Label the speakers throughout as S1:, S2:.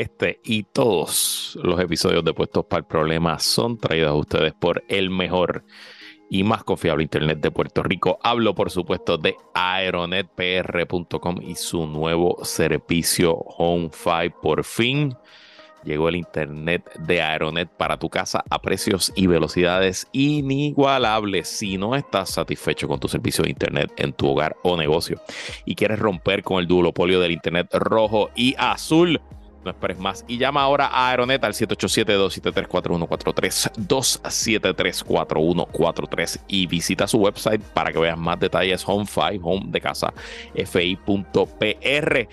S1: Este y todos los episodios de Puestos para el Problema son traídos a ustedes por el mejor y más confiable Internet de Puerto Rico. Hablo, por supuesto, de aeronetpr.com y su nuevo servicio Home5. Por fin llegó el Internet de Aeronet para tu casa a precios y velocidades inigualables. Si no estás satisfecho con tu servicio de Internet en tu hogar o negocio y quieres romper con el duopolio del Internet rojo y azul, no esperes más y llama ahora a Aeronet al 787-273-4143, 273-4143 y visita su website para que veas más detalles Home5, Home de casa, fi.pr.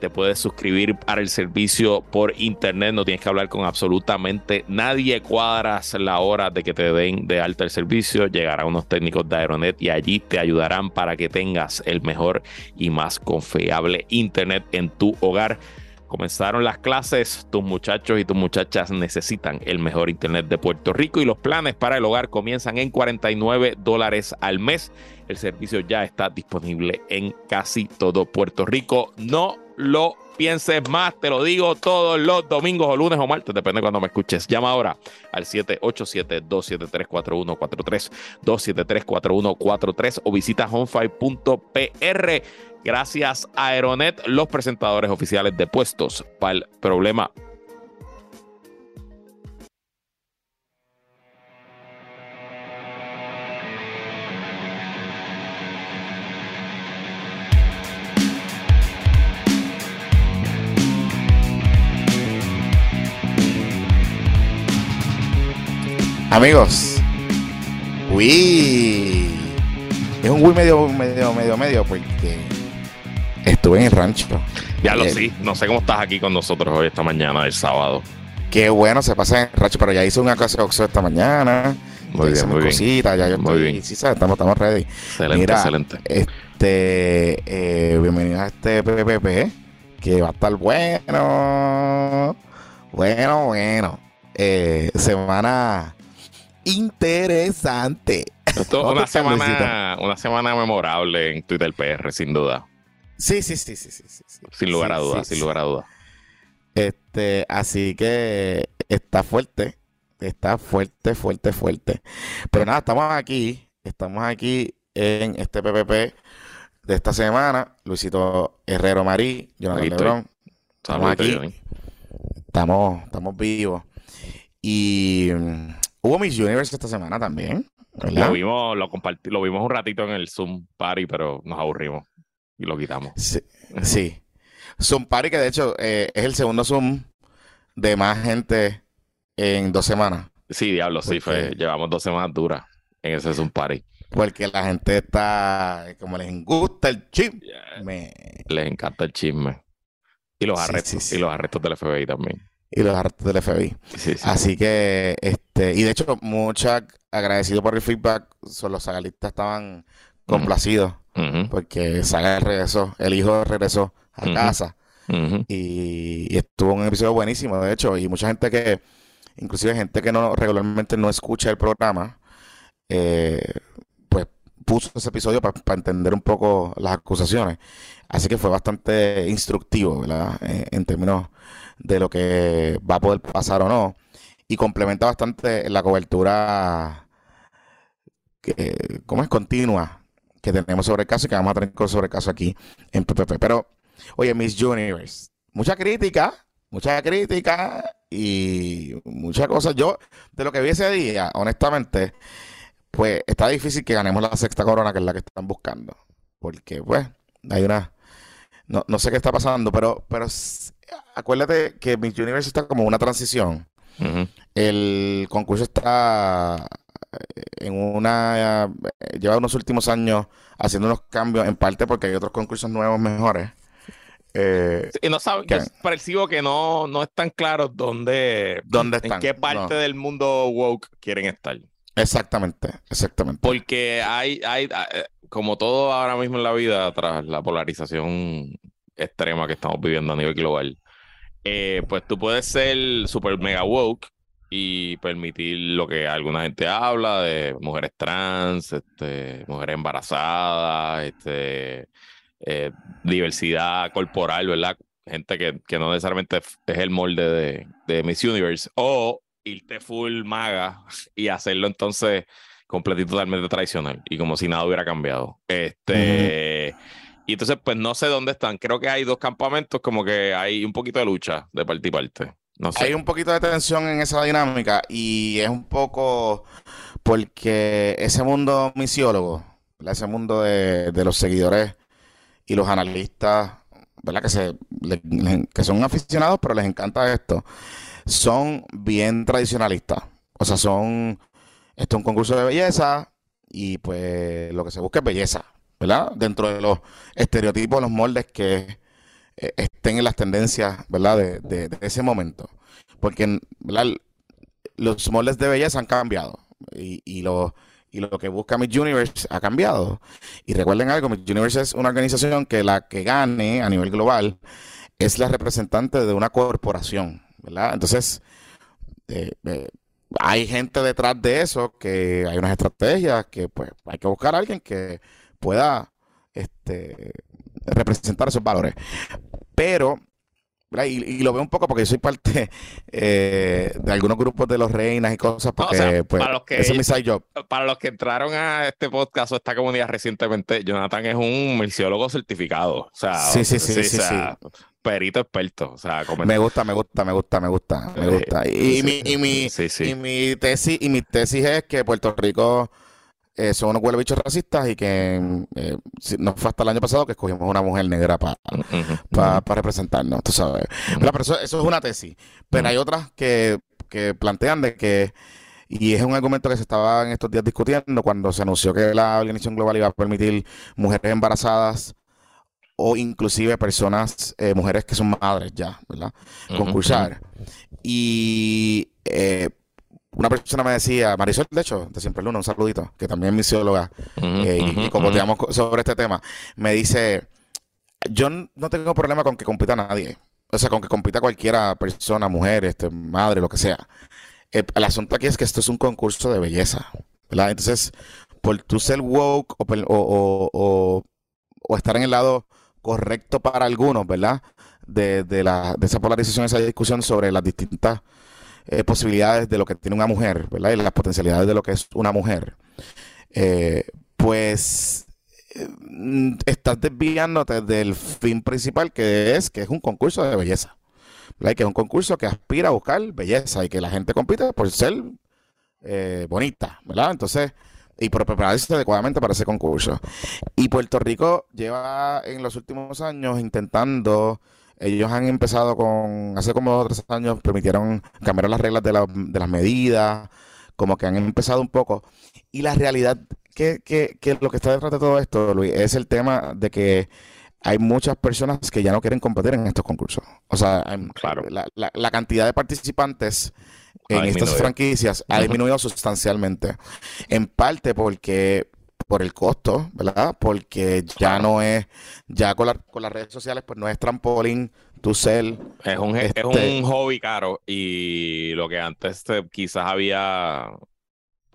S1: Te puedes suscribir para el servicio por internet, no tienes que hablar con absolutamente nadie. Cuadras la hora de que te den de alta el servicio, llegarán unos técnicos de Aeronet y allí te ayudarán para que tengas el mejor y más confiable internet en tu hogar. Comenzaron las clases, tus muchachos y tus muchachas necesitan el mejor internet de Puerto Rico y los planes para el hogar comienzan en 49 dólares al mes. El servicio ya está disponible en casi todo Puerto Rico. No lo pienses más, te lo digo todos los domingos o lunes o martes, depende de cuando me escuches. Llama ahora al 787-273-4143, 273-4143 o visita home5.pr. Gracias a Aeronet, los presentadores oficiales de puestos para el problema.
S2: Amigos, uy, es un Wii medio, medio, medio, medio, porque estuve en el rancho.
S1: Ya lo
S2: Eh,
S1: sí, no sé cómo estás aquí con nosotros hoy, esta mañana del sábado.
S2: Qué bueno se pasa en el rancho, pero ya hice de boxeo esta mañana.
S1: Muy bien, muy bien.
S2: cositas, ya yo
S1: Muy
S2: estoy,
S1: bien.
S2: sí, sabes, estamos, estamos ready.
S1: Excelente,
S2: Mira,
S1: excelente.
S2: Este, eh, bienvenidos a este PPP, que va a estar bueno, bueno, bueno. Eh, semana interesante.
S1: Esto
S2: ¿Cómo
S1: una semana, una semana memorable en Twitter PR, sin duda.
S2: Sí, sí, sí, sí, sí, sí, sí.
S1: Sin lugar a dudas, sin lugar a dudas.
S2: Este, así que está fuerte, está fuerte, fuerte, fuerte. Pero nada, estamos aquí, estamos aquí en este PPP de esta semana. Luisito Herrero Marí, Jonathan. Lebrón, Estamos
S1: Saludito,
S2: aquí.
S1: Johnny.
S2: estamos, estamos vivos. Y mm, hubo Miss Universe esta semana también, ¿verdad?
S1: Lo vimos, lo compartí, lo vimos un ratito en el Zoom Party, pero nos aburrimos y lo quitamos.
S2: Sí, sí. Zoom Party, que de hecho eh, es el segundo Zoom de más gente en dos semanas.
S1: Sí, diablo, sí,
S2: ¿Por
S1: fue. Llevamos dos semanas duras en ese Zoom Party.
S2: Porque la gente está, como les gusta el chip. Me-
S1: Les encanta el chisme. Y los
S2: Sí,
S1: arrestos,
S2: sí.
S1: y los arrestos del FBI también.
S2: Y los artes del FBI.
S1: Sí, sí.
S2: Así que, este, y de hecho, muchas agradecido por el feedback. Son los sagalistas estaban complacidos porque Saga regresó, el hijo regresó a casa y estuvo un episodio buenísimo, de hecho, y mucha gente que, inclusive gente que no regularmente no escucha el programa, eh, pues puso ese episodio para entender un poco las acusaciones. Así que fue bastante instructivo, ¿verdad? Eh, en términos de lo que va a poder pasar o no. Y complementa bastante la cobertura, que, ¿cómo es? Continua que tenemos sobre el caso y que vamos a tener sobre el caso aquí en PPP. Pero, oye, Miss Universe, mucha crítica, mucha crítica y muchas cosas. Yo, de lo que vi ese día, honestamente, pues está difícil que ganemos la sexta corona, que es la que están buscando. Porque, pues, hay una. No, no sé qué está pasando, pero, pero acuérdate que Miss Universe está como una transición. El concurso está eh, en una. eh, Lleva unos últimos años haciendo unos cambios, en parte porque hay otros concursos nuevos mejores. Eh,
S1: Y no saben, percibo que no, no están claros dónde,
S2: ¿Dónde
S1: en
S2: están?
S1: qué parte
S2: No.
S1: del mundo woke quieren estar.
S2: exactamente, exactamente.
S1: Porque hay, hay, como todo ahora mismo en la vida, tras la polarización extrema que estamos viviendo a nivel global, eh, pues tú puedes ser super mega woke y permitir lo que alguna gente habla de mujeres trans, este, mujeres embarazadas, este, eh, diversidad corporal, ¿verdad? gente que, no necesariamente es el molde de, Miss Universe, o irte full maga y hacerlo entonces completito totalmente tradicional y como si nada hubiera cambiado. Este, y entonces pues no sé dónde están. Creo que hay dos campamentos como que hay un poquito de lucha de parte y parte. No.
S2: Hay un poquito de tensión en esa dinámica y es un poco porque ese mundo misiólogo, ese mundo de, de los seguidores y los analistas, ¿verdad? Que, se, que son aficionados, pero les encanta esto, son bien tradicionalistas. O sea, son, esto es un concurso de belleza y pues lo que se busca es belleza, ¿verdad? Dentro de los estereotipos, los moldes que eh, estén en las tendencias, ¿verdad? De, ese momento. Porque, Los moldes de belleza han cambiado y, y los y lo que busca Miss Universe ha cambiado. Y recuerden algo, Miss Universe es una organización que la que gane a nivel global es la representante de una corporación, ¿verdad? Entonces, eh, eh, hay gente detrás de eso, que hay unas estrategias, que pues hay que buscar a alguien que pueda este, representar esos valores. Pero y, lo veo un poco porque yo soy parte eh, de algunos grupos de los reinas y cosas, porque pues, para los que, ese es mi side job.
S1: Para los que entraron a este podcast o esta comunidad recientemente, Jonathan es un misiólogo certificado. O sea, sí, sí, sí, sí, perito experto. O sea,
S2: me gusta, me gusta, me gusta, me gusta, me gusta. Y, mi, y, mi, y mi tesis, y mi tesis es que Puerto Rico eh, son unos huele bichos racistas y que eh, no fue hasta el año pasado que escogimos una mujer negra para representarnos, tú sabes. Pero eso, es una tesis. Pero hay otras que, plantean de que, y es un argumento que se estaba en estos días discutiendo cuando se anunció que la Organización Global iba a permitir mujeres embarazadas o inclusive personas, eh, mujeres que son madres ya, ¿verdad? Concursar. Y eh, una persona me decía, Marisol, de hecho, de Siempre Luna, un saludito, que también es misióloga, eh, y, y sobre este tema, me dice, yo no tengo problema con que compita nadie, o sea, con que compita cualquiera persona, mujer, este, madre, lo que sea. El, asunto aquí es que esto es un concurso de belleza, ¿verdad? Entonces, por tú ser woke o, o, estar en el lado correcto para algunos, ¿verdad? De, de, la, de esa polarización, esa discusión sobre las distintas eh, posibilidades de lo que tiene una mujer, ¿verdad? Y las potencialidades de lo que es una mujer. Eh, pues eh, estás desviándote del fin principal que es que es un concurso de belleza. ¿verdad? que es un concurso que aspira a buscar belleza y que la gente compite por ser bonita, ¿verdad? Entonces, y por prepararse adecuadamente para ese concurso. Y Puerto Rico lleva en los últimos años intentando ellos han empezado con, hace como dos o tres años, permitieron cambiar las reglas de, las medidas, como que han empezado un poco. Y la realidad que, que, que lo que está detrás de todo esto, Luis, es el tema de que hay muchas personas que ya no quieren competir en estos concursos. O sea, claro. la, la, cantidad de participantes en estas franquicias ha disminuido sustancialmente. En parte porque por el costo, ¿verdad? Porque ya no es, ya con, con las redes sociales, pues no es trampolín tu cel.
S1: Es un, es un este hobby caro y lo que antes quizás había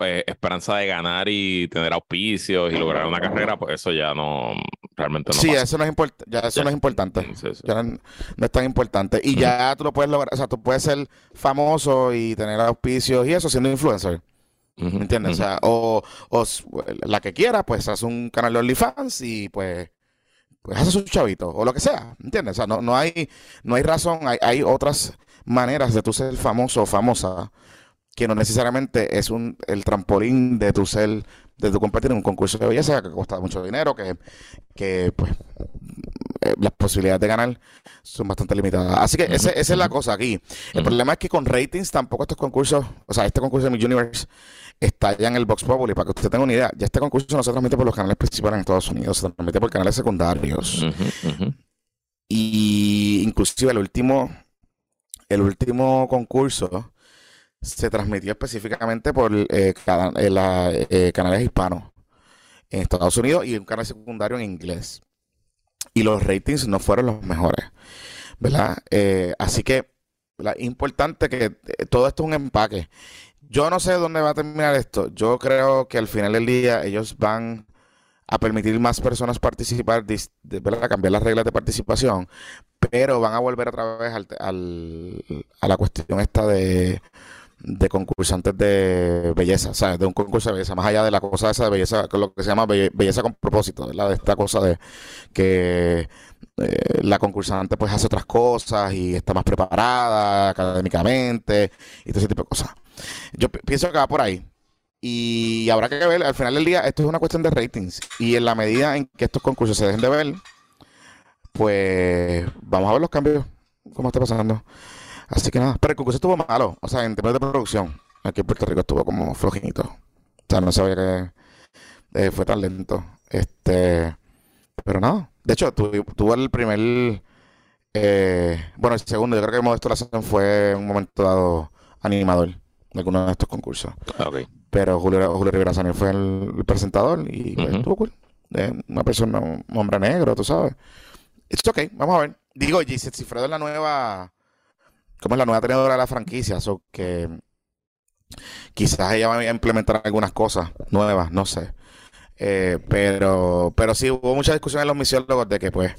S1: pues, esperanza de ganar y tener auspicios y lograr una carrera, pues eso ya no, realmente no.
S2: Sí, eso no es, ya eso no es importante. Ya no, es tan importante. Y ya tú lo puedes lograr, o sea, tú puedes ser famoso y tener auspicios y eso siendo influencer. ¿Me entiendes? O sea, o, la que quiera, pues hace un canal de OnlyFans y pues, pues hace su chavito, o lo que sea, ¿me entiendes? O sea, no, no, hay, no hay razón, hay, hay otras maneras de tú ser famoso o famosa que no necesariamente es un, el trampolín de tu ser, de tu competir en un concurso de belleza que cuesta mucho dinero, que, que pues eh, las posibilidades de ganar son bastante limitadas. Así que esa es la cosa aquí. El problema es que con ratings tampoco estos concursos, o sea, este concurso de Mi Universe está ya en el Box Populi. Para que usted tenga una idea, ya este concurso no se transmite por los canales principales en Estados Unidos, se transmite por canales secundarios. Y inclusive el último, el último concurso se transmitió específicamente por eh, eh, eh, canales hispanos en Estados Unidos y un canal secundario en inglés. Y los ratings no fueron los mejores, ¿verdad? así que, ¿verdad? importante que todo esto es un empaque. Yo no sé dónde va a terminar esto. Yo creo que al final del día ellos van a permitir más personas participar, de, cambiar las reglas de participación, pero van a volver otra vez al- a la cuestión esta de, de concursantes de belleza, ¿sabes? De un concurso de belleza, más allá de la cosa esa de belleza, con lo que se llama belle- belleza con propósito, ¿verdad? De esta cosa de que eh, la concursante pues hace otras cosas y está más preparada académicamente y todo ese tipo de cosas. Yo pi- pienso que va por ahí. Y habrá que ver, al final del día, esto es una cuestión de ratings. Y en la medida en que estos concursos se dejen de ver, pues vamos a ver los cambios, cómo está pasando. Así que nada, pero el concurso estuvo malo, o sea, en términos de producción, aquí en Puerto Rico estuvo como flojito. O sea, no sabía que eh, fue tan lento. Este, pero nada. De hecho, tu- tuvo el primer, eh, bueno, el segundo, yo creo que Modesto Lázaro fue en un momento dado animador de alguno de estos concursos.
S1: Ok.
S2: Pero Julio, Julio Rivera Saniel fue el, el presentador y pues, estuvo cool. Eh, una persona, un hombre negro, tú sabes. It's okay, vamos a ver. Digo, Gisette Cifredo es la nueva, ¿cómo es la nueva tenedora de la franquicia? So que quizás ella va a implementar algunas cosas nuevas, no sé. Eh, pero, pero sí hubo mucha discusión en los misiólogos de que pues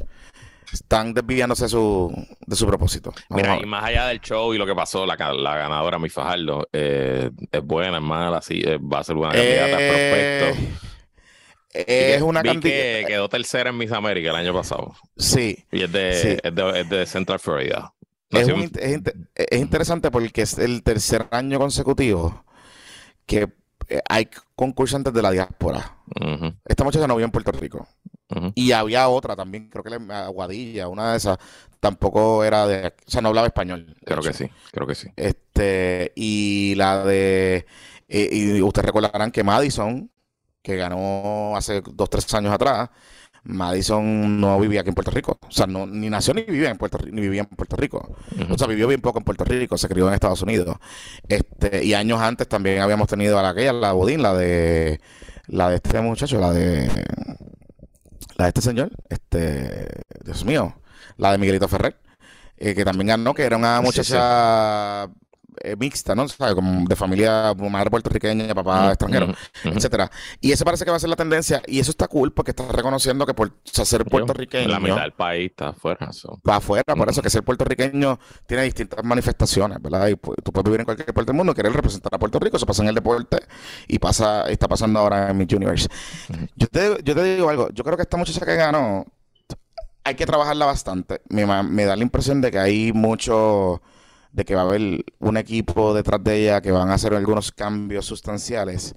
S2: están desviándose de su, de su propósito. Vamos
S1: Mira, y más allá del show y lo que pasó, la, ganadora, mi Fajardo, eh, es buena, es mala, sí, eh, va a ser buena candidata
S2: Eh,
S1: prospecto.
S2: es una
S1: Vi que quedó tercera en Miss América el año pasado.
S2: Sí.
S1: Y es de,
S2: Sí.
S1: es de, es de Central Florida.
S2: Es, un int- es int- es interesante porque es el tercer año consecutivo que eh, hay concursantes de la diáspora.
S1: Ujú,
S2: Esta muchacha no vive en Puerto Rico. Y había otra también, creo que la Aguadilla, una de esas, tampoco era de, o sea, no hablaba español.
S1: Creo que sí, creo que sí.
S2: Este, y la de, eh, y ustedes recordarán que Madison, que ganó hace dos, tres años atrás, Madison no vivía aquí en Puerto Rico. O sea, no, ni nació ni vivía en Puerto, ni vivía en Puerto Rico. O sea, vivió bien poco en Puerto Rico, se crió en Estados Unidos. Este, y años antes también habíamos tenido a la aquella, la Bodín, la de la de este muchacho, la de la de este señor, este, Dios mío, la de Miguelito Ferrer, eh, que también ganó, que era una
S1: Sí,
S2: muchacha eh, mixta, ¿no? ¿Sabes? Como de familia, madre puertorriqueña, papá extranjero,
S1: Ujú, ujú.
S2: etcétera. Y eso parece que va a ser la tendencia, y eso está cool porque está reconociendo que por o sea, ser puertorriqueño
S1: La mitad del país está afuera. so.
S2: para afuera, por
S1: Ujú.
S2: eso que ser puertorriqueño tiene distintas manifestaciones, ¿verdad? Y tú puedes vivir en cualquier parte del mundo, querer representar a Puerto Rico, eso pasa en el deporte y pasa, está pasando ahora en Miss Universe. Yo te, yo te digo algo, yo creo que esta muchacha que ganó, hay que trabajarla bastante. Me, me da la impresión de que hay mucho, de que va a haber un equipo detrás de ella que van a hacer algunos cambios sustanciales,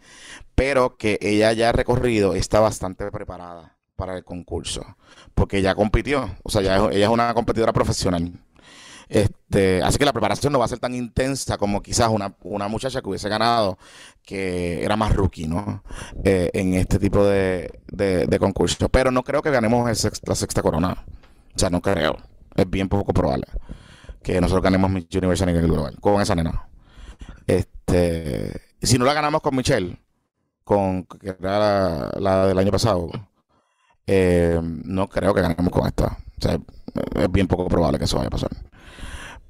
S2: pero que ella ya ha recorrido, está bastante preparada para el concurso, porque ya compitió, o sea, ya ella es una competidora profesional. Este, así que la preparación no va a ser tan intensa como quizás una, una muchacha que hubiese ganado, que era más rookie, ¿no? Eh, en este tipo de, de. Pero no creo que ganemos el sex- la sexta corona. O sea, no creo. Es bien poco probable que nosotros ganemos Miss Universe a nivel global con esa nena. Este, si no la ganamos con Michelle, con que era la, la del año pasado, eh, no creo que ganemos con esta. O sea, es bien poco probable que eso vaya a pasar.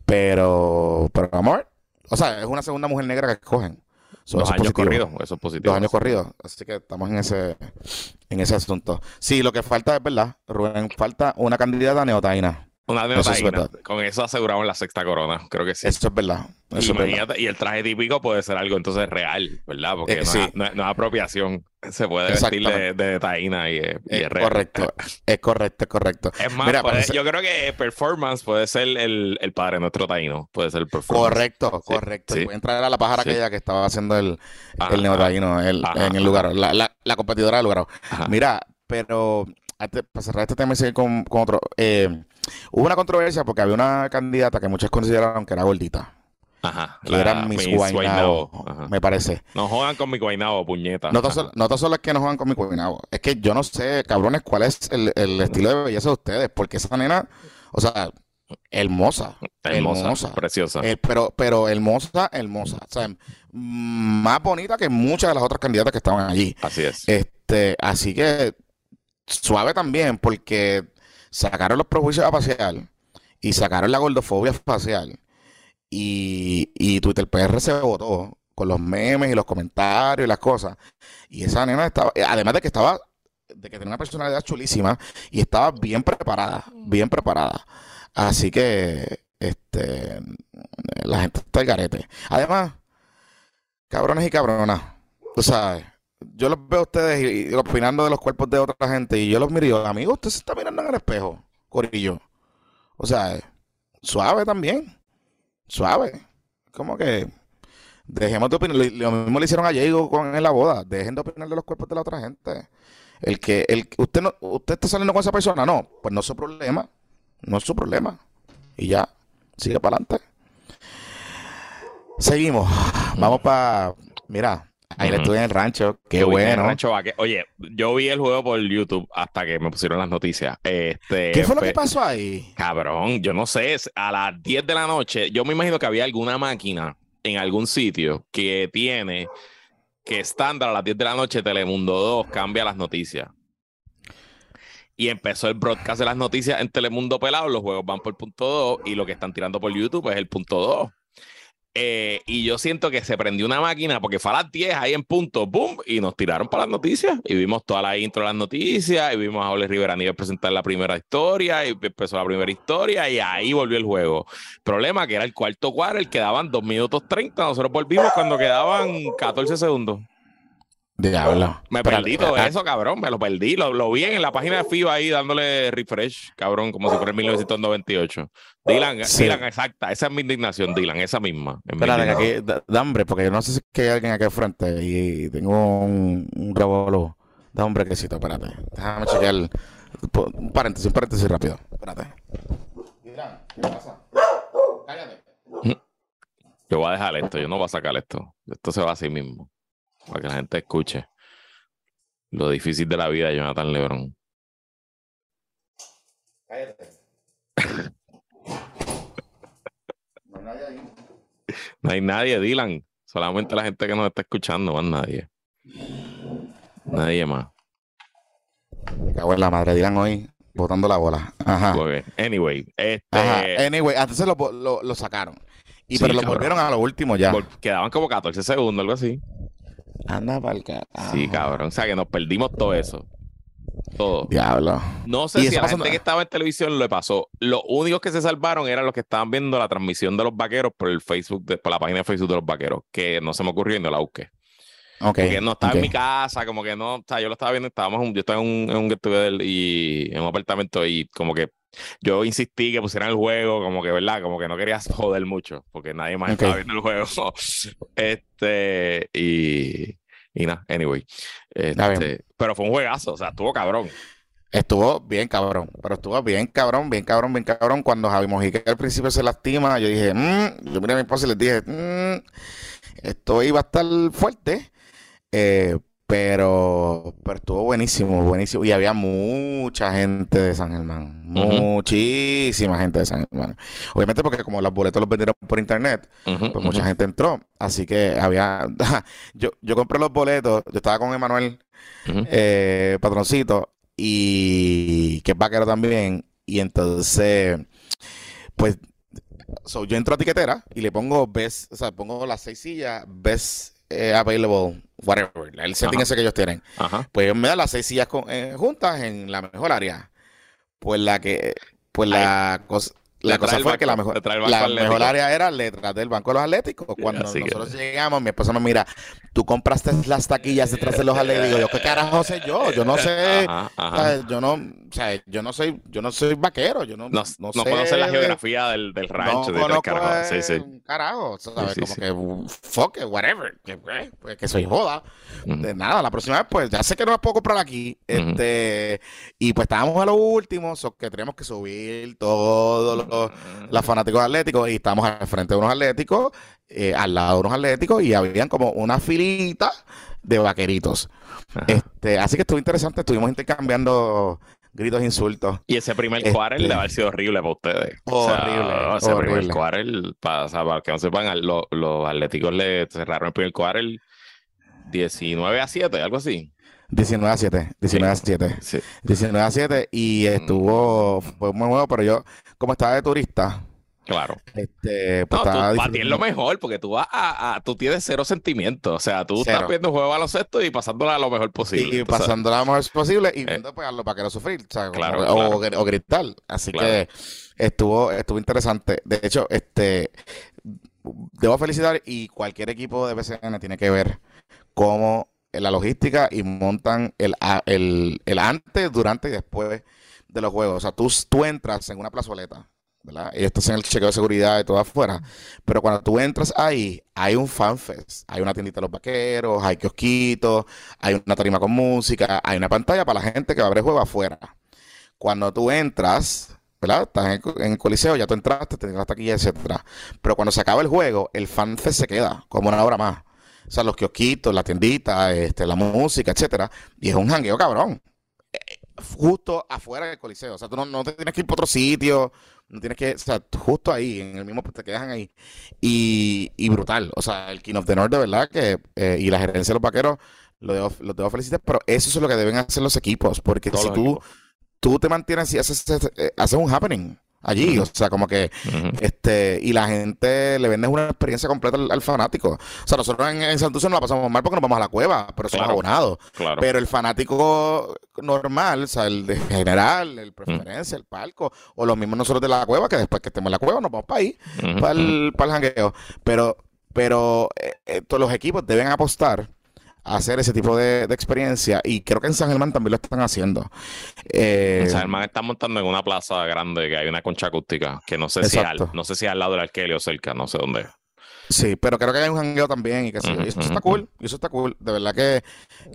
S2: Pero, pero amor, o sea, es una segunda mujer negra que escogen. So, es
S1: años corridos, eso es positivo.
S2: Dos años corridos. Así que estamos en ese, en ese asunto. Sí, lo que falta es verdad, Rubén, falta una candidata neotaína.
S1: Una
S2: Eso es verdad.
S1: Con eso aseguramos la sexta corona, creo que sí.
S2: Eso es verdad. Eso es verdad.
S1: Imagínate, y el traje típico puede ser algo entonces real, ¿verdad? Porque
S2: Eh,
S1: no,
S2: sí.
S1: es, no no es apropiación. Se puede vestir de, de taína y, y
S2: Es
S1: es real.
S2: correcto, es correcto, es correcto.
S1: Es más,
S2: Mira,
S1: puede-
S2: parece-
S1: yo creo que performance puede ser el, el padre nuestro taíno. Puede ser el performance.
S2: Correcto,
S1: Sí,
S2: correcto.
S1: sí.
S2: Y pueden traer a la pájara aquella que estaba haciendo el,
S1: Ajá,
S2: el neotaíno el- en el lugar, la, la, la competidora del lugar.
S1: ajá.
S2: Mira, pero antes, para cerrar este tema y seguir con, con otro, eh, hubo una controversia porque había una candidata que muchos consideraron que era gordita,
S1: Ajá,
S2: que
S1: la
S2: era Miss Guaynabo, me parece.
S1: No jodan con mi Guaynabo, puñeta.
S2: No solo, no tan solo es que no juegan con mi cuinado, es que yo no sé, cabrones, cuál es el, el estilo de belleza de ustedes, porque esa nena, o sea, hermosa,
S1: Hermosa,
S2: hermosa.
S1: preciosa.
S2: Eh, pero, pero hermosa, hermosa. O sea, mm, más bonita que muchas de las otras candidatas que estaban allí.
S1: Así es.
S2: Este, así que suave también, porque sacaron los prejuicios facial y sacaron la gordofobia facial. Y, y Twitter PR se votó con los memes y los comentarios y las cosas. Y esa nena estaba, además de que estaba, de que tenía una personalidad chulísima y estaba bien preparada, bien preparada. Así que, este, la gente está al garete. Además, cabrones y cabronas, tú sabes, yo los veo a ustedes y, opinando de los cuerpos de otra gente y yo los miro amigo, usted se está mirando en el espejo, Corillo. O sea, suave también, suave. Como que dejemos de opinar. Lo, mismo le hicieron a Diego con en la boda. Dejen de opinar de los cuerpos de la otra gente. El que, el, usted no, usted está saliendo con esa persona, no, pues no es su problema. No es su problema. Y ya, sigue para adelante. Seguimos. Vamos para. Mira, ahí le estuve en el rancho. Qué bueno.
S1: Oye, yo vi el juego por YouTube hasta que me pusieron las noticias. Este,
S2: ¿Qué fue lo que pasó ahí?
S1: Cabrón, yo no sé. A las 10 de la noche, yo me imagino que había alguna máquina en algún sitio que tiene que estándar a las 10 de la noche Telemundo 2 cambia las noticias. Y empezó el broadcast de las noticias en Telemundo Pelado, los juegos van por el punto 2 y lo que están tirando por YouTube es el punto 2. Eh, y yo siento que se prendió una máquina porque fue a las 10 ahí en punto, boom, y nos tiraron para las noticias. Y vimos toda la intro de las noticias, y vimos a Ole Rivera Nieves presentar la primera historia, y empezó la primera historia, y ahí volvió el juego. Problema que era el cuarto el quedaban 2 minutos 30, nosotros volvimos cuando quedaban 14 segundos.
S2: Diablo.
S1: Me perdí todo eso, cabrón. Me lo perdí. Lo, vi en la página de FIBA ahí dándole refresh, cabrón, como si fuera en 1998. Dylan, Dylan, exacta. Esa es mi indignación, Dylan, esa misma.
S2: Espérate, aquí, da, hambre, porque yo no sé si hay alguien aquí al frente y tengo un, un revolú. Da un brequecito, espérate. Déjame chequear. Un paréntesis, un paréntesis rápido. Espérate.
S1: Dylan, ¿qué pasa? Cállate. Yo voy a dejar esto, yo no voy a sacar esto. Esto se va así mismo para que la gente escuche lo difícil de la vida de Jonathan Lebron. Cállate. no hay nadie ahí. No hay nadie, Dylan. Solamente la gente que nos está escuchando, más nadie. Nadie más.
S2: Me cago en la madre, Dylan hoy botando la bola. Ajá.
S1: Anyway, este...
S2: Anyway, entonces lo, lo, lo sacaron. Y pero lo volvieron a lo último ya.
S1: Quedaban como 14 segundos, algo así.
S2: Anda para
S1: Sí, cabrón. O sea, que nos perdimos todo eso. Todo.
S2: Diablo.
S1: No sé si a la gente que estaba en televisión le pasó. Los únicos que se salvaron eran los que estaban viendo la transmisión de los vaqueros por el Facebook, por la página de Facebook de los vaqueros, que no se me ocurrió y no la busqué.
S2: Okay,
S1: porque no estaba en mi casa, como que no, o sea, yo lo estaba viendo, estábamos, yo estaba en un, en un y en un apartamento y como que yo insistí que pusieran el juego, como que, ¿verdad? Como que no querías joder mucho, porque nadie más estaba viendo el juego. este, y, y nada, anyway. Este, pero fue un juegazo, o sea, estuvo cabrón.
S2: Estuvo bien cabrón, pero estuvo bien cabrón, bien cabrón, bien cabrón. Cuando Javi Mojica al principio se lastima, yo dije, mmm, yo miré a mi esposa y les dije, mmm, esto iba a estar fuerte. Eh, pero, pero estuvo buenísimo, buenísimo. Y había mucha gente de San Germán. Muchísima gente de San Germán. Obviamente porque como los boletos los vendieron por internet, pues mucha gente entró. Así que había... yo, yo compré los boletos, yo estaba con Emanuel, eh, patroncito, y que es vaquero también. Y entonces, pues, yo entro a tiquetera y le pongo ves, o sea, pongo las seis sillas, ves eh, available, whatever, el setting ese que ellos tienen. Pues me da las seis sillas eh, juntas en la mejor área. Pues la que, pues la cosa la cosa fue que la mejor, la mejor área era detrás del Banco de los Atléticos. Cuando nosotros llegamos, mi esposa me mira, tú compraste las taquillas detrás de los Atléticos. Yo, ¿qué carajo sé yo? Yo no sé. yo no, o sea, yo no soy, yo no soy vaquero. Yo no, no, no,
S1: no sé. la geografía del, del rancho.
S2: No de carajo. Sí, sí. carajo, ¿sabes? Como que, fuck it, whatever. Que, pues, que soy joda. De nada, la próxima vez, pues ya sé que no las puedo comprar aquí. Este, y pues estábamos a lo último, so que teníamos que subir todo lo los fanáticos atléticos y estamos al frente de unos atléticos, eh, al lado de unos atléticos y habían como una filita de vaqueritos. Este, así que estuvo interesante, estuvimos intercambiando gritos e insultos.
S1: Y ese primer este, debe haber sido horrible para ustedes.
S2: Horrible.
S1: ese primer quarter, para, que no sepan, los, atléticos le cerraron el primer quarter 19 a 7, algo así.
S2: 19 a 7, 19 a 7. 19 a 7 y estuvo, fue muy bueno, pero yo, como estaba de turista,
S1: Claro.
S2: Este, pues,
S1: No, tú, para ti es lo mejor, porque tú vas a, a- tú tienes cero sentimientos. O sea, tú estás viendo un juego de baloncesto y pasándola lo mejor posible.
S2: y pasando lo mejor posible y viendo pues, a los vaqueros sufrir, o,
S1: Claro,
S2: o,
S1: claro.
S2: o gritar. Así
S1: Claro.
S2: que estuvo, estuvo interesante. De hecho, este debo felicitar y cualquier equipo de BCN tiene que ver cómo la logística y montan el, a- el, el antes, durante y después de los juegos. O sea, tú, tú entras en una plazoleta, ¿verdad? Y estás en el chequeo de seguridad y todo afuera. Pero cuando tú entras ahí, hay un fanfest. Hay una tiendita de los vaqueros, hay kiosquitos, hay una tarima con música, hay una pantalla para la gente que va a ver el juego afuera. Cuando tú entras, ¿verdad? Estás en, el coliseo, ya tú entraste, tienes la taquilla, etcétera. Pero cuando se acaba el juego, el fanfest se queda como una hora más. O sea, los kiosquitos, la tiendita, este, la música, etcétera. Y es un jangueo cabrón. Eh, Justo afuera del coliseo. O sea, tú no, no te tienes que ir para otro sitio. No tienes que, o sea, justo ahí, en el mismo, te quedan ahí. Y, y brutal. O sea, el King of the North, de verdad, que, eh, y la gerencia de los vaqueros, lo debo, los debo felicitar, pero eso es lo que deben hacer los equipos. Porque
S1: todos
S2: si
S1: los
S2: tú,
S1: equipos.
S2: tú te mantienes y haces, eh, haces un happening allí. O sea, como que este, y la gente le vende una experiencia completa al, al fanático. O sea, nosotros en, en Santurce nos la pasamos mal porque nos vamos a la cueva, pero somos
S1: Claro.
S2: abonados.
S1: Claro.
S2: Pero el fanático normal, o sea, el de general, el preferencia, el palco, o los mismos nosotros de la cueva, que después que estemos en la cueva nos vamos para ahí, para el, para el jangueo. Pero, pero eh, eh, todos los equipos deben apostar hacer ese tipo de, de experiencia y creo que en San Germán también lo están haciendo. Eh,
S1: O sea, el man está montando en una plaza grande que hay una concha acústica, que no sé si al, no sé si al lado del Arkelio o cerca, no sé dónde.
S2: Sí, pero creo que hay un jangueo también y que sí. Eso está cool. Eso está cool. De verdad que,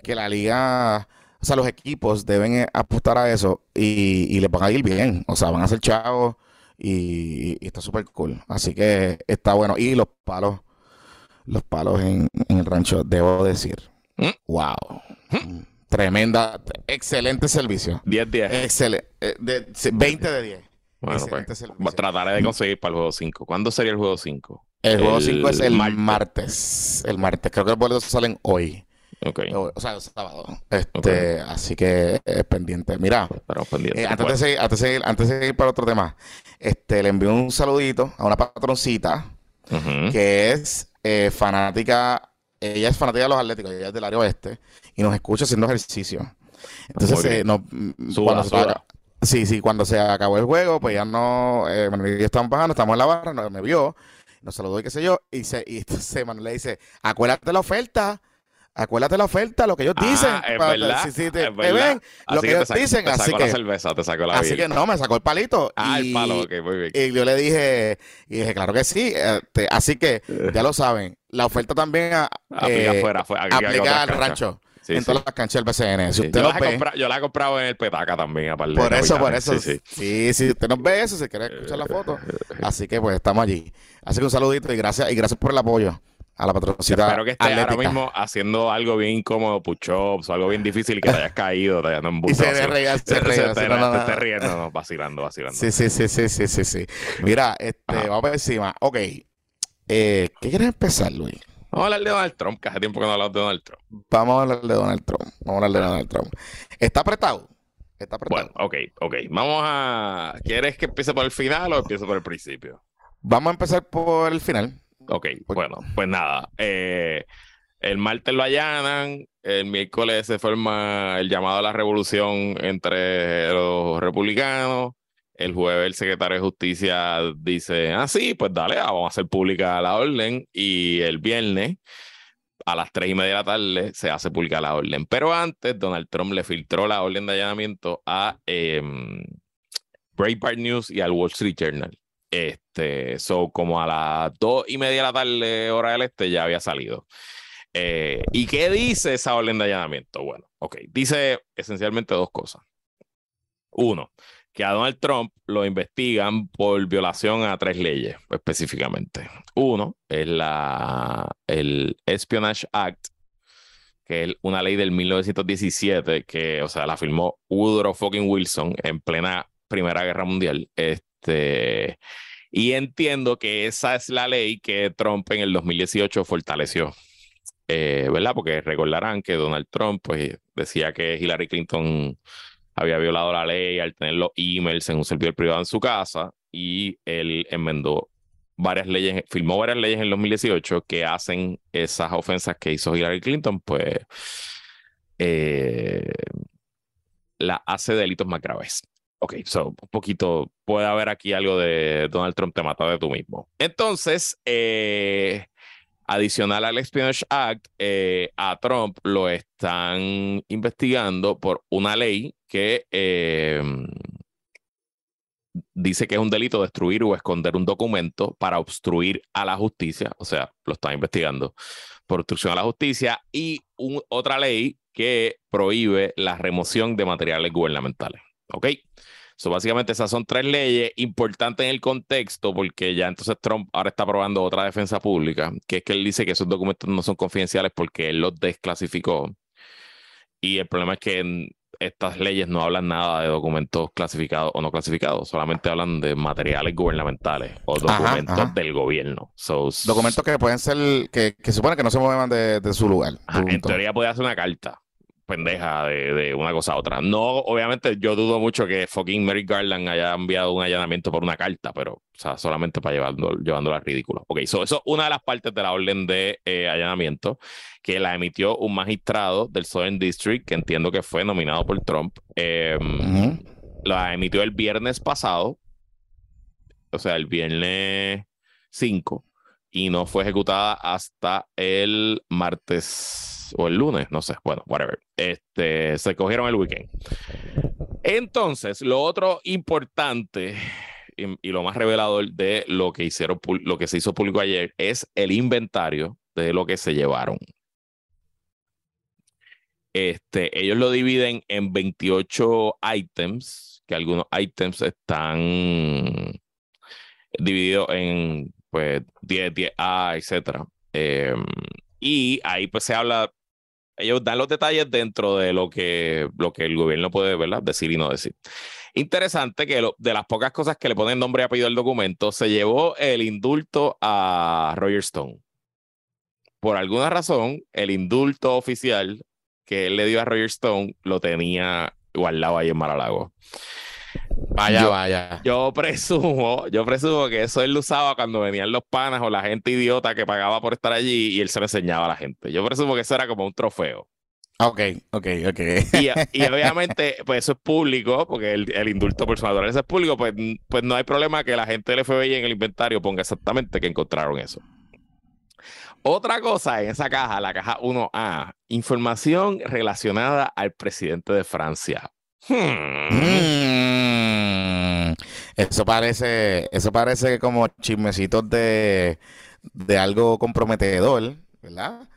S2: que la liga, o sea, los equipos deben eh, apostar a eso y, y les van a ir bien. O sea, van a ser chavos y, y está súper cool. Así que está bueno. Y los palos, los palos en, en el rancho, debo decir. Wow. Tremenda, excelente servicio.
S1: 10-10.
S2: Excelente. 20 de 10.
S1: bueno,
S2: excelente
S1: pues
S2: servicio.
S1: trataré de conseguir para el juego 5. ¿Cuándo sería el juego 5?
S2: El juego
S1: El
S2: 5 es el
S1: martes.
S2: martes. El martes. Creo que los boletos salen hoy.
S1: Ok,
S2: O, sea, el sábado. Este, Así que es pendiente. Mira,
S1: estaremos pendientes.
S2: eh, antes,
S1: Bueno,
S2: de seguir, antes, de seguir, antes de seguir para otro tema, este, le envío un saludito a una patroncita
S1: ujú.
S2: que es eh, fanática, ella es fanática de los atléticos, ella es del área oeste y nos escucha haciendo ejercicio. Entonces, eh, no, cuando se Sí, sí, cuando se acabó el juego, pues ya no, eh, Manuel y yo bajando, estamos en la barra, no, me vio, nos saludó y qué sé yo, y, se, y entonces Manuel le dice, acuérdate la oferta, acuérdate la oferta, lo que ellos
S1: Ah,
S2: dicen.
S1: es
S2: para-
S1: verdad,
S2: te-
S1: es
S2: ven, lo que ellos dicen,
S1: te
S2: así
S1: sacó
S2: que,
S1: la cerveza, te sacó la
S2: así que no, me sacó el palito.
S1: Ah, el
S2: y-
S1: palo, ok, muy bien.
S2: y yo le dije, y dije, claro que sí. este, así que ya lo saben. La oferta también a,
S1: Aplica
S2: eh,
S1: afuera, fue, aquí hay
S2: aplica al rancho.
S1: Sí,
S2: en
S1: sí.
S2: todas las canchas del BCN. Si
S1: Sí,
S2: usted
S1: yo, he
S2: ve,
S1: comprado, yo la he comprado en el Petaca también, aparte.
S2: por eso, por eso.
S1: Sí,
S2: si usted nos ve eso, si quiere escuchar la foto. Así que pues estamos allí. Así que un saludito y gracias, y gracias por el apoyo a la patrocinita
S1: Espero que estés ahora
S2: atlética.
S1: mismo haciendo algo bien incómodo, push-ups o algo bien difícil y que te hayas caído, te hayas
S2: Y se ríe,
S1: te- estés riendo, no, vacilando, vacilando.
S2: Sí, sí, sí, sí, sí, sí, sí. Mira, este,
S1: Ajá.
S2: vamos por encima. Ok. Eh, ¿Qué quieres empezar, Luis?
S1: Vamos a hablar de Donald Trump, que hace tiempo que no hablamos de Donald Trump.
S2: Vamos a hablar de Donald Trump. Vamos a hablar de Donald Trump. ¿Está apretado? Está apretado.
S1: Bueno, ok, ok. Vamos a... ¿Quieres que empiece por el final o empiece por el principio?
S2: Vamos a empezar por el final.
S1: Ok, bueno, pues nada. eh, el martes lo allanan, el miércoles se forma el llamado a la revolución entre los republicanos. El jueves el secretario de Justicia dice, ah, sí, pues dale, vamos a hacer pública la orden. Y el viernes a las tres y media de la tarde se hace pública la orden. Pero antes, Donald Trump le filtró la orden de allanamiento a em, Breitbart News y al Wall Street Journal. Este, so como a las dos y media de la tarde, hora del este, ya había salido. Eh, ¿Y qué dice esa orden de allanamiento? Bueno, ok, dice esencialmente dos cosas. Uno, que a Donald Trump lo investigan por violación a tres leyes específicamente. Uno es la, el Espionage Act, que es una ley del 1917 que, o sea, la firmó Woodrow fucking Wilson en plena Primera Guerra Mundial. Este, y entiendo que esa es la ley que Trump en el 2018 fortaleció. Eh, ¿Verdad? Porque recordarán que Donald Trump pues, decía que Hillary Clinton había violado la ley al tener los emails en un servidor privado en su casa y él enmendó varias leyes, firmó varias leyes en 2018 que hacen esas ofensas que hizo Hillary Clinton, pues eh, la hace delitos más graves. Ok, so un poquito, puede haber aquí algo de Donald Trump te mata de tú mismo. Entonces, eh, adicional al Espionage Act, eh, a Trump lo están investigando por una ley que dice que es un delito destruir o esconder un documento para obstruir a la justicia, o sea, lo están investigando por obstrucción a la justicia, y otra ley que prohíbe la remoción de materiales gubernamentales. ¿Ok? So, básicamente esas son tres leyes importantes en el contexto porque ya entonces Trump ahora está aprobando otra defensa pública, que es que él dice que esos documentos no son confidenciales porque él los desclasificó. Y el problema es que estas leyes no hablan nada de documentos clasificados o no clasificados, solamente hablan de materiales gubernamentales o documentos del gobierno.
S2: documentos que pueden ser, que, que supone que no se muevan de, su lugar.
S1: en teoría puede hacer una carta pendeja de, una cosa a otra. No, obviamente yo dudo mucho que fucking Mary Garland haya enviado un allanamiento por una carta, pero o sea, solamente para llevando, llevándola ridículo. Ok, eso es una de las partes de la orden de eh, allanamiento que la emitió un magistrado del Southern District, que entiendo que fue nominado por Trump. Em, la emitió el viernes pasado, o sea, el viernes 5, y no fue ejecutada hasta el martes o el lunes, no sé, bueno, whatever. Este, se cogieron el weekend. Entonces, lo otro importante y, lo más revelador de lo que hicieron, lo que se hizo público ayer es el inventario de lo que se llevaron. Este, ellos lo dividen en 28 items, que algunos items están divididos en pues 10, 10A, etcétera. Em, y ahí pues se habla ellos dan los detalles dentro de lo que, lo que el gobierno puede decir y no decir. Interesante que de las pocas cosas que le ponen nombre y apellido al documento, se llevó el indulto a Roger Stone. Por alguna razón, el indulto oficial que él le dio a Roger Stone lo tenía guardado ahí en Maralago.
S2: Vaya, vaya.
S1: Yo presumo, yo presumo que eso él lo usaba cuando venían los panas o la gente idiota que pagaba por estar allí y él se lo enseñaba a la gente. Yo presumo que eso era como un trofeo.
S2: Ok, ok, ok.
S1: Y, obviamente, pues eso es público, porque el, indulto por su naturaleza es público, pues, pues no hay problema que la gente del FBI en el inventario ponga exactamente que encontraron eso. Otra cosa en esa caja, la caja 1A, información relacionada al presidente de Francia. Hmm.
S2: Mm. Eso parece, eso parece como chismecitos de, de algo comprometedor, ¿verdad?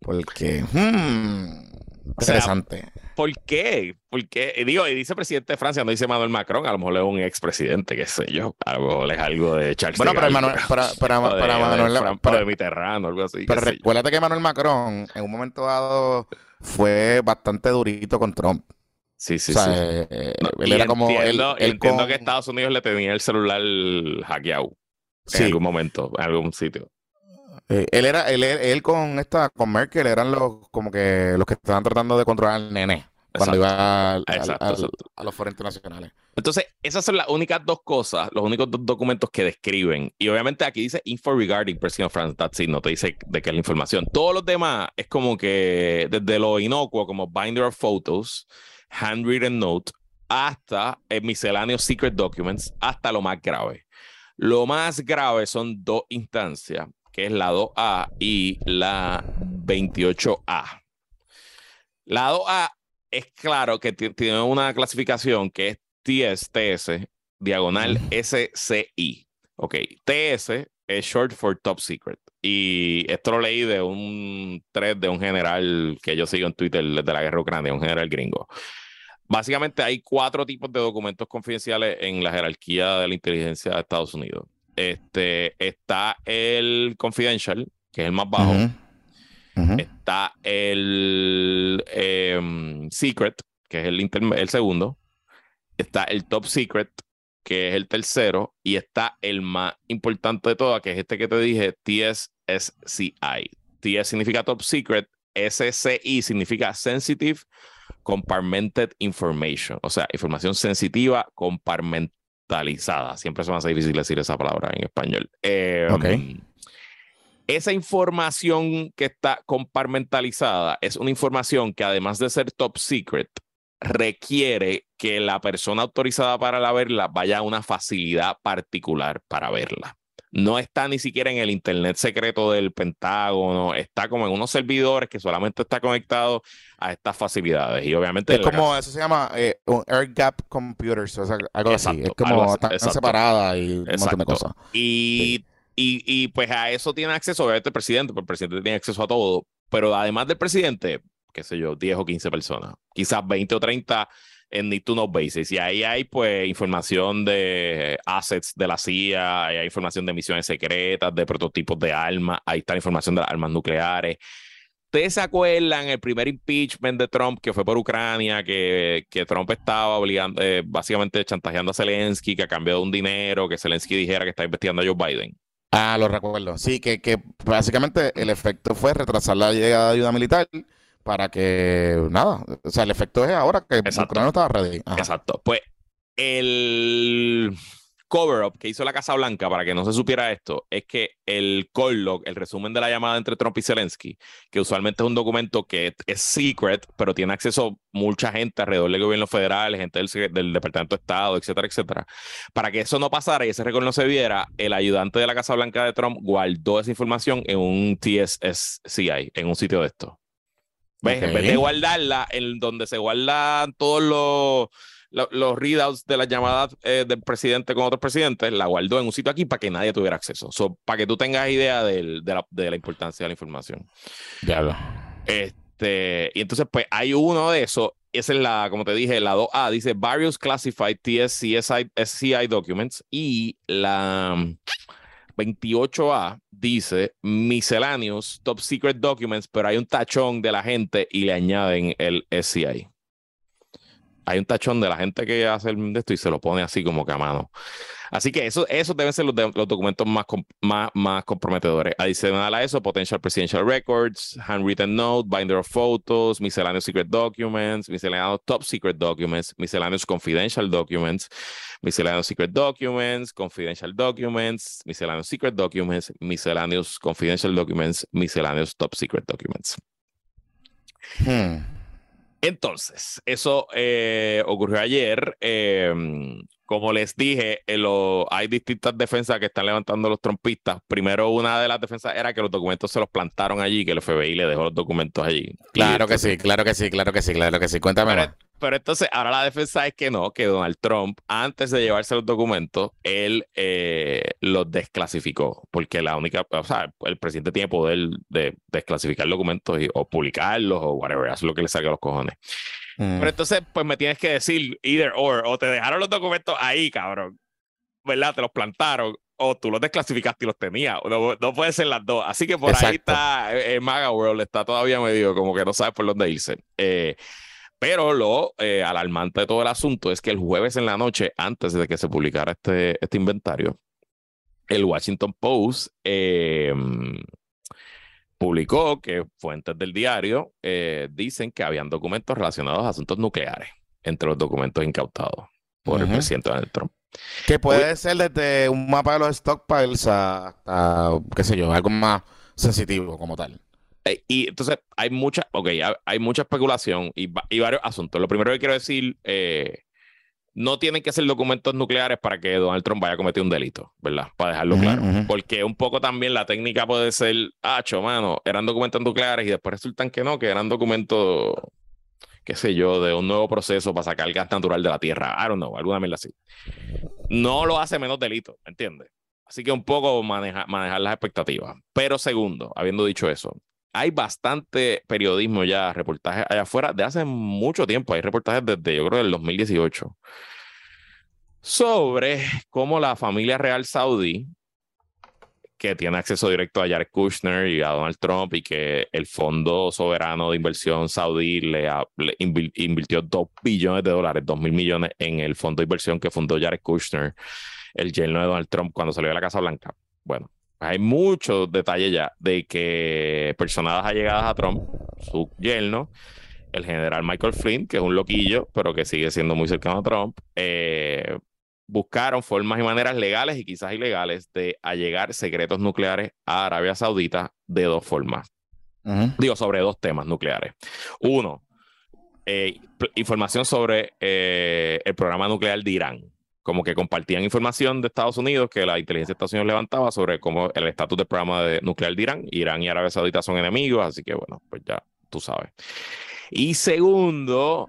S2: Porque, hmm, interesante.
S1: ¿Por qué? Porque, digo, y dice presidente de Francia, no dice Manuel Macron, a lo mejor es un expresidente, qué sé yo, algo, es algo de Charles
S2: Bueno, pero Manuel, para, para, para, Manuel,
S1: para, de Mitterrand, algo así.
S2: Pero recuérdate que Manuel Macron, en un momento dado, fue bastante durito con Trump.
S1: Sí, sí, sí.
S2: Eh, él era como.
S1: Entiendo, entiendo que Estados Unidos le tenía el celular hackeado en algún momento, en algún sitio.
S2: Eh, él era, él, él, con esta, con Merkel eran los como que los que estaban tratando de controlar al nene cuando iba a los foros internacionales.
S1: Entonces, esas son las únicas dos cosas, los únicos dos documentos que describen. Y obviamente aquí dice info regarding President of France, that's it, no te dice de qué es la información. Todos los demás es como que desde lo inocuo, como binder of photos, handwritten note, hasta el misceláneo secret documents, hasta lo más grave. Lo más grave son dos instancias, que es la 2A y la 28A. La 2A es claro que tiene una clasificación que es TS, TS, diagonal SCI. Ok, TS es short for top secret. Y esto lo leí de un thread de un general que yo sigo en Twitter de la guerra ucrania, un general gringo. Básicamente hay cuatro tipos de documentos confidenciales en la jerarquía de la inteligencia de Estados Unidos. Este, está el confidential, que es el más bajo. Está el em, secret, que es el, el segundo. Está el top secret, que es el tercero. Y está el más importante de todas, que es este que te dije, TSSCI. TS significa top secret, SCI significa sensitive compartmented information, o sea, información sensitiva compartimentalizada. Siempre se me hace difícil decir esa palabra en español. Em, esa información que está compartimentalizada es una información que además de ser top secret, requiere que la persona autorizada para la verla vaya a una facilidad particular para verla no está ni siquiera en el internet secreto del Pentágono, está como en unos servidores que solamente está conectado a estas facilidades. Y obviamente.
S2: Es como, eso se llama eh, un air gap computers, o sea, algo así. Es como está separada y un montón de cosas.
S1: Y, y, y, pues a eso tiene acceso, obviamente, el presidente, porque el presidente tiene acceso a todo. Pero además del presidente, qué sé yo, 10 o 15 personas, quizás 20 o 30 en Need to Know Basis. Y ahí hay pues información de assets de la CIA, hay información de misiones secretas, de prototipos de armas, ahí está la información de armas nucleares. ¿Ustedes se acuerdan el primer impeachment de Trump que fue por Ucrania, que, que Trump estaba obligando, eh, básicamente chantajeando a Zelensky, que a cambio de un dinero, que Zelensky dijera que está investigando a Joe Biden?
S2: Ah, lo recuerdo. Sí, que, que básicamente el efecto fue retrasar la llegada de ayuda militar para que nada, o sea, el efecto es ahora que Exacto. no estaba ready.
S1: Exacto. Pues el cover-up que hizo la Casa Blanca para que no se supiera esto es que el call log, el resumen de la llamada entre Trump y Zelensky, que usualmente es un documento que es secret, pero tiene acceso mucha gente alrededor del gobierno federal, gente del, del Departamento de Estado, etcétera, etcétera. Para que eso no pasara y ese récord no se viera, el ayudante de la Casa Blanca de Trump guardó esa información en un TSSCI, en un sitio de esto. En vez de guardarla en donde se guardan todos los, los, readouts de las llamadas eh, del presidente con otros presidentes, la guardó en un sitio aquí para que nadie tuviera acceso. para que tú tengas idea de, la, de, la, importancia de la información.
S2: Ya lo.
S1: Este, y entonces, pues hay uno de esos. Esa es la, como te dije, la 2A, dice Various Classified TSCI Documents. Y la 28A dice misceláneos, top secret documents, pero hay un tachón de la gente y le añaden el SCI. Hay un tachón de la gente que hace el esto y se lo pone así como que a mano. Así que eso, eso deben ser los, documentos más, más, más comprometedores. Adicional a eso, Potential Presidential Records, Handwritten Note, Binder of Photos, Miscellaneous Secret Documents, Miscellaneous Top Secret Documents, Miscellaneous Confidential Documents, Miscellaneous Secret Documents, Confidential Documents, Miscellaneous Secret Documents, Miscellaneous Confidential Documents, Miscellaneous Top Secret Documents. Hmm. Entonces, eso eh, ocurrió ayer. Em, como les dije, hay distintas defensas que están levantando los trompistas. Primero, una de las defensas era que los documentos se los plantaron allí, que el FBI le dejó los documentos allí.
S2: Claro que sí, claro que sí, claro que sí, claro que sí. Cuéntame
S1: pero, entonces, ahora la defensa es que no, que Donald Trump, antes de llevarse los documentos, él eh, los desclasificó, porque la única, o sea, el presidente tiene poder de desclasificar documentos o publicarlos o whatever, es lo que le saca a los cojones. Mm. Pero entonces, pues me tienes que decir either or, o te dejaron los documentos ahí, cabrón, ¿verdad? Te los plantaron, o tú los desclasificaste y los tenías. No, no puede ser las dos. Así que por ahí está, eh, eh, Maga World está todavía medio como que no sabe por dónde irse. Eh, pero lo alarmante de todo el asunto es que el jueves en la noche, antes de que se publicara este, este inventario, el Washington Post publicó que fuentes del diario eh, dicen que habían documentos relacionados a asuntos nucleares entre los documentos incautados por el presidente Donald Trump.
S2: Que puede ser desde un mapa de los stockpiles hasta, qué sé yo, algo más sensitivo como tal.
S1: Eh, y entonces hay mucha, ok, hay, mucha especulación y, y, varios asuntos. Lo primero que quiero decir, eh, no tienen que ser documentos nucleares para que Donald Trump vaya a cometer un delito, ¿verdad? Para dejarlo claro. Porque un poco también la técnica puede ser, ah, mano, eran documentos nucleares y después resultan que no, que eran documentos, qué sé yo, de un nuevo proceso para sacar el gas natural de la tierra. I don't know, alguna mierda así. No lo hace menos delito, ¿entiendes? Así que un poco manejar las expectativas. Pero segundo, habiendo dicho eso, hay bastante periodismo ya, reportajes allá afuera de hace mucho tiempo. Hay reportajes desde, yo creo, del 2018 sobre cómo la familia real saudí, que tiene acceso directo a Jared Kushner y a Donald Trump, y que el Fondo Soberano de Inversión Saudí le, invirtió 2 billones de dólares, 2 mil millones en el fondo de inversión que fundó Jared Kushner, el yerno de Donald Trump, cuando salió de la Casa Blanca. Bueno, hay muchos detalles ya de que personas allegadas a Trump, su yerno, el general Michael Flynn, que es un loquillo, pero que sigue siendo muy cercano a Trump, eh, buscaron formas y maneras legales y quizás ilegales de allegar secretos nucleares a Arabia Saudita de dos formas. Digo, sobre dos temas nucleares. Uno, eh, información sobre eh, el programa nuclear de Irán. Como que compartían información de Estados Unidos que la inteligencia de Estados Unidos levantaba sobre cómo el estatus del programa de nuclear de Irán. Irán y Arabia Saudita son enemigos, así que bueno, pues ya tú sabes. Y segundo,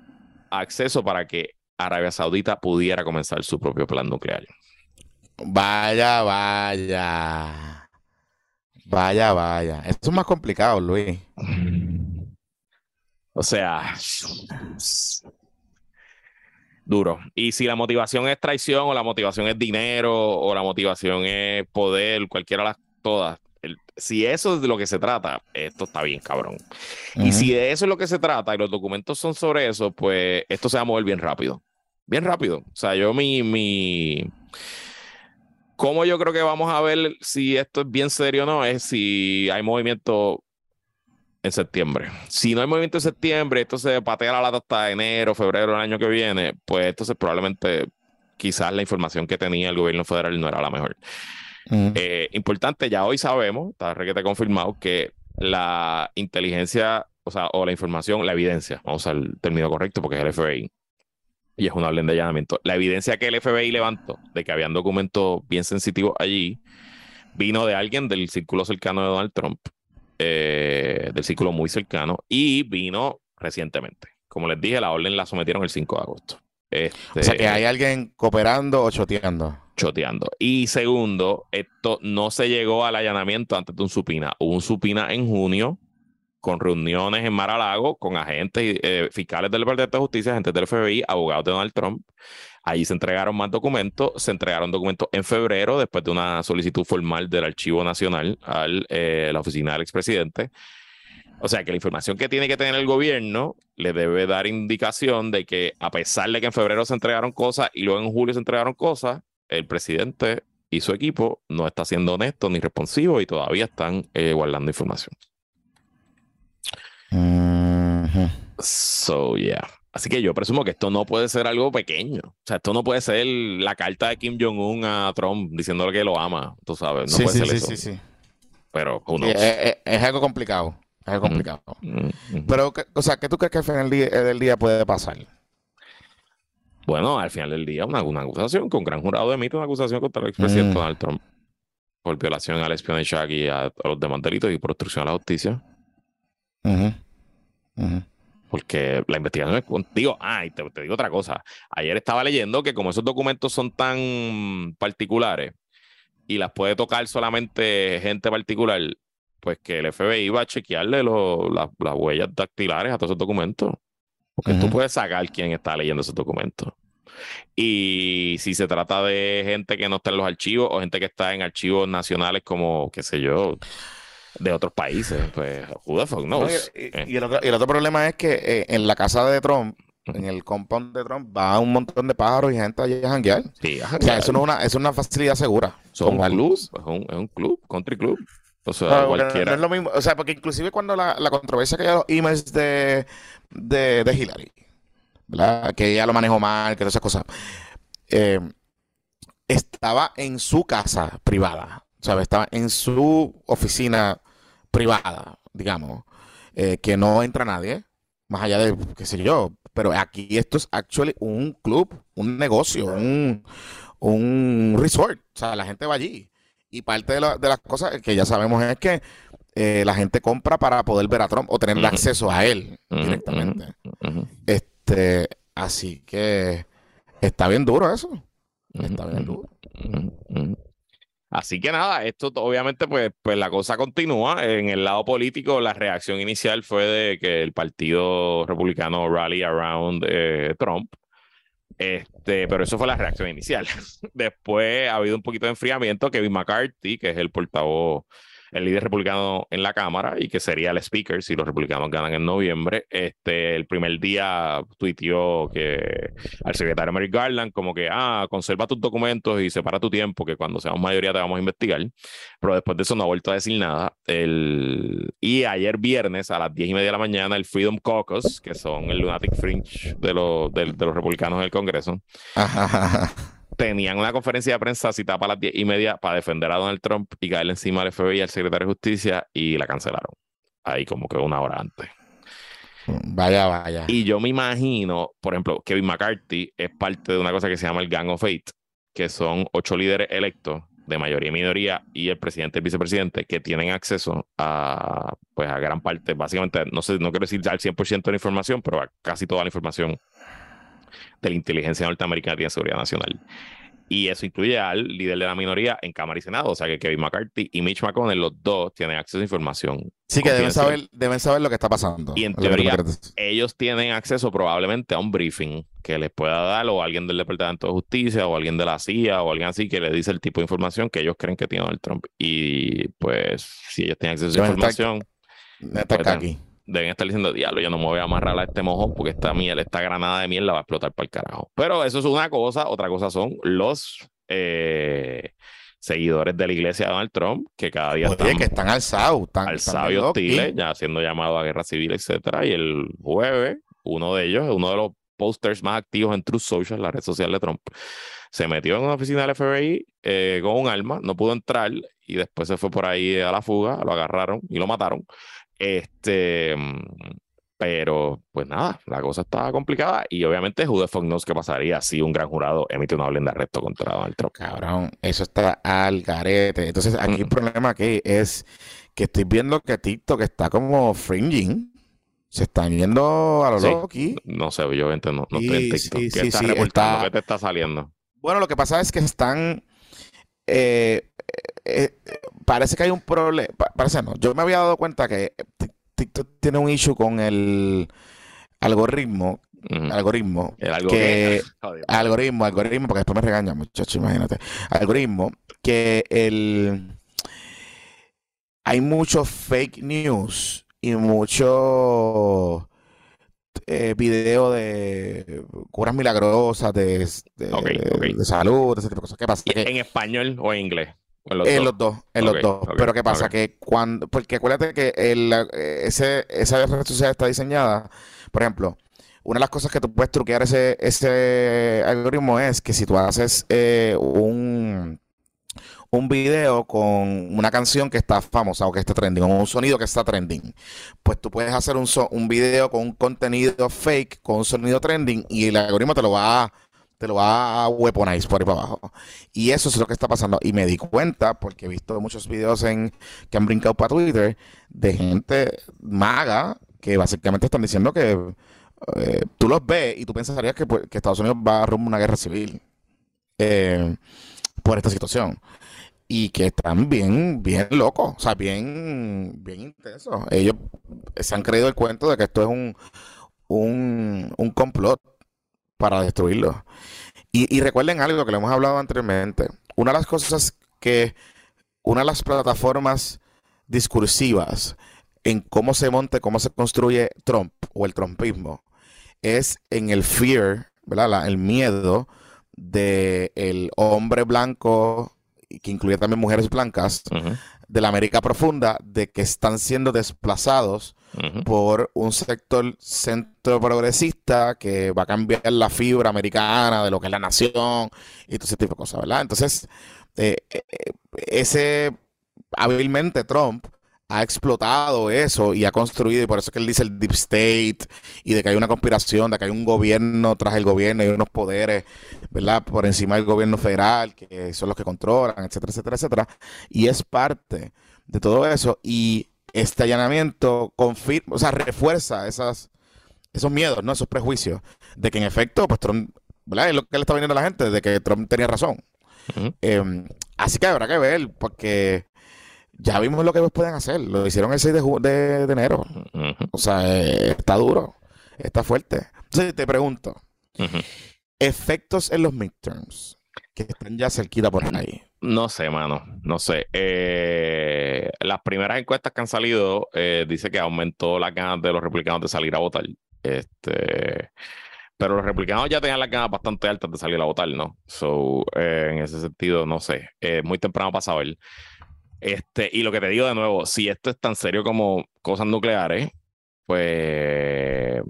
S1: acceso para que Arabia Saudita pudiera comenzar su propio plan nuclear.
S2: Vaya, vaya. Vaya, vaya. Esto es más complicado, Luis.
S1: O sea, duro. Y si la motivación es traición o la motivación es dinero o la motivación es poder, cualquiera de las todas, si eso es de lo que se trata, esto está bien, cabrón. Y si de eso es lo que se trata y los documentos son sobre eso, pues esto se va a mover bien rápido. Bien rápido. O sea, yo mi, mi... ¿Cómo yo creo que vamos a ver si esto es bien serio o no? Es si hay movimiento en septiembre. Si no hay movimiento en septiembre, esto se patea la lata hasta enero, febrero del año que viene, pues entonces probablemente quizás la información que tenía el gobierno federal no era la mejor. Eh, importante, ya hoy sabemos, está requete confirmado, que la inteligencia, o sea, o la información, la evidencia, vamos al término correcto porque es el FBI, y es una orden de allanamiento. La evidencia que el FBI levantó de que habían documentos bien sensitivos allí vino de alguien del círculo cercano de Donald Trump, eh, del círculo muy cercano, y vino recientemente. Como les dije, la orden la sometieron el 5 de agosto.
S2: o sea que hay alguien cooperando o choteando
S1: choteando. Y segundo, esto no se llegó al allanamiento antes de un supina. Hubo un supina en junio con reuniones en Mar-a-Lago con agentes eh, fiscales del Departamento de Justicia, agentes del FBI, abogados de Donald Trump. Allí se entregaron más documentos, se entregaron documentos en febrero después de una solicitud formal del Archivo Nacional a eh, la oficina del expresidente. O sea que la información que tiene que tener el gobierno le debe dar indicación de que a pesar de que en febrero se entregaron cosas y luego en julio se entregaron cosas, el presidente y su equipo no está siendo honesto ni responsivo y todavía están eh, guardando información. So, yeah. Así que yo presumo que esto no puede ser algo pequeño. O sea, esto no puede ser la carta de Kim Jong-un a Trump diciéndole que lo ama, tú sabes. No puede ser eso. Sí, sí, Pero,
S2: es, algo complicado. Es algo complicado. Pero, o sea, ¿qué tú crees que al final del día puede pasar?
S1: Bueno, al final del día, una, acusación que un gran jurado emite una acusación contra el expresidente mm. Donald Trump por violación al espionaje y a, los demás delitos y por obstrucción a la justicia. Porque la investigación es contigo. Ah, y te, digo otra cosa. Ayer estaba leyendo que como esos documentos son tan particulares y las puede tocar solamente gente particular, pues que el FBI va a chequearle las huellas dactilares a todos esos documentos. Porque tú puedes sacar quién está leyendo esos documentos. Y si se trata de gente que no está en los archivos o gente que está en archivos nacionales como, qué sé yo, de otros países, pues, who the fuck knows?
S2: Eh. y, el otro, problema es que eh, en la casa de Trump, en el compound de Trump, va un montón de pájaros y gente allí a janguear. Sí, O sea, eso no es una, es una facilidad segura.
S1: Son un club, es un, es un club, country club. O sea, cualquiera.
S2: No, es lo mismo. O sea, porque inclusive cuando la, la controversia que hay los emails de, de, de Hillary, ¿verdad? Que ella lo manejó mal, que todas esas cosas. Eh, estaba en su casa privada, ¿sabes? Estaba en su oficina privada, digamos, eh, que no entra nadie, más allá de, qué sé yo, pero aquí esto es actually un club, un negocio, un, un resort, o sea, la gente va allí. Y parte de, de las cosas que ya sabemos es que eh, la gente compra para poder ver a Trump o tener acceso a él directamente. Este, así que está bien duro eso. Está bien duro.
S1: Así que nada, esto obviamente pues, pues la cosa continúa. En el lado político, la reacción inicial fue de que el partido republicano rally around eh, Trump. Este, pero eso fue la reacción inicial. Después ha habido un poquito de enfriamiento. Kevin McCarthy, que es el portavoz, el líder republicano en la Cámara y que sería el speaker si los republicanos ganan en noviembre, este, el primer día tuiteó que al secretario Merrick Garland como que, ah, conserva tus documentos y separa tu tiempo, que cuando seamos mayoría te vamos a investigar. Pero después de eso no ha vuelto a decir nada. El... Y ayer viernes a las diez y media de la mañana, el Freedom Caucus, que son el lunatic fringe de los, de, los republicanos del Congreso, tenían una conferencia de prensa citada para las diez y media para defender a Donald Trump y caerle encima al FBI y al secretario de Justicia y la cancelaron. Ahí como que una hora antes.
S2: Vaya, vaya.
S1: Y yo me imagino, por ejemplo, Kevin McCarthy es parte de una cosa que se llama el Gang of Eight, que son ocho líderes electos de mayoría y minoría y el presidente y el vicepresidente que tienen acceso a pues a gran parte, básicamente, no sé, no quiero decir al 100% de la información, pero a casi toda la información de la inteligencia norteamericana y de seguridad nacional. Y eso incluye al líder de la minoría en Cámara y Senado, o sea que Kevin McCarthy y Mitch McConnell, los dos tienen acceso a información.
S2: Sí, que deben saber, deben saber lo que está pasando.
S1: Y en teoría, ellos tienen acceso probablemente a un briefing que les pueda dar o alguien del Departamento de Justicia o alguien de la CIA o alguien así que le dice el tipo de información que ellos creen que tiene Donald Trump. Y pues, si ellos tienen acceso a esa información.
S2: Pues, aquí
S1: deben estar diciendo, diablo, yo no me voy a amarrar a este mojón porque esta miel, esta granada de miel la va a explotar para el carajo. Pero eso es una cosa, otra cosa son los eh, seguidores de la iglesia de Donald Trump, que cada día
S2: están, que están alzados, están
S1: alzados y hostiles, ya siendo llamados a guerra civil, etcétera. Y el jueves, uno de ellos, uno de los posters más activos en Truth Social, la red social de Trump, se metió en una oficina del FBI eh, con un arma, no pudo entrar y después se fue por ahí a la fuga, lo agarraron y lo mataron. Este, pero, pues nada, la cosa estaba complicada y obviamente Who the fuck qué pasaría si un gran jurado emite una orden de arresto contra Donald Trump.
S2: Cabrón, eso está al garete. Entonces, aquí el problema que es que estoy viendo que TikTok está como fringing. Se están yendo a lo Loki.
S1: No sé, yo no, no estoy en TikTok. ¿Qué está reportando? ¿Qué te está saliendo?
S2: Bueno, lo que pasa es que están eh, eh, parece que hay un problema. Parece no. Yo me había dado cuenta que TikTok tiene un issue con el algoritmo. Algoritmo.
S1: El algoritmo.
S2: algoritmo, algoritmo, porque después me regaña, muchacho, imagínate. Algoritmo, que el hay mucho fake news y mucho eh, video de curas milagrosas, de, de, salud, ese tipo de cosas. ¿Qué pasa?
S1: ¿En español o en inglés?
S2: En los, dos? en los dos, Pero ¿qué pasa? Que cuando, porque acuérdate que el, ese, esa red social está diseñada, por ejemplo, una de las cosas que tú puedes truquear ese, ese algoritmo es que si tú haces eh, un, un video con una canción que está famosa o que está trending, o un sonido que está trending, pues tú puedes hacer un, un video con un contenido fake, con un sonido trending, y el algoritmo te lo va a te lo va a weaponize por ahí para abajo. Y eso es lo que está pasando. Y me di cuenta, porque he visto muchos videos en, que han brincado para Twitter, de gente maga que básicamente están diciendo que eh, tú los ves y tú pensarías que, pues, que, Estados Unidos va rumbo a una guerra civil eh, por esta situación. Y que están bien, bien locos, o sea, bien, bien intensos. Ellos se han creído el cuento de que esto es un, un, un complot para destruirlo. Y, recuerden algo que le hemos hablado anteriormente. Una de las cosas que, una de las plataformas discursivas en cómo se monte, cómo se construye Trump o el trumpismo, es en el fear, ¿verdad? el miedo del el hombre blanco, que incluye también mujeres blancas, de la América profunda, de que están siendo desplazados por un sector centro progresista que va a cambiar la fibra americana de lo que es la nación y todo ese tipo de cosas, ¿verdad? Entonces, eh, eh, ese hábilmente Trump ha explotado eso y ha construido, y por eso es que él dice el deep state, y de que hay una conspiración, de que hay un gobierno tras el gobierno y unos poderes, ¿verdad? Por encima del gobierno federal, que son los que controlan, etcétera, etcétera, etcétera. Y es parte de todo eso. Y este allanamiento confirma, o sea, refuerza esas, esos miedos, ¿no? Esos prejuicios de que en efecto, pues Trump, ¿verdad? Es lo que le está viniendo a la gente, de que Trump tenía razón. Em, así que habrá que ver, porque ya vimos lo que ellos pueden hacer. Lo hicieron el 6 de, de, enero. O sea, eh, está duro, está fuerte. Entonces te pregunto, efectos en los midterms que están ya cerquita por ahí.
S1: No sé, mano, no sé. Eh, las primeras encuestas que han salido eh, dice que aumentó la ganas de los republicanos de salir a votar. Este, pero los republicanos ya tenían las ganas bastante altas de salir a votar, ¿no? So, eh, en ese sentido, no sé. muy temprano para saber. Este, y lo que te digo de nuevo, si esto es tan serio como cosas nucleares, pues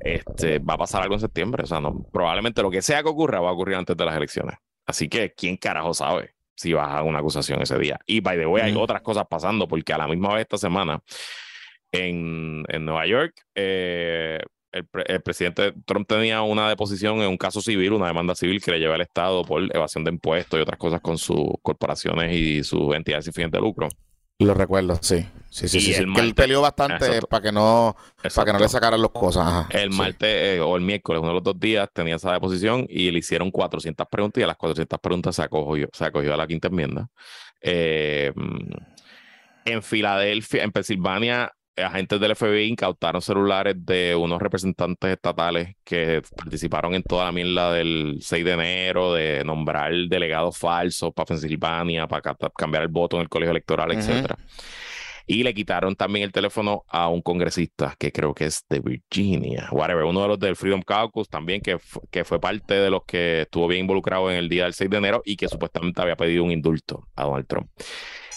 S1: este, va a pasar algo en septiembre. O sea, no, probablemente lo que sea que ocurra va a ocurrir antes de las elecciones. Así que, ¿quién carajo sabe si va a una acusación ese día? Y, by the way, hay otras cosas pasando porque a la misma vez esta semana en, en Nueva York, eh, el, el, presidente Trump tenía una deposición en un caso civil, una demanda civil que le lleva al Estado por evasión de impuestos y otras cosas con sus corporaciones y sus entidades sin fines de lucro.
S2: Lo recuerdo, sí. Sí, sí, sí. que él peleó bastante para que no para que no le sacaran las cosas.
S1: el martes eh, o el miércoles, uno de los dos días, tenía esa deposición y le hicieron 400 preguntas y a las 400 preguntas se acogió, se acogió a la quinta enmienda. Eh, en Filadelfia, en Pensilvania, agentes del FBI incautaron celulares de unos representantes estatales que participaron en toda la mierda del 6 de enero, de nombrar delegados falsos para Pensilvania, para cambiar el voto en el colegio electoral, etcétera. Y le quitaron también el teléfono a un congresista que creo que es de Virginia, whatever, uno de los del Freedom Caucus también, que, que fue parte de los que estuvo bien involucrado en el día del 6 de enero y que supuestamente había pedido un indulto a Donald Trump.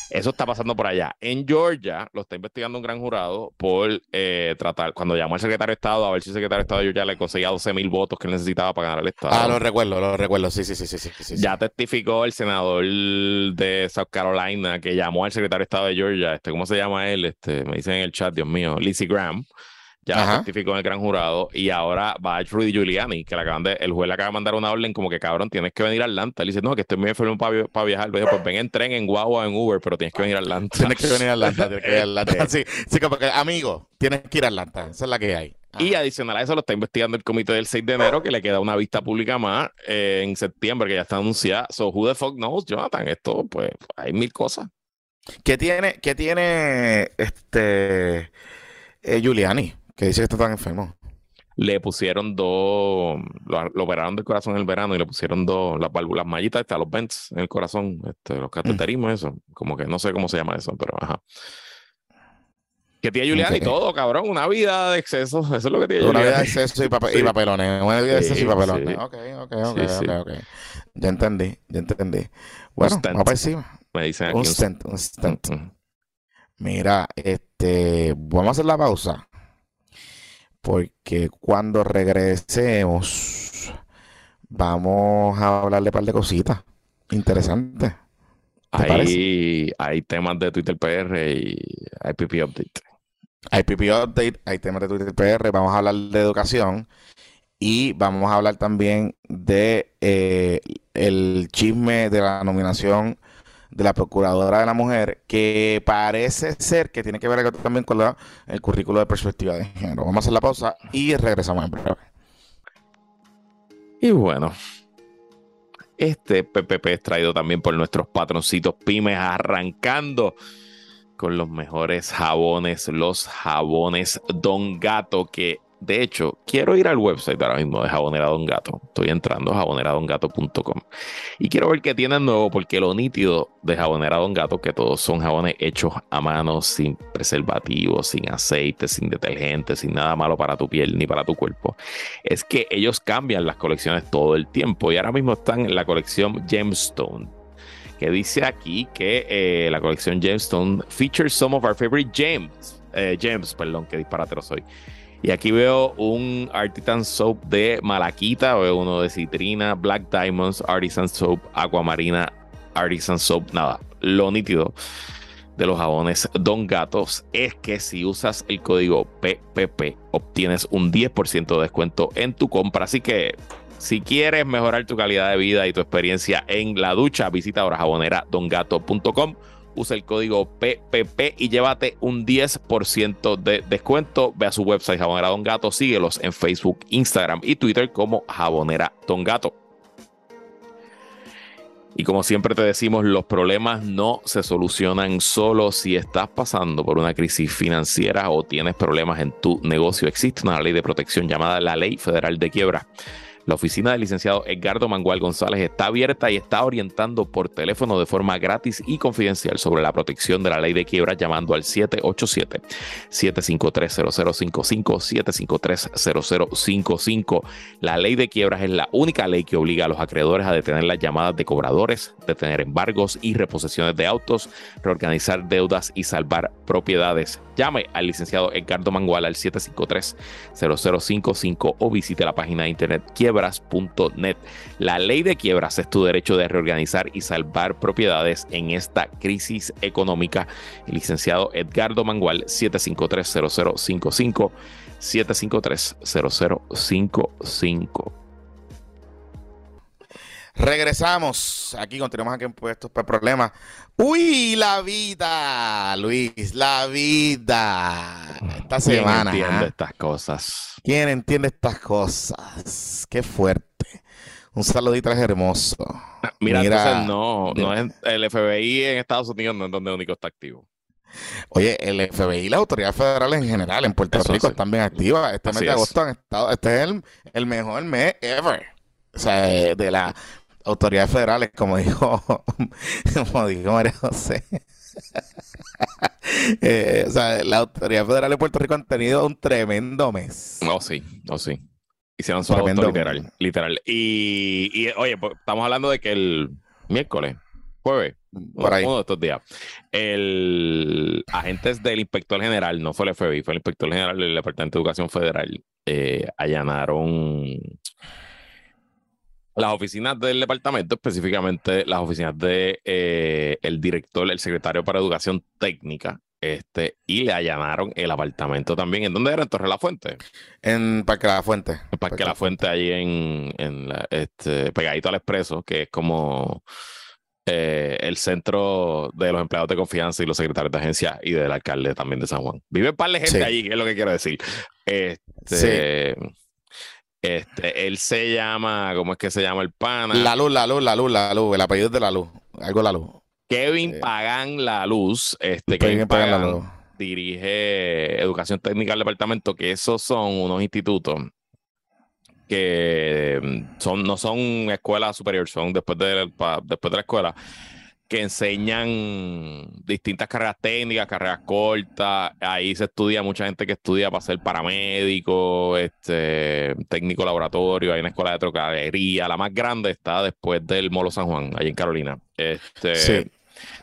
S1: Eso está pasando por allá. En Georgia lo está investigando un gran jurado por eh, tratar, cuando llamó al secretario de Estado a ver si el secretario de Estado de Georgia le conseguía 12 mil votos que él necesitaba para ganar el Estado.
S2: Ah, lo recuerdo, lo recuerdo, sí, sí, sí, sí. sí,
S1: ya testificó el senador de South Carolina que llamó al secretario de Estado de Georgia, este, ¿cómo se llama él? Este, me dicen en el chat, Dios mío, Lizzie Graham ya certificó en el gran jurado y ahora va a Rudy Giuliani, que le acaban de, el juez le acaba de mandar una orden como que cabrón, tienes que venir a Atlanta. Él dice, no, que estoy muy enfermo para viajar. Le dijo, pues ven en tren, en guagua, en Uber, pero tienes que venir a Atlanta.
S2: Tienes que venir a Atlanta, tienes que ir a Atlanta. sí, sí, como que, amigo, tienes que ir a Atlanta. Esa es la que hay.
S1: Y adicional a eso lo está investigando el comité del 6 de enero, que le queda una vista pública más eh, en septiembre, que ya está anunciada. So, who the fuck knows, Jonathan? Esto, pues, hay mil cosas.
S2: ¿Qué tiene, qué tiene este eh, Giuliani? Que dice que está tan enfermo.
S1: Le pusieron dos, lo, operaron del corazón en el verano y le pusieron dos, las válvulas mallitas, está, los vents en el corazón, este, los cateterismos, eso. Como que no sé cómo se llama eso, pero ajá. Que tiene Julián y todo, cabrón. Una vida de exceso. Eso es lo que tiene
S2: Una vida de exceso y, papelones. Una vida de exceso y papelones. Ok, ok, ok, ok, ok. Ya entendí, ya entendí. Bueno, vamos para encima.
S1: Me dicen aquí. Un
S2: stent, un stent. Mira, este, vamos a hacer la pausa porque cuando regresemos vamos a hablarle un par de cositas interesantes.
S1: Hay, hay temas de Twitter PR y hay PP Update.
S2: Hay PP Update, hay temas de Twitter PR, vamos a hablar de educación y vamos a hablar también de eh, el chisme de la nominación de la Procuradora de la Mujer, que parece ser que tiene que ver también con el currículo de perspectiva de género. Vamos a hacer la pausa y regresamos en breve.
S1: Y bueno, este PPP es traído también por nuestros patroncitos pymes, arrancando con los mejores jabones, los jabones Don Gato, que de hecho, quiero ir al website ahora mismo de Jabonera Don Gato. Estoy entrando a jaboneradongato.com y quiero ver qué tienen nuevo porque lo nítido de Jabonera Don Gato, que todos son jabones hechos a mano, sin preservativos, sin aceite, sin detergente, sin nada malo para tu piel ni para tu cuerpo, es que ellos cambian las colecciones todo el tiempo y ahora mismo están en la colección Gemstone que dice aquí que eh, la colección Gemstone features some of our favorite gems, eh, gems, perdón, que disparatero soy. Y aquí veo un Artisan Soap de Malaquita, veo uno de Citrina, Black Diamonds, Artisan Soap, Aquamarina, Artisan Soap, nada, lo nítido de los jabones Don Gatos es que si usas el código PPP obtienes un 10% de descuento en tu compra. Así que si quieres mejorar tu calidad de vida y tu experiencia en la ducha, visita ahora jaboneradongato.com usa el código PPP y llévate un 10% de descuento. Ve a su website Jabonera Don Gato, síguelos en Facebook, Instagram y Twitter como Jabonera Don Gato. Y como siempre te decimos, los problemas no se solucionan solo si estás pasando por una crisis financiera o tienes problemas en tu negocio. Existe una ley de protección llamada la Ley Federal de Quiebra La oficina del licenciado Edgardo Mangual González está abierta y está orientando por teléfono de forma gratis y confidencial sobre la protección de la ley de quiebra llamando al 787-753-0055, 753-0055. La ley de quiebras es la única ley que obliga a los acreedores a detener las llamadas de cobradores, detener embargos y reposiciones de autos, reorganizar deudas y salvar propiedades. Llame al licenciado Edgardo Mangual al 753-0055 o visite la página de internet La ley de quiebras es tu derecho de reorganizar y salvar propiedades en esta crisis económica. El licenciado Edgardo Mangual 753-0055 753-0055.
S2: Regresamos. Aquí continuamos aquí en Puestos para Problemas. Uy, la vida, Luis, la vida. Esta semana.
S1: ¿Quién entiende
S2: ¿ah?
S1: estas cosas?
S2: ¿Quién entiende estas cosas? Qué fuerte. Un saludito es hermoso.
S1: Mira,
S2: Mira,
S1: entonces no, no es el FBI en Estados Unidos no es donde único está activo.
S2: Oye, el FBI y las autoridades federales en general en Puerto
S1: Eso
S2: Rico
S1: sí.
S2: están bien activas. Este mes de
S1: es.
S2: agosto han estado, este es el, el mejor mes ever. O sea, de las autoridades federales, como dijo, como dijo María José. Eh, o sea, las autoridades federales de Puerto Rico han tenido un tremendo mes.
S1: No, sí, no, sí. Hicieron su
S2: Tremendo.
S1: literal, literal. Y, y, oye, pues, estamos hablando de que el miércoles, jueves,
S2: Por ahí.
S1: uno de estos días, el agentes del inspector general, no fue el FBI, fue el inspector general del Departamento de Educación Federal, eh, allanaron las oficinas del departamento, específicamente las oficinas de eh, el director, el secretario para Educación Técnica, este, y le allanaron el apartamento también. ¿En dónde era? En Torre La Fuente.
S2: En Parque La Fuente.
S1: El Parque La Fuente, ahí en, en la- este, pegadito al Expreso, que es como eh, el centro de los empleados de confianza y los secretarios de agencia y del alcalde también de San Juan. Vive un par de gente
S2: Sí.
S1: allí, que es lo que quiero decir. Este, este, él se llama, ¿cómo es que se llama el pana?
S2: La luz, la luz, la luz, la luz. El apellido es de la luz. Algo la luz.
S1: Kevin
S2: Eh,
S1: Pagan La Luz. Este,
S2: Kevin Pagan La Luz.
S1: dirige educación técnica del departamento, que esos son unos institutos que mm, son, no son escuelas superiores, son después de, después de la escuela, que enseñan distintas carreras técnicas, carreras cortas. Ahí se estudia mucha gente que estudia para ser paramédico, este, técnico laboratorio, hay una escuela de trocadería. La más grande está después del Molo San Juan, allí en Carolina. Este,
S2: Sí.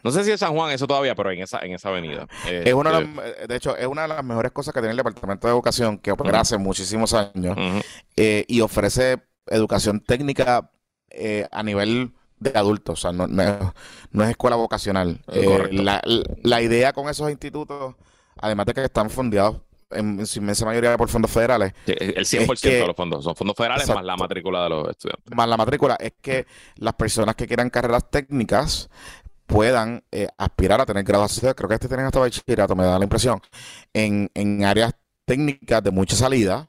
S1: no sé si es San Juan eso todavía, pero en esa, en esa avenida.
S2: Es una de,
S1: Este,
S2: las- de hecho, es una de las mejores cosas que tiene el Departamento de Educación, que opera hace muchísimos años eh, y ofrece educación técnica eh, a nivel de adultos, o sea, no, no es, no es escuela vocacional. Eh, la, la idea con esos institutos, además de que están fundados en, en su inmensa mayoría por fondos federales,
S1: sí, El 100%
S2: Es que-
S1: de los fondos son fondos federales más la matrícula de los estudiantes.
S2: más la matrícula, es que las personas que quieran carreras técnicas puedan eh, aspirar a tener graduación, creo que este tienen hasta bachillerato, me da la impresión, en, en áreas técnicas de mucha salida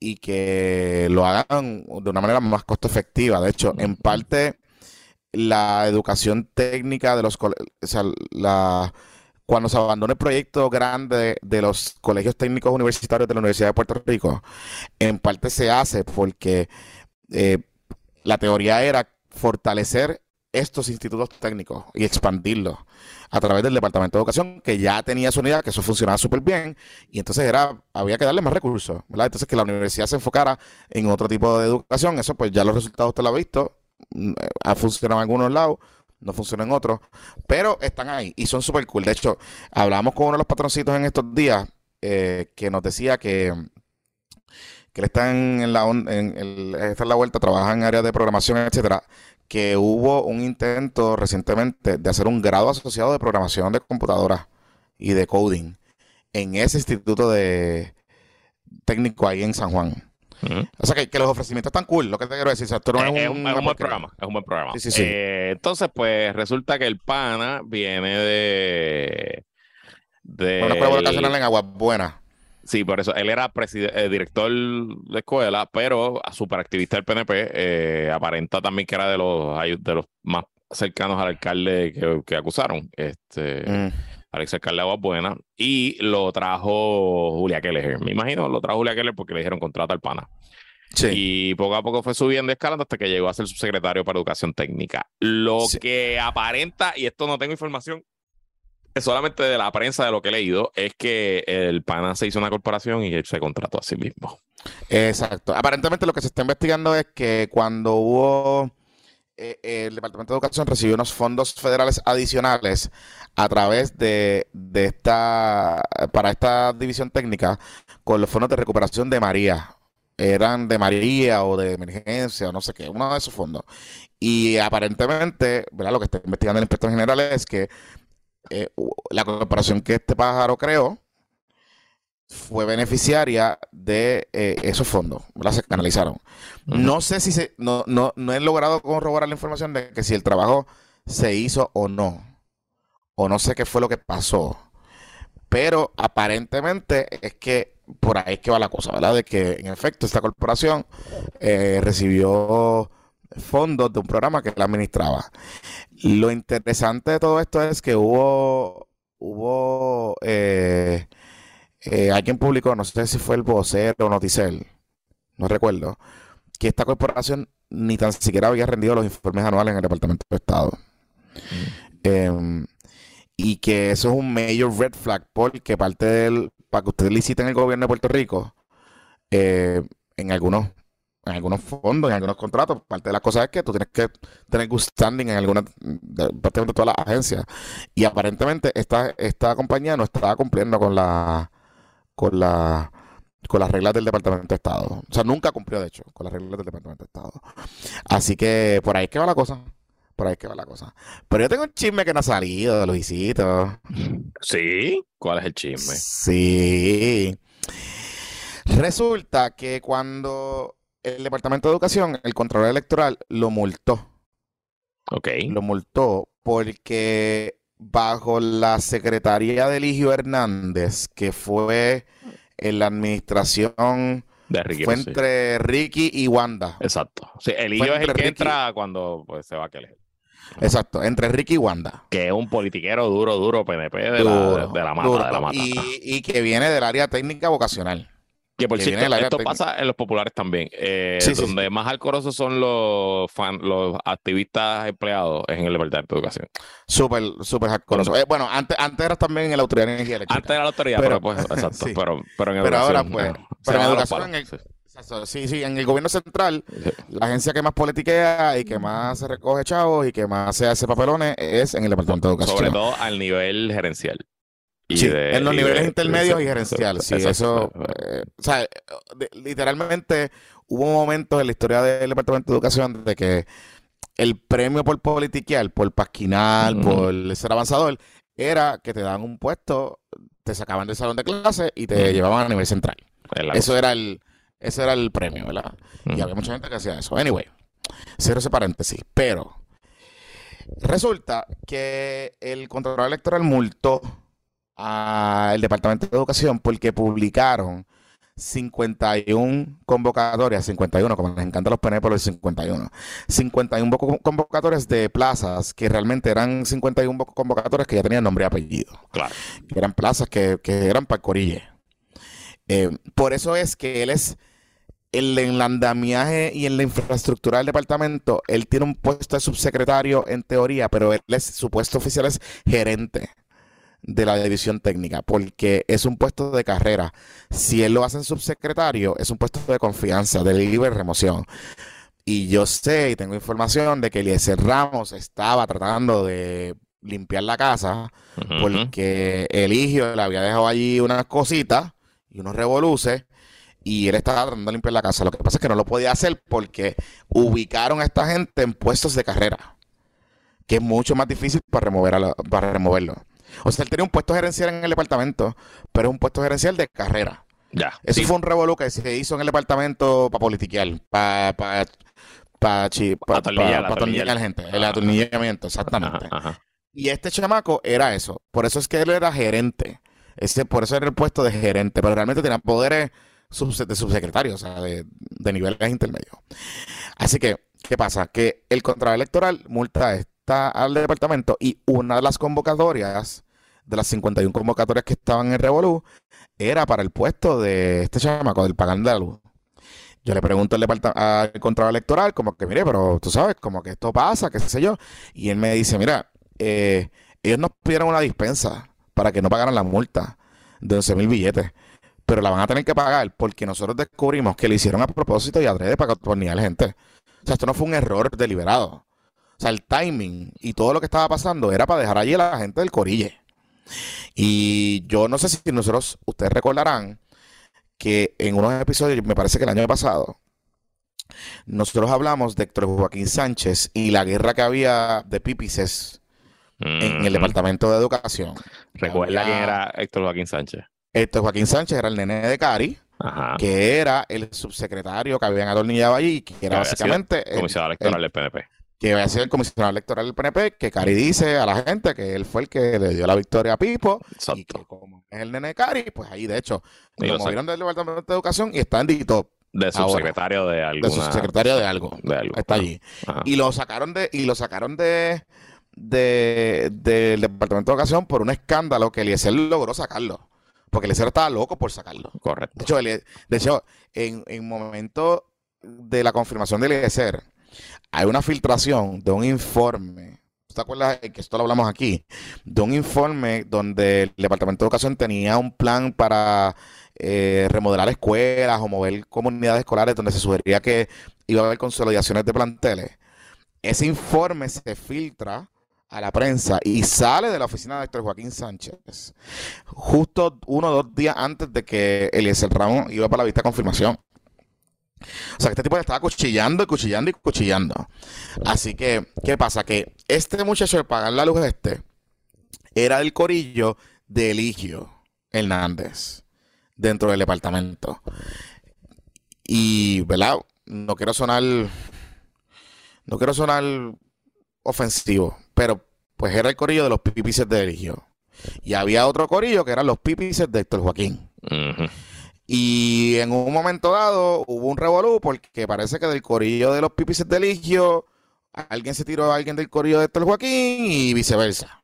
S2: y que lo hagan de una manera más costo efectiva. De hecho, en parte, la educación técnica de los colegios, sea, cuando se abandona el proyecto grande de los colegios técnicos universitarios de la Universidad de Puerto Rico, en parte se hace porque eh, la teoría era fortalecer estos institutos técnicos y expandirlos a través del Departamento de Educación, que ya tenía su unidad, que eso funcionaba súper bien, y entonces era, había que darle más recursos. Entonces que la universidad se enfocara en otro tipo de educación, eso pues ya los resultados usted lo ha visto, ha funcionado en algunos lados, no funciona en otros, pero están ahí y son súper cool. De hecho, hablamos con uno de los patroncitos en estos días eh, que nos decía que que él está en, la está en la vuelta, trabaja en áreas de programación, etcétera, que hubo un intento recientemente de hacer un grado asociado de programación de computadoras y de coding en ese instituto de técnico ahí en San Juan. O sea que, que los ofrecimientos están cool, lo que te quiero decir. O sea, esto no
S1: Es,
S2: un,
S1: un, es
S2: una
S1: un buen programa, es un buen programa.
S2: Sí, sí, sí.
S1: Eh, entonces, pues resulta que el pana viene de. de
S2: Una escuela vocacional en Aguas Buenas.
S1: Sí, por eso. Él era eh, director de escuela, pero a superactivista del PNP. eh, aparenta también que era de los, de los más cercanos al alcalde que, que acusaron. Este,
S2: Mm.
S1: Al ex alcalde de Aguas Buenas. Y lo trajo Julia Keller. Me imagino, lo trajo Julia Keller porque le dijeron contrata al pana. Y poco a poco fue subiendo escalando hasta que llegó a ser subsecretario para Educación Técnica. Lo que aparenta, y esto no tengo información, solamente de la prensa de lo que he leído, es que el PANA se hizo una corporación y se contrató a sí mismo.
S2: Exacto. Aparentemente lo que se está investigando es que cuando hubo eh, el Departamento de Educación recibió unos fondos federales adicionales a través de, de esta para esta división técnica con los fondos de recuperación de María eran de María o de emergencia o no sé qué, uno de esos fondos. Y aparentemente, ¿verdad? Lo que está investigando el inspector general es que eh, la corporación que este pájaro creó fue beneficiaria de eh, esos fondos, ¿verdad? Se canalizaron. No sé si se, no, no, no he logrado corroborar la información de que si el trabajo se hizo o no, o no sé qué fue lo que pasó, pero aparentemente es que por ahí es que va la cosa, ¿verdad? De que en efecto esta corporación eh, recibió fondos de un programa que la administraba. Lo interesante de todo esto es que hubo, hubo eh, eh, alguien publicó, no sé si fue el vocero o Noticel, no recuerdo, que esta corporación ni tan siquiera había rendido los informes anuales en el Departamento de Estado. Mm. Em, y que eso es un major red flag porque parte del, para que ustedes liciten el gobierno de Puerto Rico, eh, en algunos en algunos fondos, en algunos contratos, parte de las cosas es que tú tienes que tener good standing en alguna, prácticamente todas las agencias. Y aparentemente esta, esta compañía no estaba cumpliendo con la con la con las reglas del Departamento de Estado. O sea, nunca cumplió, de hecho, con las reglas del Departamento de Estado. Así que por ahí es que va la cosa. Por ahí es que va la cosa. Pero yo tengo un chisme que no ha salido, Luisito.
S1: ¿Sí? ¿Cuál es el chisme?
S2: Sí. Resulta que cuando el Departamento de Educación, el Contralor Electoral, lo multó.
S1: Ok.
S2: Lo multó porque bajo la secretaría de Eligio Hernández, que fue en la administración
S1: de Ricky,
S2: fue entre Ricky y Wanda.
S1: Exacto. Sí, Eligio es el que entra cuando pues, se va a querer.
S2: Exacto, entre Ricky y Wanda.
S1: Que es un politiquero duro, duro, PNP de, la, de la mata. De la mata.
S2: Y, y, que viene del área técnica vocacional.
S1: Que por cierto, esto pasa en los populares también. Eh, donde más alcorosos son los los activistas empleados en el Departamento de Educación.
S2: Súper, súper alcoroso. Eh, bueno, antes, antes era también en la Autoridad de Energía
S1: Eléctrica. Antes era la autoridad, pero, pues, exacto. Pero, pero, en
S2: pero ahora, pues, pero en educación, en sí, sí, en el gobierno central, la agencia que más politiquea y que más se recoge chavos y que más se hace papelones es en el Departamento de Educación.
S1: Sobre todo al nivel gerencial
S2: sí, en los niveles intermedios y gerenciales. Sí, eso. Eh, o sea, literalmente hubo momentos en la historia del Departamento de Educación de que el premio por politiquear, por pasquinar, por ser avanzador, era que te daban un puesto, te sacaban del salón de clase y te llevaban a nivel central. Eso era el, ese era el premio, ¿verdad? Y había mucha gente que hacía eso. Anyway, cierro ese paréntesis. Pero resulta que el Contralor Electoral multó al Departamento de Educación porque publicaron 51 convocatorias, 51, como les encanta los PNP por el 51, 51 convocatorias de plazas que realmente eran 51 convocatorias que ya tenían nombre y apellido.
S1: Claro.
S2: Que eran plazas que, eran para Corille. Eh, por eso es que él es el, en el andamiaje y en la infraestructura del departamento, él tiene un puesto de subsecretario en teoría, pero él es, su puesto oficial es gerente de la división técnica, porque es un puesto de carrera. Si él lo hace en subsecretario, es un puesto de confianza, de libre remoción. Y yo sé y tengo información de que Eliezer Ramos estaba tratando de limpiar la casa porque Eligio le había dejado allí unas cositas y unos revoluces y él estaba tratando de limpiar la casa. Lo que pasa es que no lo podía hacer porque ubicaron a esta gente en puestos de carrera, que es mucho más difícil para, remover para removerlo. O sea, él tenía un puesto gerencial en el departamento, pero es un puesto gerencial de carrera.
S1: Ya.
S2: Eso fue un revolú que se hizo en el departamento para politiquear, para para pa, pa, la gente, el atornillamiento, exactamente. Y este chamaco era eso. Por eso es que él era gerente. Ese, por eso era el puesto de gerente, pero realmente tenía poderes de subsecretario, o sea, de, de niveles intermedios. Así que, ¿qué pasa? Que el contraelectoral multa al departamento y una de las convocatorias de las 51 convocatorias que estaban en Revolú, era para el puesto de este chamaco, del pagán de la. Yo le pregunto al, al Electoral, como que, mire, pero tú sabes, como que esto pasa, qué sé yo. Y él me dice, mira, eh, ellos nos pidieron una dispensa para que no pagaran la multa de 11 mil billetes. Pero la van a tener que pagar porque nosotros descubrimos que le hicieron a propósito y adrede para a la gente. O sea, esto no fue un error deliberado. O sea, el timing y todo lo que estaba pasando era para dejar allí a la gente del corille. Y yo no sé si nosotros, ustedes recordarán que en unos episodios, me parece que el año pasado, nosotros hablamos de Héctor Joaquín Sánchez y la guerra que había de Pipices en el Departamento de Educación.
S1: ¿Recuerda quién era Héctor Joaquín Sánchez?
S2: Héctor Joaquín Sánchez era el nene de Cari, que era el subsecretario que habían atornillado allí, que era básicamente...
S1: El comisionado electoral del PNP.
S2: Que iba a ser el comisionado electoral del PNP, que Cari dice a la gente que él fue el que le dio la victoria a Pipo. Y que como es el nene de Cari, pues ahí de hecho lo movieron del Departamento de Educación y está en Dito.
S1: De subsecretario de algo.
S2: De subsecretario de algo. De algo. Está allí. Y lo sacaron de, y lo sacaron de del Departamento de Educación por un escándalo que Eliezer logró sacarlo. Porque Eliezer estaba loco por sacarlo.
S1: Correcto.
S2: De hecho, en, en momento de la confirmación de Eliezer, hay una filtración de un informe. ¿Te acuerdas que esto lo hablamos aquí? De un informe donde el Departamento de Educación tenía un plan para eh, remodelar escuelas o mover comunidades escolares donde se sugería que iba a haber consolidaciones de planteles. Ese informe se filtra a la prensa y sale de la oficina de Héctor Joaquín Sánchez justo uno o dos días antes de que Eliezer Ramón iba para la vista de confirmación. O sea, que este tipo le estaba cuchillando y cuchillando y cuchillando. Así que, ¿qué pasa? Que este muchacho de pagar la luz este era el corillo de Eligio Hernández dentro del departamento. Y, ¿verdad? No quiero sonar. No quiero sonar ofensivo, pero pues era el corillo de los pipices de Eligio. Y había otro corillo que eran los pipices de Héctor Joaquín. Y en un momento dado hubo un revolú porque parece que del corillo de los pipices de Eligio alguien se tiró a alguien del corillo de Héctor Joaquín y viceversa.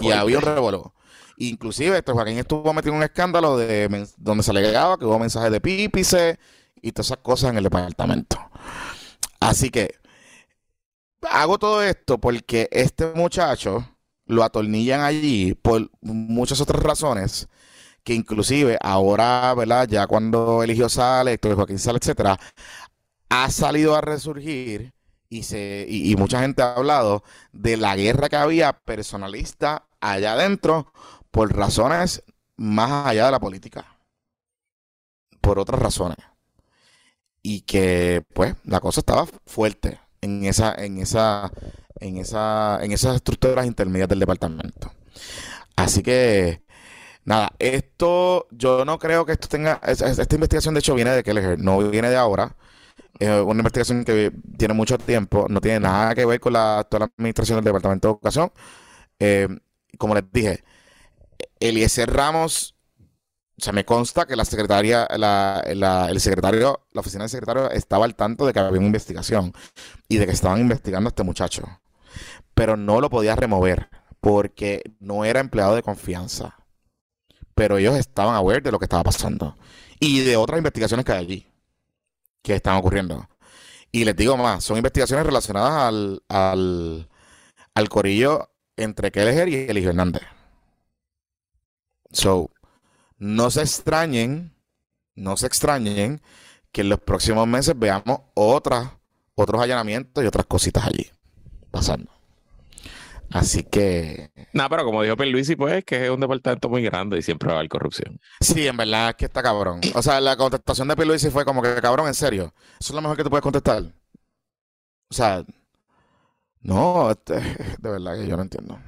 S2: y había un revolú. Inclusive Héctor Joaquín estuvo metido en un escándalo de donde se alegaba que hubo mensajes de pípices y todas esas cosas en el departamento. Así que hago todo esto porque este muchacho lo atornillan allí por muchas otras razones que inclusive ahora, ¿verdad? Ya cuando eligió Sale, Héctor Joaquín Sale, etcétera, ha salido a resurgir y, se, y, mucha gente ha hablado de la guerra que había personalista allá adentro por razones más allá de la política. Por otras razones. Y que, pues, la cosa estaba fuerte en esa, en esa, en esa, en esas estructuras intermedias del departamento. Así que, nada, esto, yo no creo que esto tenga, esta investigación de hecho viene de Kelleher, no viene de ahora. Una investigación que tiene mucho tiempo, no tiene nada que ver con la la administración del Departamento de Educación. Eh, como les dije, Eliezer Ramos o sea, me consta que la secretaria, la, el secretario, la oficina del secretario estaba al tanto de que había una investigación y de que estaban investigando a este muchacho. Pero no lo podía remover porque no era empleado de confianza. Pero ellos estaban aware de lo que estaba pasando y de otras investigaciones que hay allí que están ocurriendo. Y les digo más, son investigaciones relacionadas al, al, al corillo entre Kelleher y Eligio Hernández. So, no se extrañen, no se extrañen que en los próximos meses veamos otras, otros allanamientos y otras cositas allí pasando. Así que.
S1: No, pero como dijo Luisi, pues que es un departamento muy grande y siempre va a haber corrupción.
S2: Sí, en verdad es que está cabrón. O sea, la contestación de Luisi fue como que, cabrón, en serio. Eso es lo mejor que tú puedes contestar. O sea, no, este, de verdad que yo no entiendo.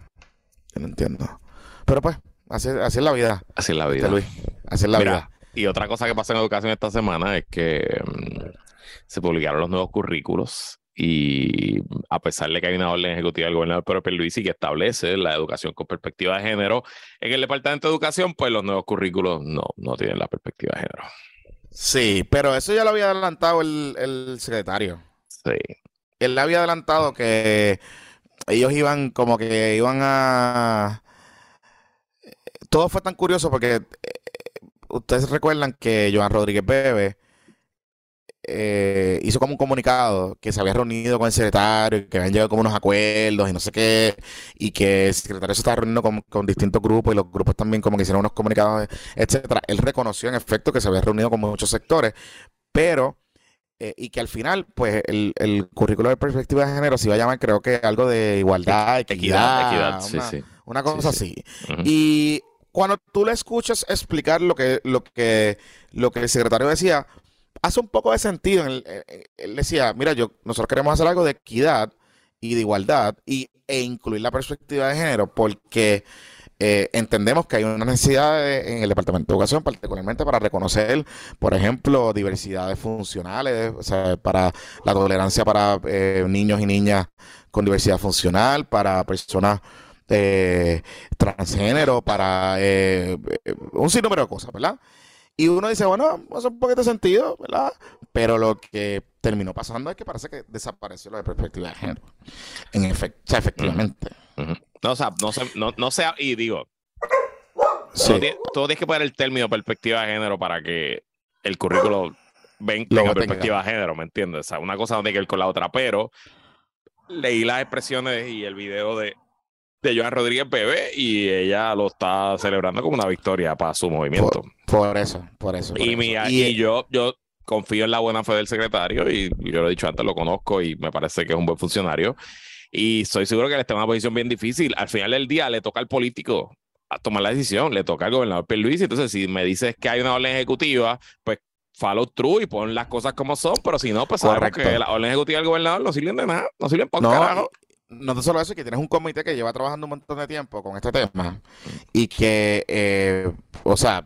S2: Yo no entiendo. Pero pues, Así, es la vida.
S1: Así es la vida.
S2: Luis. Así es la vida.
S1: Y otra cosa que pasó en educación esta semana es que mm, se publicaron los nuevos currículos y a pesar de que hay una orden ejecutiva del gobernador Pedro Pierluisi que establece la educación con perspectiva de género en el Departamento de Educación, pues los nuevos currículos no, no tienen la perspectiva de género.
S2: Sí, pero eso ya lo había adelantado el, el secretario.
S1: Sí.
S2: Él había adelantado que ellos iban como que iban a todo fue tan curioso porque eh, ustedes recuerdan que Joan Rodríguez Bebe eh, hizo como un comunicado que se había reunido con el secretario, que habían llegado como unos acuerdos y no sé qué, y que el secretario se estaba reuniendo con, distintos grupos y los grupos también como que hicieron unos comunicados, etcétera. Él reconoció en efecto que se había reunido con muchos sectores, pero eh, y que al final, pues, el, el, currículo de perspectiva de género se iba a llamar, creo que algo de igualdad, equidad, equidad, sí, sí. una cosa así. Y cuando tú le escuchas explicar lo que, lo que, lo que el secretario decía, hace un poco de sentido. Él, decía, mira, yo, nosotros queremos hacer algo de equidad y de igualdad y, e incluir la perspectiva de género porque eh, entendemos que hay una necesidad en el Departamento de Educación, particularmente para reconocer, por ejemplo, diversidades funcionales, o sea, para la tolerancia para eh, niños y niñas con diversidad funcional, para personas eh, transgénero, para un sinnúmero de cosas, ¿verdad? Y uno dice, bueno, hace un poquito de sentido, ¿verdad? Pero lo que terminó pasando es que parece que desapareció la perspectiva de género. En o sea, efectivamente.
S1: No, o sea, no, sé, no, no sea, y digo, sí. tú, tienes, que poner el término perspectiva de género para que el currículo venga perspectiva de género, ¿me entiendes? O sea, una cosa no tiene que ver con la otra, pero leí las expresiones y el video de, de Joan Rodríguez Bebé y ella lo está celebrando como una victoria para su movimiento.
S2: Por, eso, por eso.
S1: y, y, yo, yo confío en la buena fe del secretario y, yo lo he dicho antes, lo conozco y me parece que es un buen funcionario. Y estoy seguro que él está en una posición bien difícil. Al final del día le toca al político a tomar la decisión, le toca al gobernador Luis. Entonces, si me dices que hay una orden ejecutiva, pues follow through y pon las cosas como son, pero si no, pues sabemos que la orden ejecutiva del gobernador no sirven de nada, no sirven para no, carajo
S2: no solo eso, que tienes un comité que lleva trabajando un montón de tiempo con este tema y que, eh, o sea,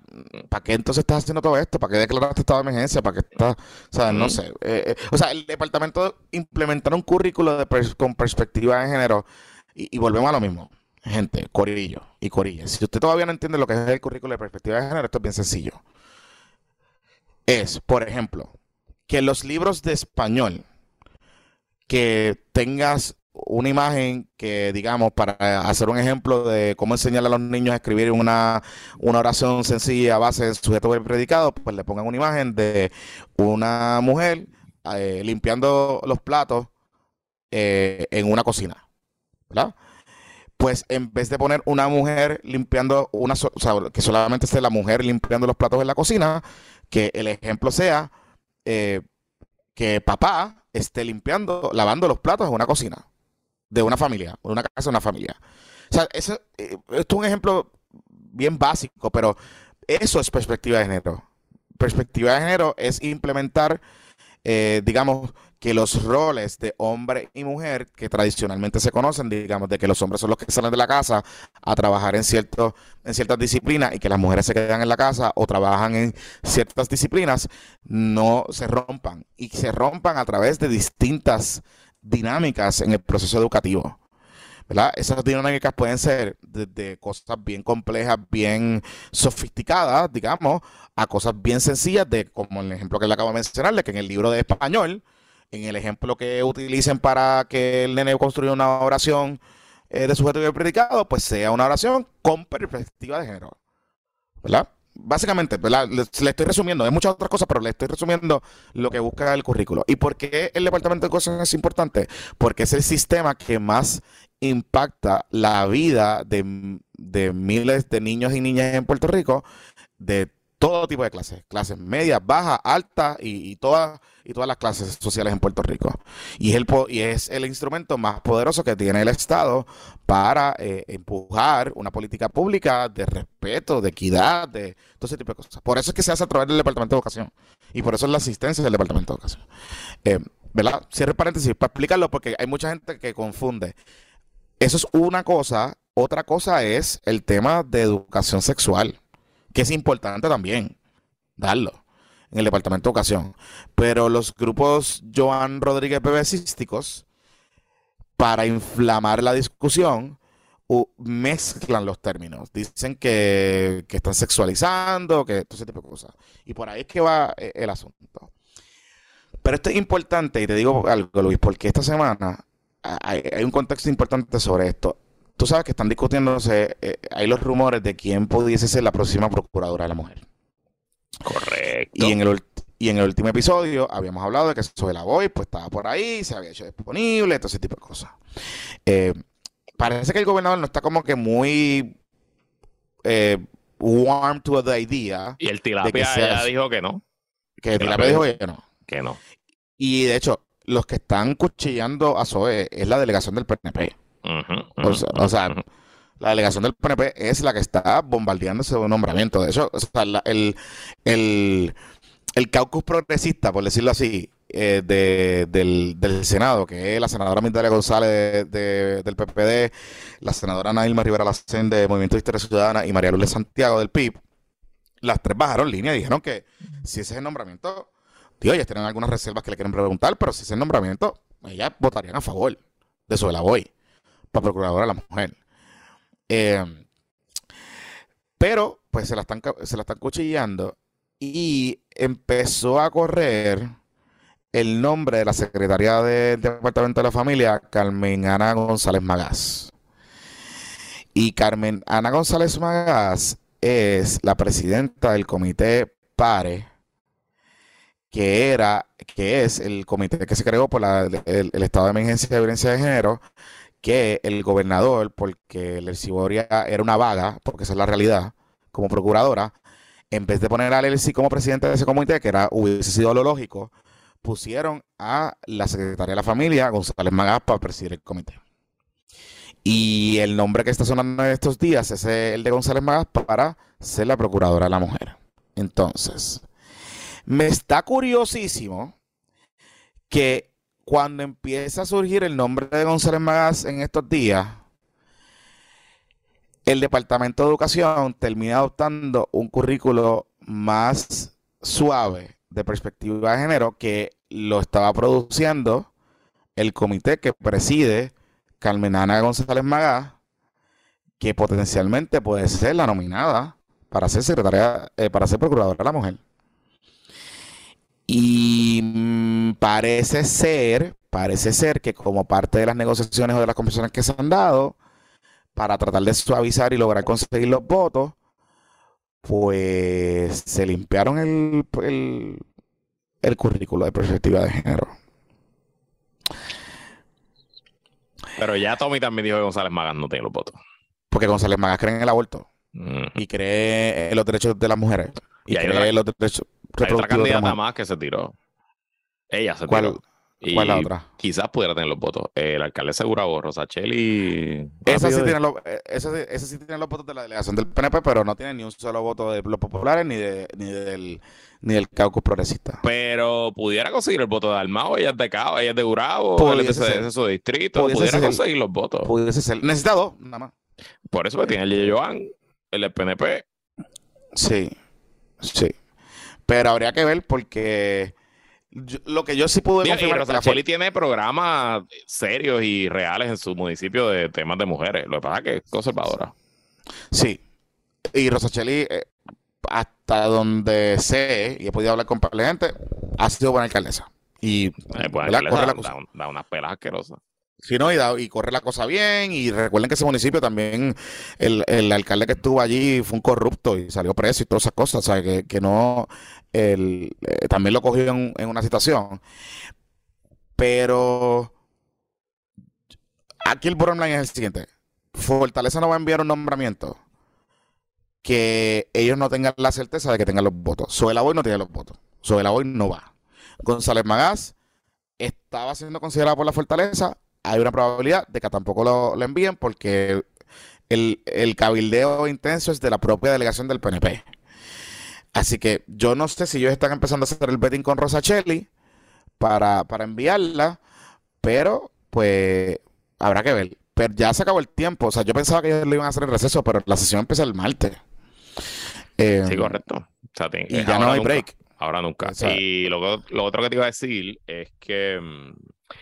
S2: ¿para qué entonces estás haciendo todo esto? ¿Para qué declaraste estado de emergencia? ¿Para qué estás, o sea, no sé. Eh, eh, o sea, el departamento implementar un currículo de con perspectiva de género y, volvemos a lo mismo. Gente, corillo y corilla. Si usted todavía no entiende lo que es el currículo de perspectiva de género, esto es bien sencillo. Es, por ejemplo, que los libros de español que tengas una imagen que, digamos, para hacer un ejemplo de cómo enseñarle a los niños a escribir una, oración sencilla a base de sujeto del predicado, pues le pongan una imagen de una mujer eh, limpiando los platos eh, en una cocina, ¿verdad? Pues en vez de poner una mujer limpiando una, o sea, que solamente esté la mujer limpiando los platos en la cocina, que el ejemplo sea eh, que papá esté limpiando, lavando los platos en una cocina de una familia, una casa una familia. O sea, eso, eh, esto es un ejemplo bien básico, pero eso es perspectiva de género. Perspectiva de género es implementar, eh, digamos, que los roles de hombre y mujer que tradicionalmente se conocen, digamos, de que los hombres son los que salen de la casa a trabajar en, cierto, en ciertas disciplinas y que las mujeres se quedan en la casa o trabajan en ciertas disciplinas, no se rompan. Y se rompan a través de distintas dinámicas en el proceso educativo. ¿verdad? Esas dinámicas pueden ser desde cosas bien complejas, bien sofisticadas, digamos, a cosas bien sencillas, de como el ejemplo que le acabo de mencionarle, que en el libro de español, en el ejemplo que utilicen para que el nene construya una oración eh, de sujeto y predicado, pues sea una oración con perspectiva de género. ¿Verdad? Básicamente, Le, estoy resumiendo, hay muchas otras cosas, pero le estoy resumiendo lo que busca el currículo. ¿Y por qué el departamento de educación es importante? Porque es el sistema que más impacta la vida de, miles de niños y niñas en Puerto Rico de todo tipo de clases, clases medias, bajas, altas y, y todas y todas las clases sociales en Puerto Rico. Y es el, y es el instrumento más poderoso que tiene el Estado para eh, empujar una política pública de respeto, de equidad, de todo ese tipo de cosas. Por eso es que se hace a través del Departamento de Educación. Y por eso es la asistencia del Departamento de Educación. Eh, ¿Verdad? Cierre paréntesis para explicarlo porque hay mucha gente que confunde. Eso es una cosa. Otra cosa es el tema de educación sexual, que es importante también darlo en el Departamento de Educación. Pero los grupos Joan Rodríguez Bebecísticos, para inflamar la discusión, mezclan los términos. Dicen que, están sexualizando, que todo ese tipo de cosas. Y por ahí es que va eh, el asunto. Pero esto es importante, y te digo algo, Luis, porque esta semana hay, un contexto importante sobre esto. Tú sabes que están discutiéndose, eh, hay los rumores de quién pudiese ser la próxima procuradora de la mujer.
S1: Correcto.
S2: Y en el, Y en el último episodio habíamos hablado de que Soela Boy pues estaba por ahí, se había hecho disponible, todo ese tipo de cosas. Eh, parece que el gobernador no está como que muy eh, warm to the idea.
S1: Y el tilapia ya dijo que no.
S2: Que el tilapia dijo que no.
S1: Que no.
S2: Y de hecho, los que están cuchillando a Zoe es la delegación del PNP. o sea, la delegación del PNP es la que está bombardeando ese nombramiento. De hecho, el, el, el caucus progresista, por decirlo así, eh, del, Senado, que es la senadora Mindalia González del PPD, la senadora Nailma Rivera Lacen de Movimiento de Historia Ciudadana y María Lourdes Santiago del PIB, las tres bajaron línea y dijeron que si ese es el nombramiento, digo, ellas tienen algunas reservas que le quieren preguntar, pero si ese es el nombramiento, ellas votarían a favor de eso de la voy para procuradora de la mujer. Eh, pero, pues se la están, se la están cuchillando y empezó a correr el nombre de la secretaria del Departamento de la Familia, Carmen Ana González Magás. Y Carmen Ana González Magás es la presidenta del comité PARE, que era, que es el comité que se creó por el, estado de emergencia de violencia de género, que el gobernador, porque el Ciboria era una vaga, porque esa es la realidad, como procuradora, en vez de poner a Elsie como presidente de ese comité, que era, hubiese sido lo lógico, pusieron a la secretaria de la familia, González Magás, para presidir el comité. Y el nombre que está sonando en estos días es el de González Magás para ser la procuradora de la mujer. Entonces, me está curiosísimo que cuando empieza a surgir el nombre de González Magás en estos días, el Departamento de Educación termina adoptando un currículo más suave de perspectiva de género que lo estaba produciendo el comité que preside Carmen Ana González Magá, que potencialmente puede ser la nominada para ser secretaria, eh, para ser procuradora de la mujer. Y mm, parece ser, parece ser que como parte de las negociaciones o de las conversaciones que se han dado, para tratar de suavizar y lograr conseguir los votos, pues se limpiaron el, el, currículo de perspectiva de género.
S1: Pero ya Tommy también dijo que González Magas no tiene los votos.
S2: Porque González Magas cree en el aborto. Y cree en los derechos de las mujeres. Y, cree en los derechos
S1: hay otra candidata más que se tiró. Ella se tiró.
S2: ¿Cuál la otra?
S1: Quizás pudiera tener los votos. El alcalde Segurabo,
S2: Rosacheli. Esa sí, tiene los, eh, esa, sí tiene los votos de la delegación del PNP, pero no tiene ni un solo voto de los populares ni, de, ni, del, ni del caucus progresista.
S1: Pero pudiera conseguir el voto de Almao, ella es de Cabo, ella es de Gurabo, él es de su distrito. Pudiera conseguir los votos.
S2: Pudiese ser. Necesita dos, nada más.
S1: Por eso que tiene el Joan, el PNP.
S2: Sí, sí. Pero habría que ver porque lo que yo sí pude
S1: confirmar y tiene programas serios y reales en su municipio de temas de mujeres. Lo que pasa es que es conservadora.
S2: Sí. Y Rosacheli, eh, hasta donde sé, y he podido hablar con la gente, ha sido buena alcaldesa. Y
S1: eh, buena alcaldesa da, da, unas pelas asquerosas.
S2: Sí, no, y, corre la cosa bien. Y recuerden que ese municipio también, el, alcalde que estuvo allí fue un corrupto y salió preso y todas esas cosas. O sea, que, que no, el, eh, también lo cogió en, una situación. Pero aquí el bottom line es el siguiente. Fortaleza no va a enviar un nombramiento que ellos no tengan la certeza de que tengan los votos. Soela Boy no tiene los votos. Soela Boy no va. González Magás estaba siendo considerado por la Fortaleza. Hay una probabilidad de que tampoco lo, lo envíen porque el, el cabildeo intenso es de la propia delegación del PNP. Así que yo no sé si ellos están empezando a hacer el betting con Rosa para, para enviarla, pero pues habrá que ver. Pero ya se acabó el tiempo. O sea, yo pensaba que ellos lo iban a hacer en receso, pero la sesión empieza el martes.
S1: Eh, sí, correcto.
S2: y ya no hay break.
S1: Ahora nunca. y lo, lo, otro que te iba a decir es que mm,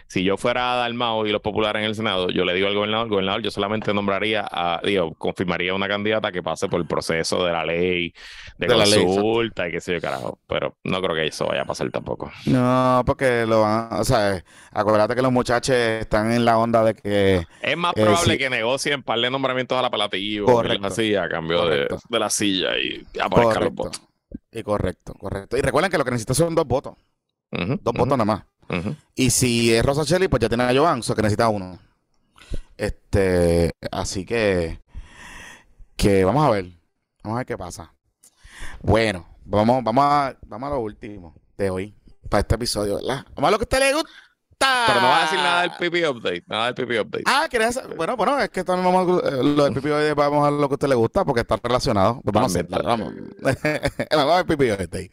S1: si yo fuera Dalmao y los populares en el Senado, yo le digo al gobernador, gobernador, yo solamente nombraría, a, digo, confirmaría una candidata que pase por el proceso de la ley, de, consulta y qué sé yo, carajo. Pero no creo que eso vaya a pasar tampoco.
S2: No, porque lo van, o sea, acuérdate que los muchachos están en la onda de que...
S1: Es más eh, probable que negocien par de nombramientos al apelativo, correcto, así, a cambio de, la silla y aparezcan los votos.
S2: Y correcto, correcto. Y recuerden que lo que necesita son dos votos. dos votos nada más. Y si es Rosa Shelley, pues ya tiene a Joan, o sea que necesita uno. Este, así que, que vamos a ver. Vamos a ver qué pasa. Bueno, vamos, vamos a, vamos a lo último de hoy, para este episodio, ¿verdad? Vamos a lo que a usted le gusta.
S1: Pero no va a decir nada del PP update, nada del PP update.
S2: Ah, ¿querés? Bueno, bueno, es que también vamos a, eh, lo del PP update vamos a lo que a usted le gusta porque está relacionado. Pues vamos a hacer, vamos. vamos al PP update.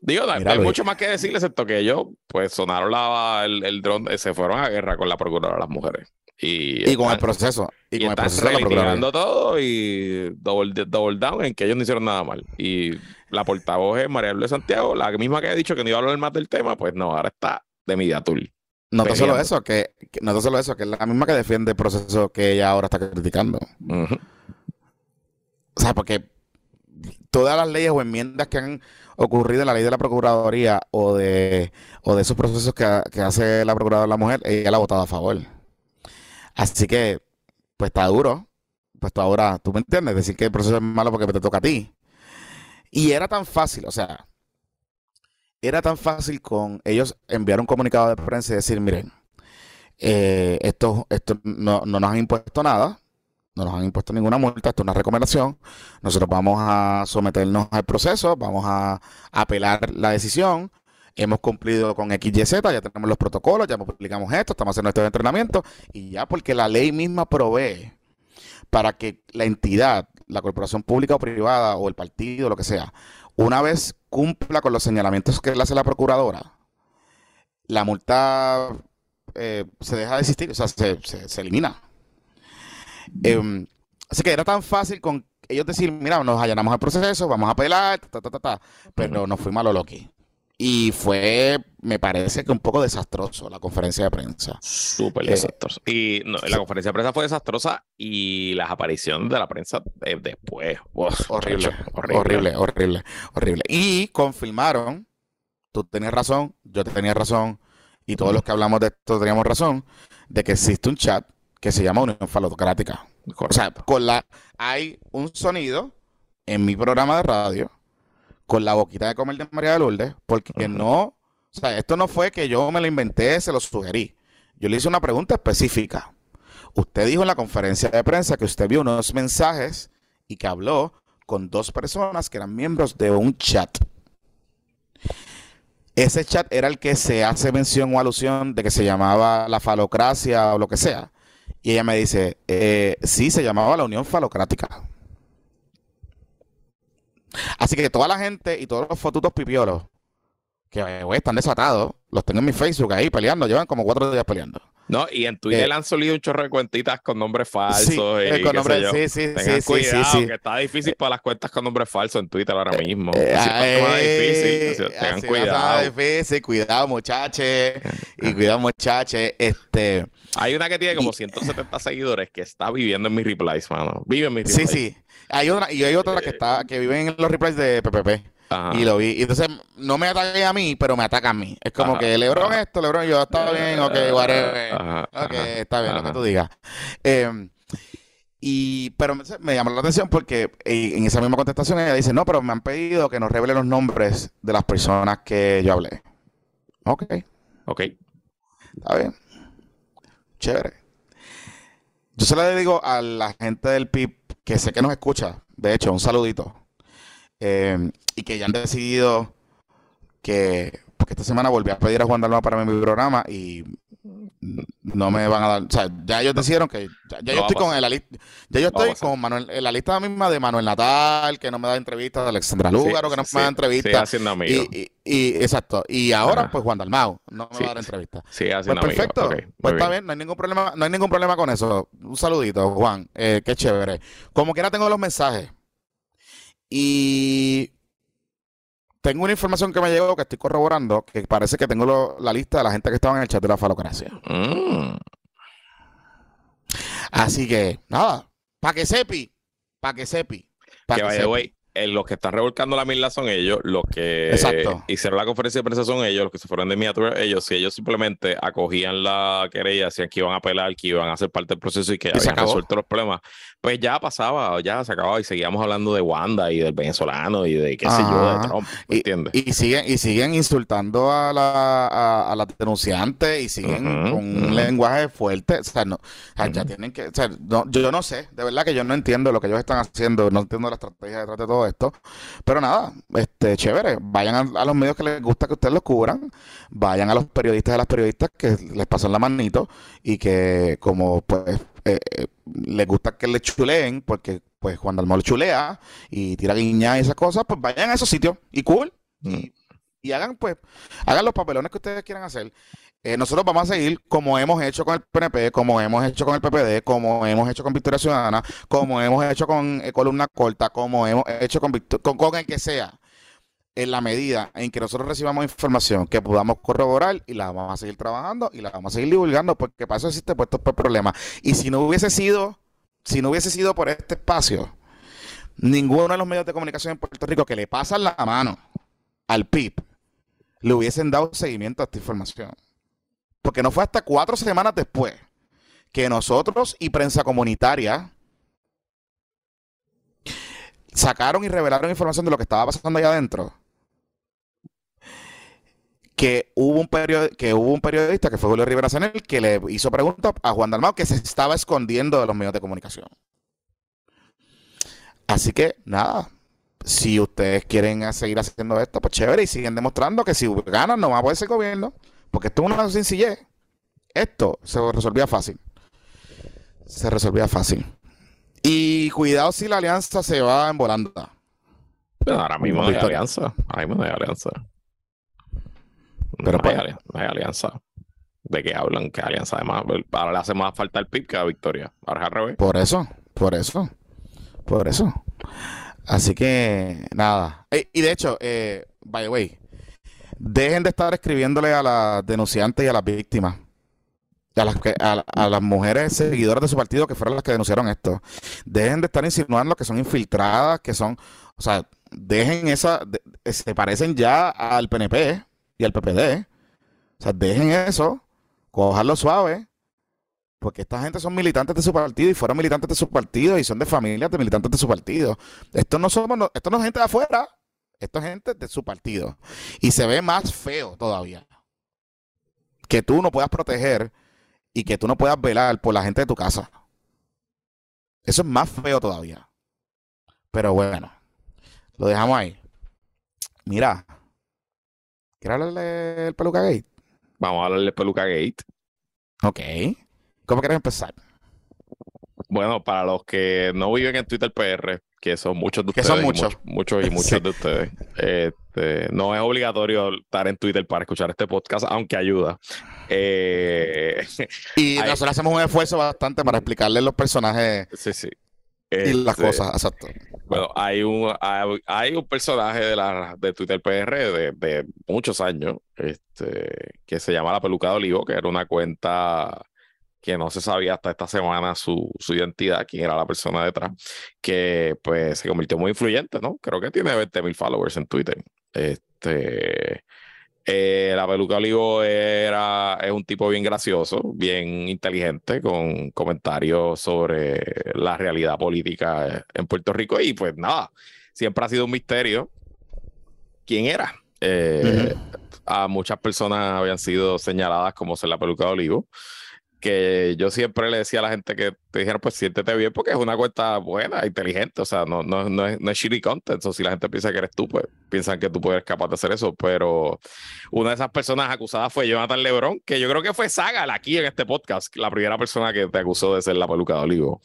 S1: Digo, hay mucho más que decirle, excepto que ellos, pues sonaron la, el, el dron, se fueron a guerra con la procuradora de las mujeres. Y,
S2: y con el proceso. Y, con el proceso
S1: de todo y double, double, down en que ellos no hicieron nada mal. Y la portavoz es María Luis Santiago, la misma que ha dicho que no iba a hablar más del tema, pues no, ahora está de Mediatul.
S2: No tan solo eso, que, no solo eso, que es la misma que defiende el proceso que ella ahora está criticando. O sea, porque todas las leyes o enmiendas que han ocurrido en la ley de la Procuraduría o de, o de esos procesos que, hace la Procuradora la Mujer, ella la ha votado a favor. Así que, pues está duro. Pues tú ahora, tú me entiendes, decir que el proceso es malo porque te toca a ti. Y era tan fácil, o sea, era tan fácil con ellos enviar un comunicado de prensa y decir, miren, eh, esto, esto no, no, nos han impuesto nada, no nos han impuesto ninguna multa, esto es una recomendación, nosotros vamos a someternos al proceso, vamos a apelar la decisión, hemos cumplido con XYZ, ya tenemos los protocolos, ya publicamos esto, estamos haciendo este entrenamiento, y ya porque la ley misma provee para que la entidad, la corporación pública o privada o el partido, lo que sea, una vez cumpla con los señalamientos que le hace la procuradora, la multa eh, se deja de existir, o sea, se, elimina. Em, así que era tan fácil con ellos decir, mira, nos allanamos al proceso, vamos a apelar, ta, ta, ta, ta, pero nos fuimos a lo loqui. Y fue, me parece que un poco desastroso la conferencia de prensa.
S1: Súper eh, desastroso. Y la conferencia de prensa fue desastrosa y las apariciones de la prensa después.
S2: horrible, horrible, horrible, horrible, Y confirmaron, tú tenías razón, yo tenía razón, y todos los que hablamos de esto teníamos razón, de que existe un chat que se llama Unión Falocrática. O sea, con la, hay un sonido en mi programa de radio con la boquita de comer de María de Lourdes, porque no, o sea, esto no fue que yo me lo inventé, se lo sugerí. Yo le hice una pregunta específica. Usted dijo en la conferencia de prensa que usted vio unos mensajes y que habló con dos personas que eran miembros de un chat. Ese chat era el que se hace mención o alusión de que se llamaba la falocracia o lo que sea. Y ella me dice, eh, sí, se llamaba la Unión Falocrática. Así que toda la gente y todos los fotutos pipiolos que están desatados, los tengo en mi Facebook ahí peleando, llevan como cuatro días peleando.
S1: No, y en Twitter eh, han salido un chorro de cuentitas con nombres falsos. Sí, y con nombres, sí, sí, Tengan sí, cuidado, sí, que está difícil para las cuentas con nombres falsos en Twitter ahora eh, mismo. Eh,
S2: es difícil. tengan cuidado. difícil, cuidado, muchachos. Y cuidado, muchachos. Este.
S1: Hay una que tiene como 170 seguidores que está viviendo en mis replies, mano. Vive en mis replies.
S2: Sí, sí. Hay otra, y hay otra que está, que vive en los replies de PPP. Y lo vi. Y entonces no me ataque a mí, pero me ataca a mí. Es como que Lebron esto, Lebron yo, está bien, ok, whatever. ok, está bien, lo que tú digas. Em, y, pero me, llamó la atención porque en esa misma contestación ella dice, no, pero me han pedido que nos revele los nombres de las personas que yo hablé. Ok.
S1: Ok.
S2: Está bien. Chévere. Yo se le digo a la gente del PIB que sé que nos escucha, de hecho, un saludito, eh, y que ya han decidido que, porque esta semana volví a pedir a Juan Dalma para mi programa y no me van a dar, o sea, ya ellos decidieron que ya, yo estoy con la lista, ya yo estoy con Manuel, en la lista misma de Manuel Natal, que no me da entrevistas, de Alexandra Lúgaro, que no me da entrevistas. Y, y, exacto, y ahora pues Juan Dalmau no me va a dar entrevistas.
S1: Sí, pues
S2: perfecto, pues está bien. no hay ningún problema, no hay ningún problema con eso. Un saludito, Juan, eh, qué chévere. Como quiera tengo los mensajes. Y tengo una información que me llegó que estoy corroborando, que parece que tengo la lista de la gente que estaba en el chat de la falocracia. Mm. Así que, nada, para que sepi, para que sepi.
S1: que vaya, güey. Eh, los que están revolcando la mierda son ellos, los que hicieron la conferencia de prensa son ellos, los que se fueron de miniatura, ellos, si ellos simplemente acogían la querella, decían que iban a apelar, que iban a ser parte del proceso y que ya habían resuelto los problemas, pues ya pasaba, ya se acababa y seguíamos hablando de Wanda y del venezolano y de qué sé yo, de Trump, ¿entiendes?
S2: Y, siguen, y siguen insultando a la, a, la denunciante y siguen con un lenguaje fuerte, o sea, no, ya tienen que, o sea, yo no sé, de verdad que yo no entiendo lo que ellos están haciendo, no entiendo la estrategia detrás de todo esto, pero nada, este, chévere, vayan a, los medios que les gusta que ustedes los cubran, vayan a los periodistas y las periodistas que les pasan la manito y que como pues eh, eh, les gusta que le chuleen, porque pues Juan Dalmau chulea y tira guiña y esas cosas, pues vayan a esos sitios y cool. Y, y hagan pues, hagan los papelones que ustedes quieran hacer. Eh, nosotros vamos a seguir como hemos hecho con el PNP, como hemos hecho con el PPD, como hemos hecho con Victoria Ciudadana, como hemos hecho con eh, Columna Corta, como hemos hecho con, con, el que sea, en la medida en que nosotros recibamos información que podamos corroborar y la vamos a seguir trabajando y la vamos a seguir divulgando porque para eso existe puesto por problema. Y si no hubiese sido, si no hubiese sido por este espacio, ninguno de los medios de comunicación en Puerto Rico que le pasan la mano al PIB le hubiesen dado seguimiento a esta información. Porque no fue hasta cuatro semanas después que nosotros y prensa comunitaria sacaron y revelaron información de lo que estaba pasando allá adentro. Que hubo un, periodista, que fue Julio Rivera Sanel, que le hizo preguntas a Juan Dalmao que se estaba escondiendo de los medios de comunicación. Así que, nada, si ustedes quieren seguir haciendo esto, pues chévere, y siguen demostrando que si ganan no va a poder ser gobierno. Porque esto es una sencillez. Esto se resolvía fácil. Se resolvía fácil. Y cuidado si la alianza se va en volanda.
S1: Pero ahora mismo no hay alianza. Ahora mismo no hay alianza. Pero no, hay, no hay alianza. ¿De qué hablan? ¿Qué alianza? Además, ahora le hace más falta el PIB que a Victoria. Ahora es al revés.
S2: Por eso, por eso, por eso. Así que, nada. y de hecho, eh, by the way, Dejen de estar escribiéndole a las denunciantes y a las víctimas. A las, mujeres seguidoras de su partido que fueron las que denunciaron esto. Dejen de estar insinuando que son infiltradas, que son. O sea, dejen esa. se parecen ya al PNP y al PPD. O sea, dejen eso. Cojanlo suave. Porque esta gente son militantes de su partido y fueron militantes de su partido y son de familias de militantes de su partido. Esto no somos, esto no es gente de afuera. Esto es gente de su partido. Y se ve más feo todavía. Que tú no puedas proteger y que tú no puedas velar por la gente de tu casa. Eso es más feo todavía. Pero bueno, lo dejamos ahí. Mira, ¿quieres hablarle el Peluca Gate?
S1: Vamos a hablarle el Peluca Gate.
S2: Ok. ¿Cómo quieres empezar?
S1: Bueno, para los que no viven en Twitter PR, que son muchos de ustedes. son muchos. Muchos, y muchos de ustedes. Este, no es obligatorio estar en Twitter para escuchar este podcast, aunque ayuda. Eh,
S2: y nosotros hacemos un esfuerzo bastante para explicarles los personajes.
S1: Sí, sí.
S2: y las este, cosas, exacto.
S1: Bueno, hay un, hay, un personaje de, la, de Twitter PR de, de muchos años este, que se llama La Peluca de Olivo, que era una cuenta que no se sabía hasta esta semana su, su, identidad, quién era la persona detrás, que pues se convirtió muy influyente, ¿no? Creo que tiene 20 mil followers en Twitter. Este, eh, la peluca Olivo era, es un tipo bien gracioso, bien inteligente, con comentarios sobre la realidad política en Puerto Rico y pues nada, siempre ha sido un misterio quién era. Eh, a muchas personas habían sido señaladas como ser la peluca de Olivo que yo siempre le decía a la gente que te dijera, pues siéntete bien porque es una cuenta buena, inteligente, o sea, no, no, no, es, no es shitty content, o si la gente piensa que eres tú, pues piensan que tú puedes capaz de hacer eso, pero una de esas personas acusadas fue Jonathan Lebron, que yo creo que fue Saga aquí en este podcast, la primera persona que te acusó de ser la peluca de Olivo.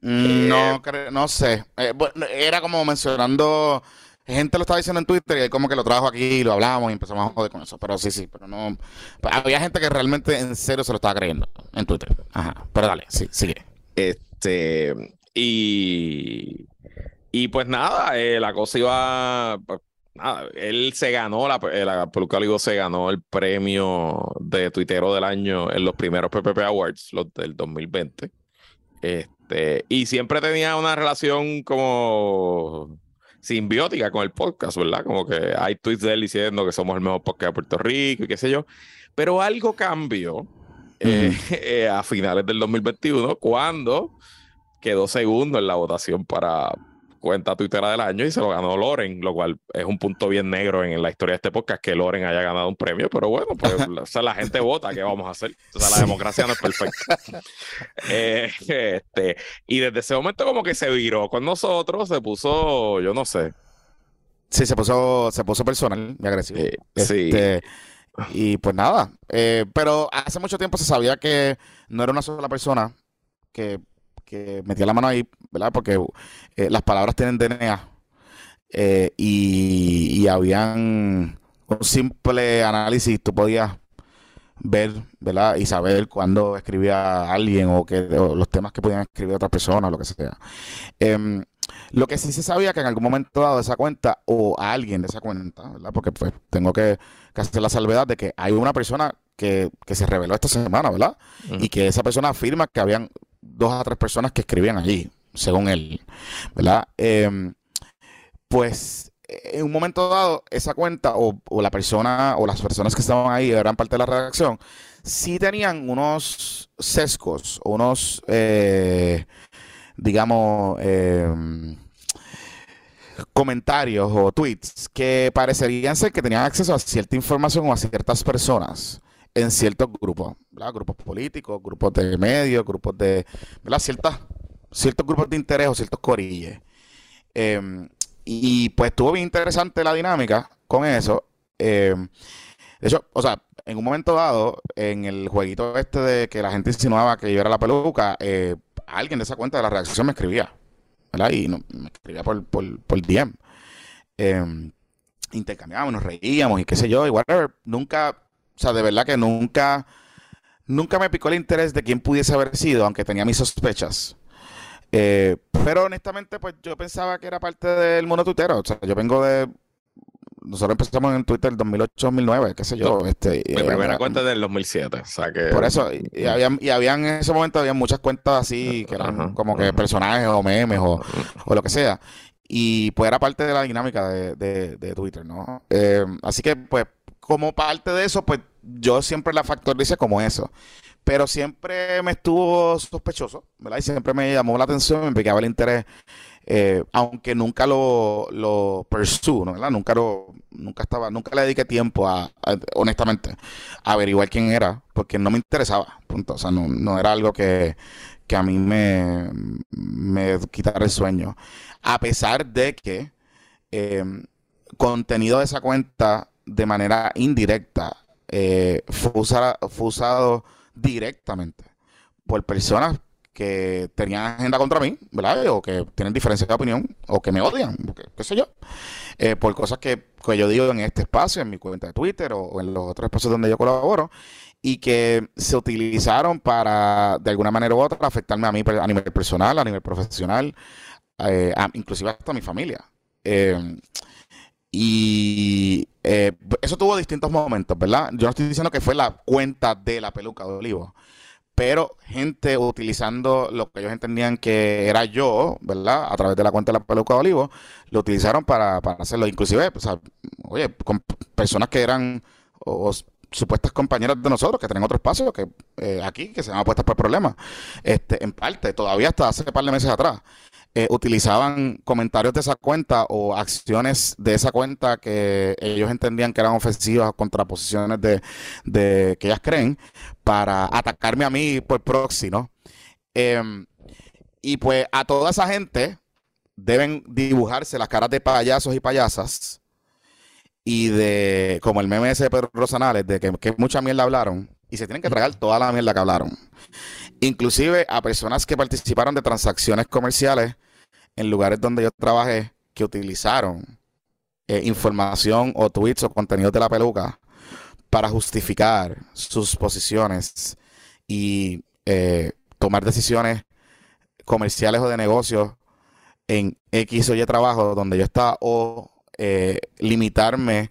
S2: No, eh, no sé, eh, era como mencionando gente lo estaba diciendo en Twitter y como que lo trajo aquí y lo hablamos y empezamos a joder con eso. Pero sí, sí, pero no. Había gente que realmente en serio se lo estaba creyendo en Twitter. Ajá. Pero dale, sí, sigue.
S1: Este. Y. Y pues nada, eh, la cosa iba. Pues, él se ganó, la, la Peluca se ganó el premio de tuitero del año en los primeros PPP Awards, los del 2020. Este, y siempre tenía una relación como simbiótica con el podcast, ¿verdad? Como que hay tweets de él diciendo que somos el mejor podcast de Puerto Rico y qué sé yo. Pero algo cambió eh, eh, a finales del 2021 cuando quedó segundo en la votación para cuenta Twitter del año y se lo ganó Loren, lo cual es un punto bien negro en la historia de este podcast que Loren haya ganado un premio, pero bueno, pues la gente vota, ¿qué vamos a hacer? O sea, la democracia no es perfecta. Eh, este, y desde ese momento como que se viró con nosotros, se puso, yo no sé.
S2: Sí, se puso, se puso personal y agresivo. sí. Este, y pues nada, eh, pero hace mucho tiempo se sabía que no era una sola persona que que metía la mano ahí, ¿verdad? Porque eh, las palabras tienen DNA eh, y, y, habían un simple análisis, tú podías ver, ¿verdad? Y saber cuándo escribía alguien o, que, los temas que podían escribir otras personas, lo que sea. Em, lo que sí se sabía que en algún momento dado de esa cuenta o a alguien de esa cuenta, ¿verdad? Porque pues tengo que, hacer la salvedad de que hay una persona que, se reveló esta semana, ¿verdad? Y que esa persona afirma que habían dos a tres personas que escribían allí, según él, ¿verdad? Em, pues en un momento dado, esa cuenta o, la persona o las personas que estaban ahí, eran parte de la redacción, sí tenían unos sesgos, unos, eh, digamos, em, comentarios o tweets que parecerían ser que tenían acceso a cierta información o a ciertas personas en ciertos grupos, ¿verdad? Grupos políticos, grupos de medios, grupos de, ¿verdad? Ciertos grupos de interés o ciertos corilles. Em, y pues estuvo bien interesante la dinámica con eso. Em, de hecho, o sea, en un momento dado, en el jueguito este de que la gente insinuaba que yo era la peluca, eh, alguien de esa cuenta de la reacción me escribía, ¿verdad? Y no, me escribía por, por, por DM. Eh, intercambiábamos, nos reíamos y qué sé yo, y whatever. Nunca o sea, de verdad que nunca, nunca me picó el interés de quién pudiese haber sido, aunque tenía mis sospechas. Eh, pero honestamente, pues yo pensaba que era parte del mundo tuitero. O sea, yo vengo de. Nosotros empezamos en Twitter en 2008-2009, qué sé yo. Este,
S1: Mi primera cuenta es del 2007. O sea que...
S2: Por eso, y, habían, y habían en ese momento había muchas cuentas así, que eran como que personajes o memes o, o, lo que sea. Y pues era parte de la dinámica de, de, Twitter, ¿no? Eh, así que, pues, como parte de eso, pues yo siempre la factorice como eso. Pero siempre me estuvo sospechoso, ¿verdad? Y siempre me llamó la atención, me picaba el interés, eh, aunque nunca lo, lo ¿no? ¿verdad? Nunca lo, nunca estaba, nunca le dediqué tiempo a, honestamente, averiguar quién era, porque no me interesaba, punto. O sea, no, era algo que, a mí me, me quitara el sueño. A pesar de que eh, contenido de esa cuenta de manera indirecta eh, fue, usado directamente por personas que tenían agenda contra mí, ¿verdad? O que tienen diferencias de opinión, o que me odian, qué sé yo, eh, por cosas que, yo digo en este espacio, en mi cuenta de Twitter o, en los otros espacios donde yo colaboro, y que se utilizaron para, de alguna manera u otra, afectarme a mí a nivel personal, a nivel profesional, eh, inclusive hasta mi familia. Eh, y eh, eso tuvo distintos momentos, ¿verdad? Yo no estoy diciendo que fue la cuenta de la peluca de Olivo, pero gente utilizando lo que ellos entendían que era yo, ¿verdad? A través de la cuenta de la peluca de Olivo, lo utilizaron para, hacerlo. Inclusive, o sea, oye, con personas que eran supuestas compañeras de nosotros que tenían otro espacio que eh, aquí que se han puesto por problemas este en parte todavía hasta hace un par de meses atrás eh, utilizaban comentarios de esa cuenta o acciones de esa cuenta que ellos entendían que eran ofensivas contra posiciones de, que ellas creen para atacarme a mí por proxy, ¿no? Em, y pues a toda esa gente deben dibujarse las caras de payasos y payasas y de, como el meme ese de Pedro Rosanales, de que, que mucha mierda hablaron y se tienen que tragar toda la mierda que hablaron. Inclusive a personas que participaron de transacciones comerciales en lugares donde yo trabajé que utilizaron eh, información o tweets o contenidos de la peluca para justificar sus posiciones y eh, tomar decisiones comerciales o de negocios en X o Y trabajo donde yo estaba o eh, limitarme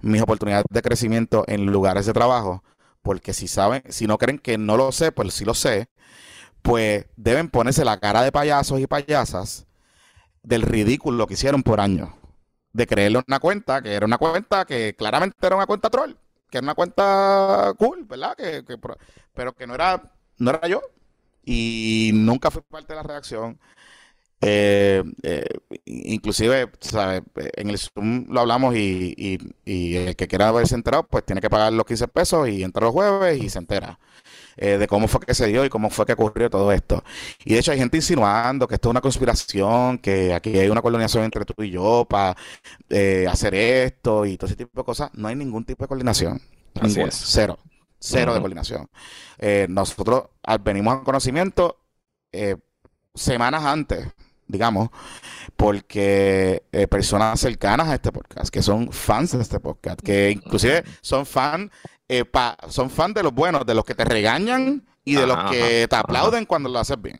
S2: mis oportunidades de crecimiento en lugares de trabajo porque si saben, si no creen que no lo sé, pues sí lo sé, pues deben ponerse la cara de payasos y payasas del ridículo que hicieron por años. De creerle una cuenta que era una cuenta que claramente era una cuenta troll, que era una cuenta cool, ¿verdad? Que, pero que no era, no era yo. Y nunca fui parte de la reacción. Eh, eh, inclusive, ¿sabes? En el Zoom lo hablamos y, el que quiera haberse enterado, pues tiene que pagar los 15 pesos y entra los jueves y se entera eh, de cómo fue que se dio y cómo fue que ocurrió todo esto. Y de hecho hay gente insinuando que esto es una conspiración, que aquí hay una coordinación entre tú y yo para hacer esto y todo ese tipo de cosas. No hay ningún tipo de coordinación.
S1: Así es.
S2: Cero. Cero de coordinación. nosotros venimos a conocimiento semanas antes digamos, porque eh, personas cercanas a este podcast, que son fans de este podcast, que inclusive son fan, eh, son fan de los buenos, de los que te regañan y de los que te aplauden cuando lo haces bien.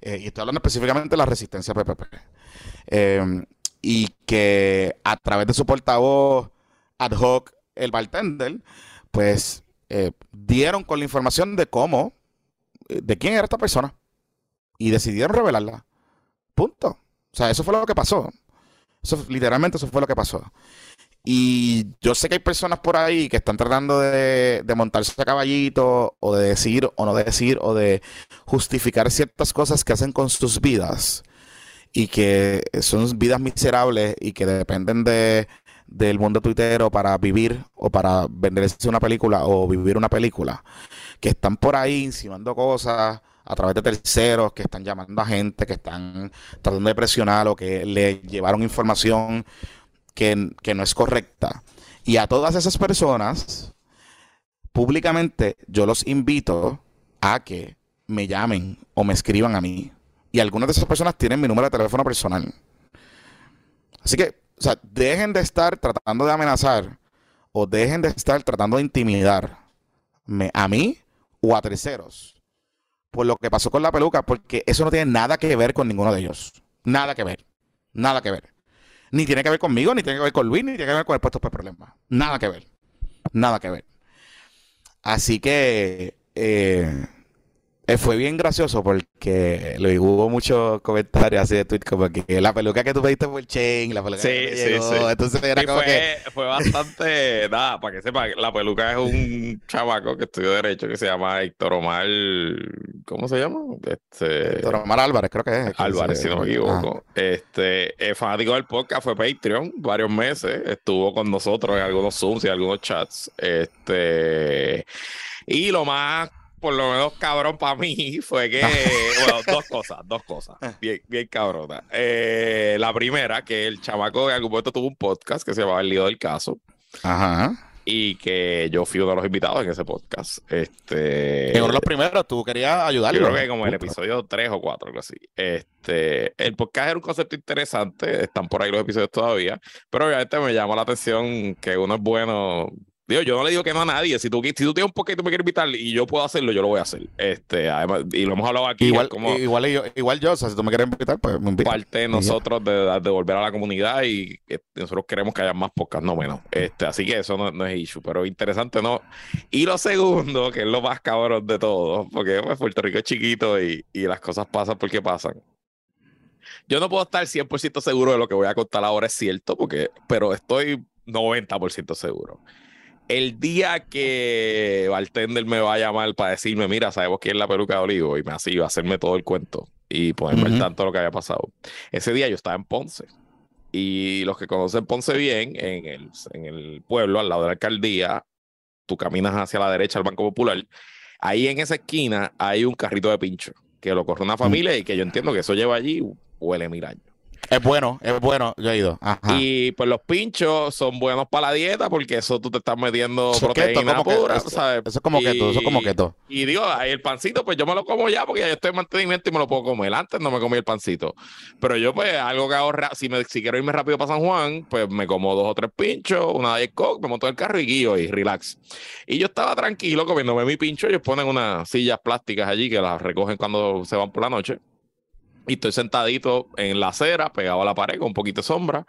S2: Eh, y estoy hablando específicamente de la resistencia PPP. Em, y que a través de su portavoz ad hoc, el bartender, pues dieron con la información de cómo, de quién era esta persona. Y decidieron revelarla. Punto. O sea, eso fue lo que pasó. Eso, literalmente eso fue lo que pasó. Y yo sé que hay personas por ahí que están tratando de, montarse a caballito o de decir o no decir o de justificar ciertas cosas que hacen con sus vidas y que son vidas miserables y que dependen de, del mundo tuitero para vivir o para venderse una película o vivir una película, que están por ahí insinuando cosas a través de terceros que están llamando a gente, que están tratando de presionar o que le llevaron información que, no es correcta. Y a todas esas personas, públicamente, yo los invito a que me llamen o me escriban a mí. Y algunas de esas personas tienen mi número de teléfono personal. Así que, o sea, dejen de estar tratando de amenazar o dejen de estar tratando de intimidar a mí o a terceros por lo que pasó con la peluca, porque eso no tiene nada que ver con ninguno de ellos. Nada que ver. Nada que ver. Ni tiene que ver conmigo, ni tiene que ver con Luis, ni tiene que ver con el puesto de problemas. Nada que ver. Nada que ver. Así que eh, eh, fue bien gracioso porque lo, hubo muchos comentarios así de tweet como que la peluca que tú pediste fue el chain, la peluca que sí, llegó. Sí. Entonces era como
S1: fue,
S2: que...
S1: fue bastante, nada, para que sepa, la peluca es un chavaco que estudió Derecho que se llama Héctor Omar, ¿cómo se llama?
S2: Este... Héctor Omar Álvarez, creo que es.
S1: Álvarez, si no me equivoco. Este, es fanático del podcast, fue Patreon varios meses, estuvo con nosotros en algunos Zooms y algunos chats. Este, y lo más por lo menos cabrón para mí fue que, bueno, dos cosas, dos cosas, bien, bien cabrona. Eh, la primera, que el chamaco en algún momento tuvo un podcast que se llamaba El Lío del Caso.
S2: Ajá.
S1: Y que yo fui uno de los invitados en ese podcast. Este.
S2: uno de los primeros, tú querías ayudarlo.
S1: Yo creo que como el episodio 3 o 4, algo así. Este, el podcast era un concepto interesante, están por ahí los episodios todavía, pero obviamente me llama la atención que uno es bueno Digo, yo no le digo que no a nadie. Si tú, si tú tienes un poquito me quieres invitar y yo puedo hacerlo, yo lo voy a hacer. Este, además, y lo hemos hablado aquí.
S2: Igual, como igual, yo, igual yo, o sea, si tú me quieres invitar, pues me invitas.
S1: Parte de nosotros de, de, volver a la comunidad y nosotros queremos que haya más podcasts, no menos. Este, así que eso no, es issue, pero interesante, ¿no? Y lo segundo, que es lo más cabrón de todo, porque pues, Puerto Rico es chiquito y, y las cosas pasan porque pasan. Yo no puedo estar 100% seguro de lo que voy a contar ahora, es cierto, porque, pero estoy 90% seguro el día que Bartender me va a llamar para decirme, mira, sabemos quién es la peluca de Olivo, y me así va a hacerme todo el cuento y ponerme uh tanto lo que había pasado. Ese día yo estaba en Ponce. Y los que conocen Ponce bien, en el, en el pueblo, al lado de la alcaldía, tú caminas hacia la derecha al Banco Popular. Ahí en esa esquina hay un carrito de pincho que lo corre una familia y que yo entiendo que eso lleva allí huele mil años.
S2: Es bueno, es bueno, yo he ido.
S1: Y pues los pinchos son buenos para la dieta porque eso tú te estás metiendo proteína pura, ¿sabes?
S2: Eso es como keto, eso es como keto.
S1: Y digo, el pancito, pues yo me lo como ya porque ya yo estoy en mantenimiento y me lo puedo comer. Antes no me comí el pancito. Pero yo, pues, algo que ahorra, si, me, si quiero irme rápido para San Juan, pues me como dos o tres pinchos, una de Coke, me monto en el carro y guío y relax. Y yo estaba tranquilo comiéndome mi pincho. Ellos ponen unas sillas plásticas allí que las recogen cuando se van por la noche. Y estoy sentadito en la acera, pegado a la pared, con un poquito de sombra.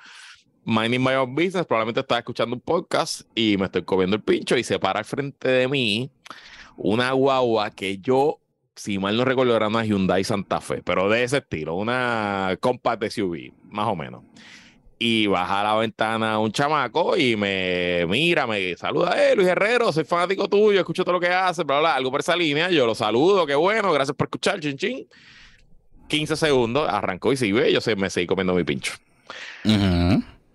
S1: Minding my own business, probablemente estaba escuchando un podcast y me estoy comiendo el pincho y se para al frente de mí una guagua que yo si mal no recuerdo, era una Hyundai Santa Fe, pero de ese estilo, una compact SUV, más o menos. Y baja la ventana un chamaco y me mira, me saluda, eh, Luis Herrero, soy fanático tuyo, escucho todo lo que haces, bla, bla, algo por esa línea. Yo lo saludo, qué bueno, gracias por escuchar, chin, chin. 15 segundos, arrancó y sigue, yo me seguí comiendo mi pincho.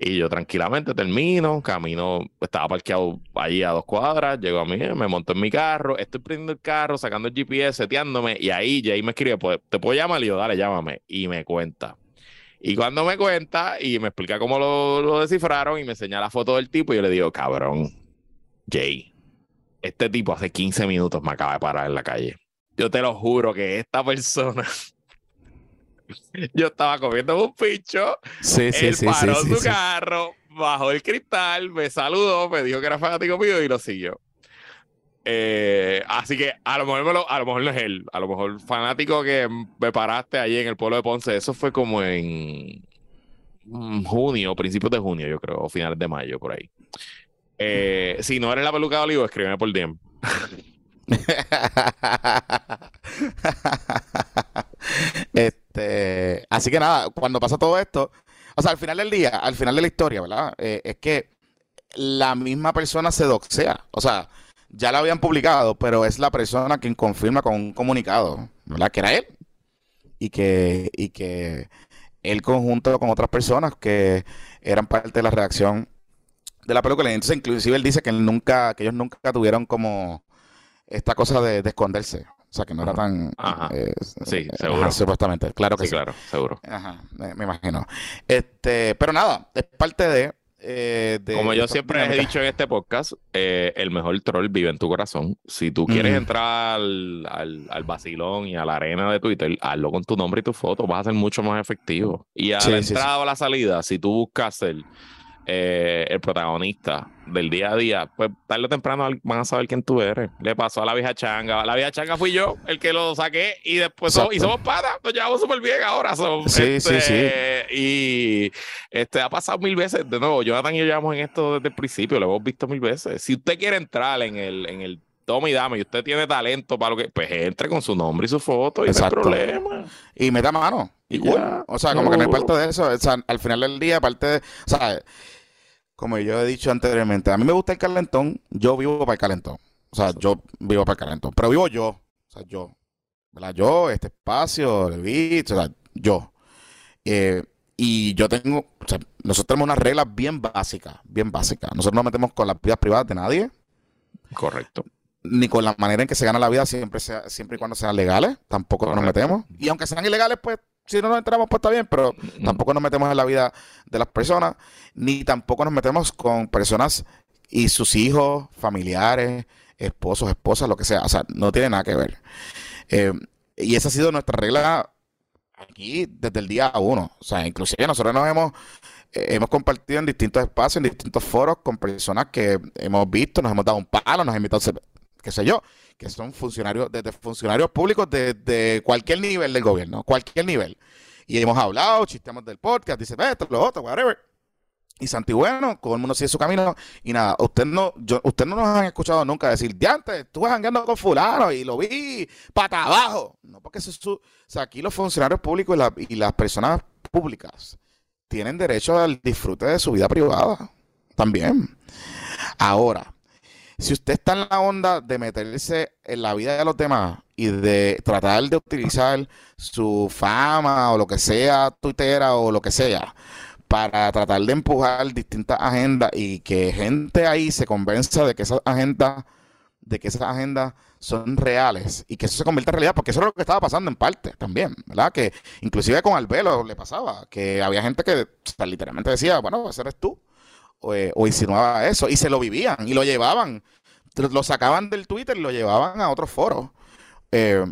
S1: Y yo tranquilamente termino, camino, estaba parqueado allí a dos cuadras, llego a mí, me monto en mi carro, estoy prendiendo el carro, sacando el GPS, seteándome, y ahí Jay me escribe, pues, ¿te puedo llamar? Y yo, dale, llámame. Y me cuenta. Y cuando me cuenta y me explica cómo lo, lo descifraron y me enseña la foto del tipo, yo le digo, cabrón, Jay, este tipo hace 15 minutos me acaba de parar en la calle. Yo te lo juro que esta persona yo estaba comiendo un pincho.
S2: Sí, sí,
S1: él
S2: sí,
S1: paró
S2: sí,
S1: su
S2: sí,
S1: carro, bajó el cristal, me saludó, me dijo que era fanático mío y lo siguió. Eh, así que a lo mejor me lo- a lo mejor no es él, a lo mejor fanático que me paraste allí en el pueblo de Ponce, eso fue como en junio, principios de junio, yo creo, o finales de mayo, por ahí. Eh, si no eres la peluca de olivo, escríbeme por DM.
S2: este, así que nada, cuando pasa todo esto, o sea, al final del día, al final de la historia, ¿verdad? Eh, es que la misma persona se doxea. O sea, ya la habían publicado, pero es la persona quien confirma con un comunicado, ¿verdad? Que era él. Y que, y que él conjunto con otras personas que eran parte de la redacción de la película. Entonces, inclusive él dice que él nunca, que ellos nunca tuvieron como esta cosa de esconderse. O sea, que no era tan...
S1: Ajá.
S2: eh,
S1: Sí,
S2: eh,
S1: seguro.
S2: ajá, supuestamente, claro que
S1: Sí,
S2: sí.
S1: claro, seguro.
S2: Ajá, me, me imagino. Este, pero nada, es parte de... eh, de
S1: Como yo siempre he dicho en este podcast, eh, el mejor troll vive en tu corazón. Si tú quieres entrar al, al, al vacilón y a la arena de Twitter, hazlo con tu nombre y tu foto, vas a ser mucho más efectivo. Y a
S2: Sí,
S1: la
S2: sí.
S1: entrada o a la salida, si tú buscas el, eh, el protagonista del día a día, pues tarde o temprano van a saber quién tú eres. Le pasó a la vieja changa. La vieja changa fui yo el que lo saqué y después somos, y somos patas, nos llevamos súper bien ahora. so,
S2: Sí, sí,
S1: este, Y este ha pasado mil veces. De nuevo, Jonathan y yo llevamos en esto desde el principio, lo hemos visto mil veces. Si usted quiere entrar en el, en el toma y dame y usted tiene talento para lo que, pues entre con su nombre y su foto y
S2: Exacto.
S1: no hay problema.
S2: Y meta mano. O sea, como que no
S1: Seguro.
S2: parte de eso. O sea, al final del día, parte de. O sea, como yo he dicho anteriormente, a mí me gusta el calentón, yo vivo para el calentón. O sea, yo vivo para el calentón. Pero vivo yo. O sea, yo. ¿Verdad? Yo, este espacio, el beat, o sea, yo. Eh, y yo tengo. O sea, nosotros tenemos unas reglas bien básicas. Bien básicas. Nosotros no metemos con las vidas privadas de nadie.
S1: Correcto.
S2: Ni con la manera en que se gana la vida siempre sea, siempre y cuando sean legales, tampoco nos metemos. Y aunque sean ilegales, pues si no nos entramos, pues está bien, pero tampoco nos metemos en la vida de las personas, ni tampoco nos metemos con personas y sus hijos, familiares, esposos, esposas, lo que sea. O sea, no tiene nada que ver. Eh, y esa ha sido nuestra regla aquí desde el día uno. O sea, inclusive nosotros nos hemos, eh, hemos compartido en distintos espacios, en distintos foros con personas que hemos visto, nos hemos dado un palo, nos hemos invitado, qué sé yo, que son funcionarios, desde funcionarios públicos de, de cualquier nivel del gobierno, cualquier nivel. Y hemos hablado, chisteamos del podcast, dice esto, lo otro, whatever. Y Santi, bueno, todo el mundo sigue su camino. Y nada, usted no, yo, usted no nos han escuchado nunca decir, diante, estuve jangueando con fulano y lo vi pata abajo. No, porque eso aquí los funcionarios públicos y las personas públicas tienen derecho al disfrute de su vida privada. También. Ahora, si usted está en la onda de meterse en la vida de los demás y de tratar de utilizar su fama o lo que sea, tuitera o lo que sea, para tratar de empujar distintas agendas y que gente ahí se convenza de que esas agendas, de que esas agendas son reales y que eso se convierta en realidad, porque eso es lo que estaba pasando en parte también, ¿verdad? Que inclusive con Albelo le pasaba, que había gente que o literalmente decía, bueno, ese eres tú eh, o insinuaba eso, y se lo vivían y lo llevaban, lo sacaban del Twitter y lo llevaban a otros foros eh,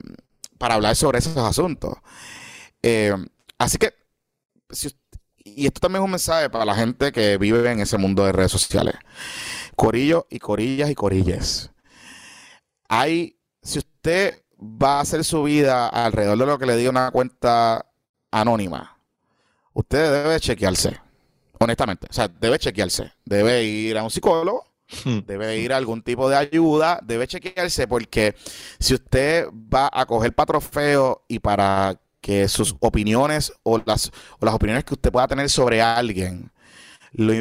S2: para hablar sobre esos asuntos. Eh, así que, y esto también es un mensaje para la gente que vive en ese mundo de redes sociales. Corillo y corillas y corilles. Hay, si usted va a hacer su vida alrededor de lo que le diga una cuenta anónima, usted debe chequearse honestamente. O sea, debe chequearse. Debe ir a un psicólogo debe ir a algún tipo de ayuda, debe chequearse porque si usted va a coger para trofeo y para que sus opiniones o las, o las opiniones que usted pueda tener sobre alguien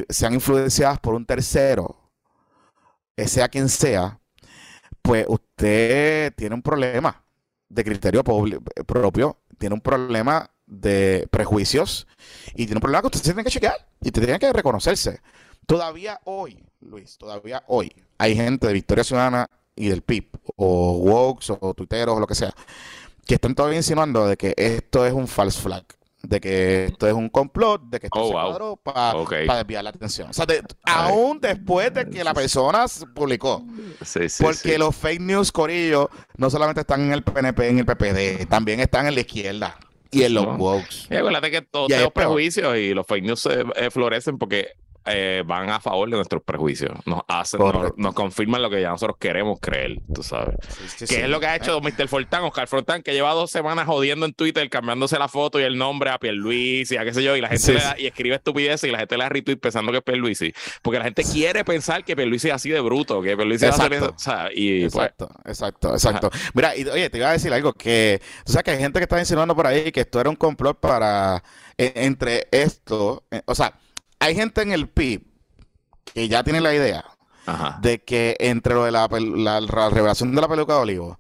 S2: sean influenciadas por un tercero, eh, sea quien sea, pues usted tiene un problema de criterio propio, tiene un problema de prejuicios y tiene un problema que usted tiene que chequear y usted tiene que reconocerse. Todavía hoy, Luis, todavía hoy hay gente de Victoria Ciudadana y del PIB, o Wokes, o Tuiteros, o lo que sea, que están todavía insinuando de que esto es un false flag, de que esto es un complot, de que esto
S1: oh,
S2: se para desviar la atención. O sea, aún después de que la persona se publicó.
S1: Sí, sí,
S2: porque los fake news, Corillo, no solamente están en el PNP, en el PPD, también están en la izquierda y en los wokes.
S1: Y acuérdate que todos los prejuicios y los fake news se, eh, florecen porque eh, van a favor de nuestros prejuicios. Nos hacen, nos, confirman lo que ya nosotros queremos creer, tú sabes. que es lo que ha hecho Mr. Fortán, Oscar Fortán, que lleva dos semanas jodiendo en Twitter, cambiándose la foto y el nombre a Pierluisi, y a qué sé yo, y la gente le da, y escribe estupideces y la gente le da retweet pensando que es Pierluisi. Porque la gente quiere pensar que Pierluisi es así de bruto, que Pierluisi es así O sea, y,
S2: pues, exacto, exacto, exacto. Mira, y, oye, te iba a decir algo, que tú sabes que hay gente que está insinuando por ahí que esto era un complot para, e, entre esto, eh, o sea, hay gente en el PIB que ya tiene la idea de que entre lo de la, revelación de la peluca de olivo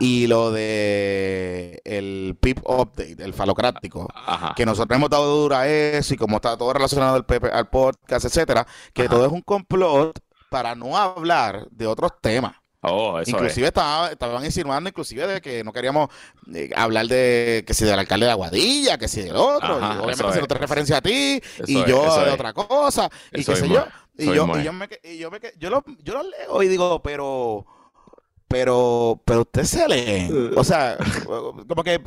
S2: y lo de el PIB update, el falocrático, que nosotros hemos dado dura eso y como está todo relacionado al, al podcast, etcétera, que todo es un complot para no hablar de otros temas.
S1: Oh, eso
S2: inclusive estaban insinuando inclusive de que no queríamos eh, hablar de que si del alcalde de Aguadilla, que si del otro, y obviamente hacer otra referencia a ti, y yo de otra cosa, y qué sé yo. Y yo, y yo, me, y yo, me, yo, lo, yo lo leo y digo, pero, pero, pero usted se lee. O sea, como que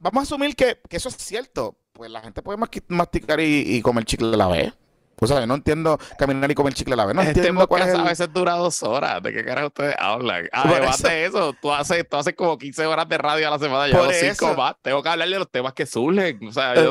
S2: vamos a asumir que, que, eso es cierto. Pues la gente puede masticar y, y comer chicle a la vez. O sea, no entiendo caminar y comer chicle a la vez. No
S1: este
S2: entiendo
S1: cuál es a veces dura dos horas. ¿De qué cara ustedes hablan? Además de eso, tú haces, tú haces como 15 horas de radio a la semana. Yo hago cinco más. Tengo que hablarle de los temas que surgen. O sea, yo...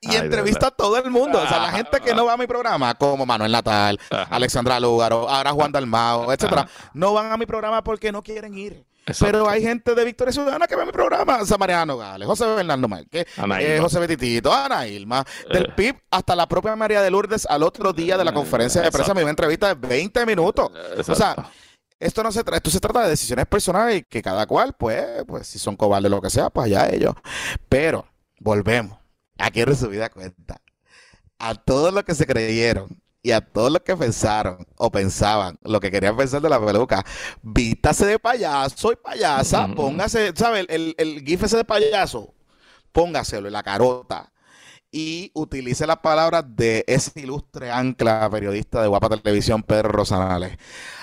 S2: y entrevista a todo el mundo. O sea, la gente que no va a mi programa, como Manuel Natal, Alexandra Lúgaro, ahora Juan Dalmao, etcétera, no van a mi programa porque no quieren ir. Pero hay gente de Victoria Ciudadana que ve mi programa. Mariano Gales, José Bernardo Márquez, eh, José Betitito, Ana Ilma, del eh. PIB hasta la propia María de Lourdes al otro día de la conferencia de prensa me dio una entrevista de 20 minutos. O sea, esto no se trata, esto se trata de decisiones personales y que cada cual, pues, pues si son cobardes lo que sea, pues allá ellos. Pero, volvemos. Aquí resumida cuenta. A todos los que se creyeron y a todos los que pensaron o pensaban lo que querían pensar de la peluca, vístase de payaso y payasa, póngase, ¿sabes? El, el, gif ese de payaso, póngaselo en la carota y utilice las palabras de ese ilustre ancla periodista de Guapa Televisión, Pedro Rosanales.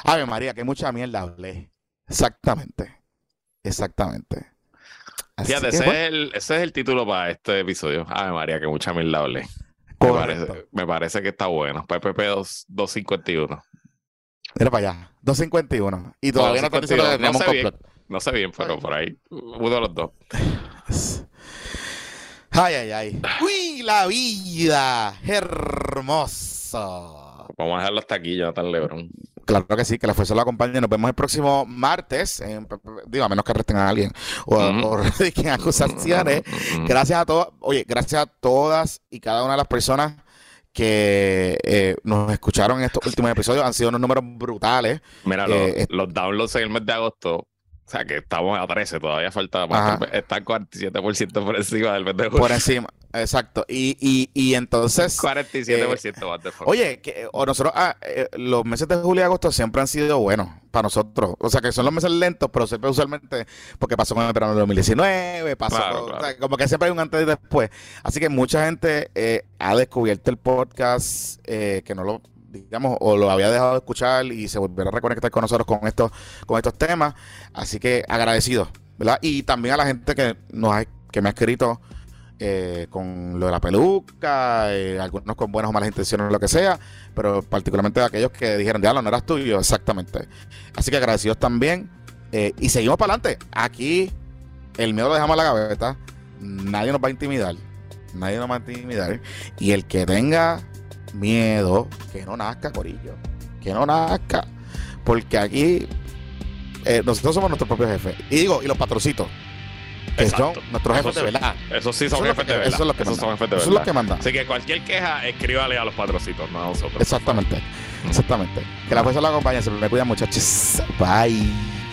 S2: Ave María, que mucha mierda hablé. Exactamente. Exactamente.
S1: Fíjate, ese, es el, ese es el título para este episodio. Ave María, que mucha mierda hablé. Me parece, que está bueno. PPP 251.
S2: Mira para allá. 251. Y todavía no,
S1: no, sé no sé bien, no sé bien, pero por ahí. Uno de los dos.
S2: Ay, ay, ay. Uy, la vida. Hermoso.
S1: Vamos a dejarlo hasta aquí, Jonathan Lebron.
S2: Claro que sí, que la fuerza lo acompañe. Nos vemos el próximo martes. Digo, a menos que arresten a alguien o, uh acusaciones. Gracias a todos. Oye, gracias a todas y cada una de las personas que eh, nos escucharon en estos últimos episodios. Han sido unos números brutales.
S1: Mira, eh, los, downloads en el mes de agosto o sea, que estamos a 13, todavía falta más. Está 47% por encima del mes de julio.
S2: Por encima, exacto. Y, y, y entonces...
S1: 47% eh, más de
S2: Oye, que, o nosotros, ah, eh, los meses de julio y agosto siempre han sido buenos para nosotros. O sea, que son los meses lentos, pero siempre usualmente, porque pasó con el verano del 2019, pasó, como que siempre hay un antes y después. Así que mucha gente eh, ha descubierto el podcast, eh, que no lo digamos, o lo había dejado de escuchar y se volviera a reconectar con nosotros con estos, con estos temas. Así que agradecido, ¿verdad? Y también a la gente que nos ha, que me ha escrito eh, con lo de la peluca, eh, algunos con buenas o malas intenciones, lo que sea, pero particularmente aquellos que dijeron, diablo, no eras tuyo, exactamente. Así que agradecidos también. Eh, y seguimos para adelante. Aquí el miedo lo dejamos a la gaveta. Nadie nos va a intimidar. Nadie nos va a intimidar. Y el que tenga miedo, que no nazca, Corillo. que no nazca, porque aquí nosotros somos nuestros propios jefes. Y digo, y los patrocitos. Que son nuestros jefes de verdad.
S1: Eso sí son jefes de verdad.
S2: Eso es lo que
S1: jefes de
S2: Eso es lo que manda.
S1: Así que cualquier queja, escríbale a los patrocitos, no a nosotros.
S2: Exactamente. Exactamente. Que la fuerza la acompañe. Se me cuidan, muchachos. Bye.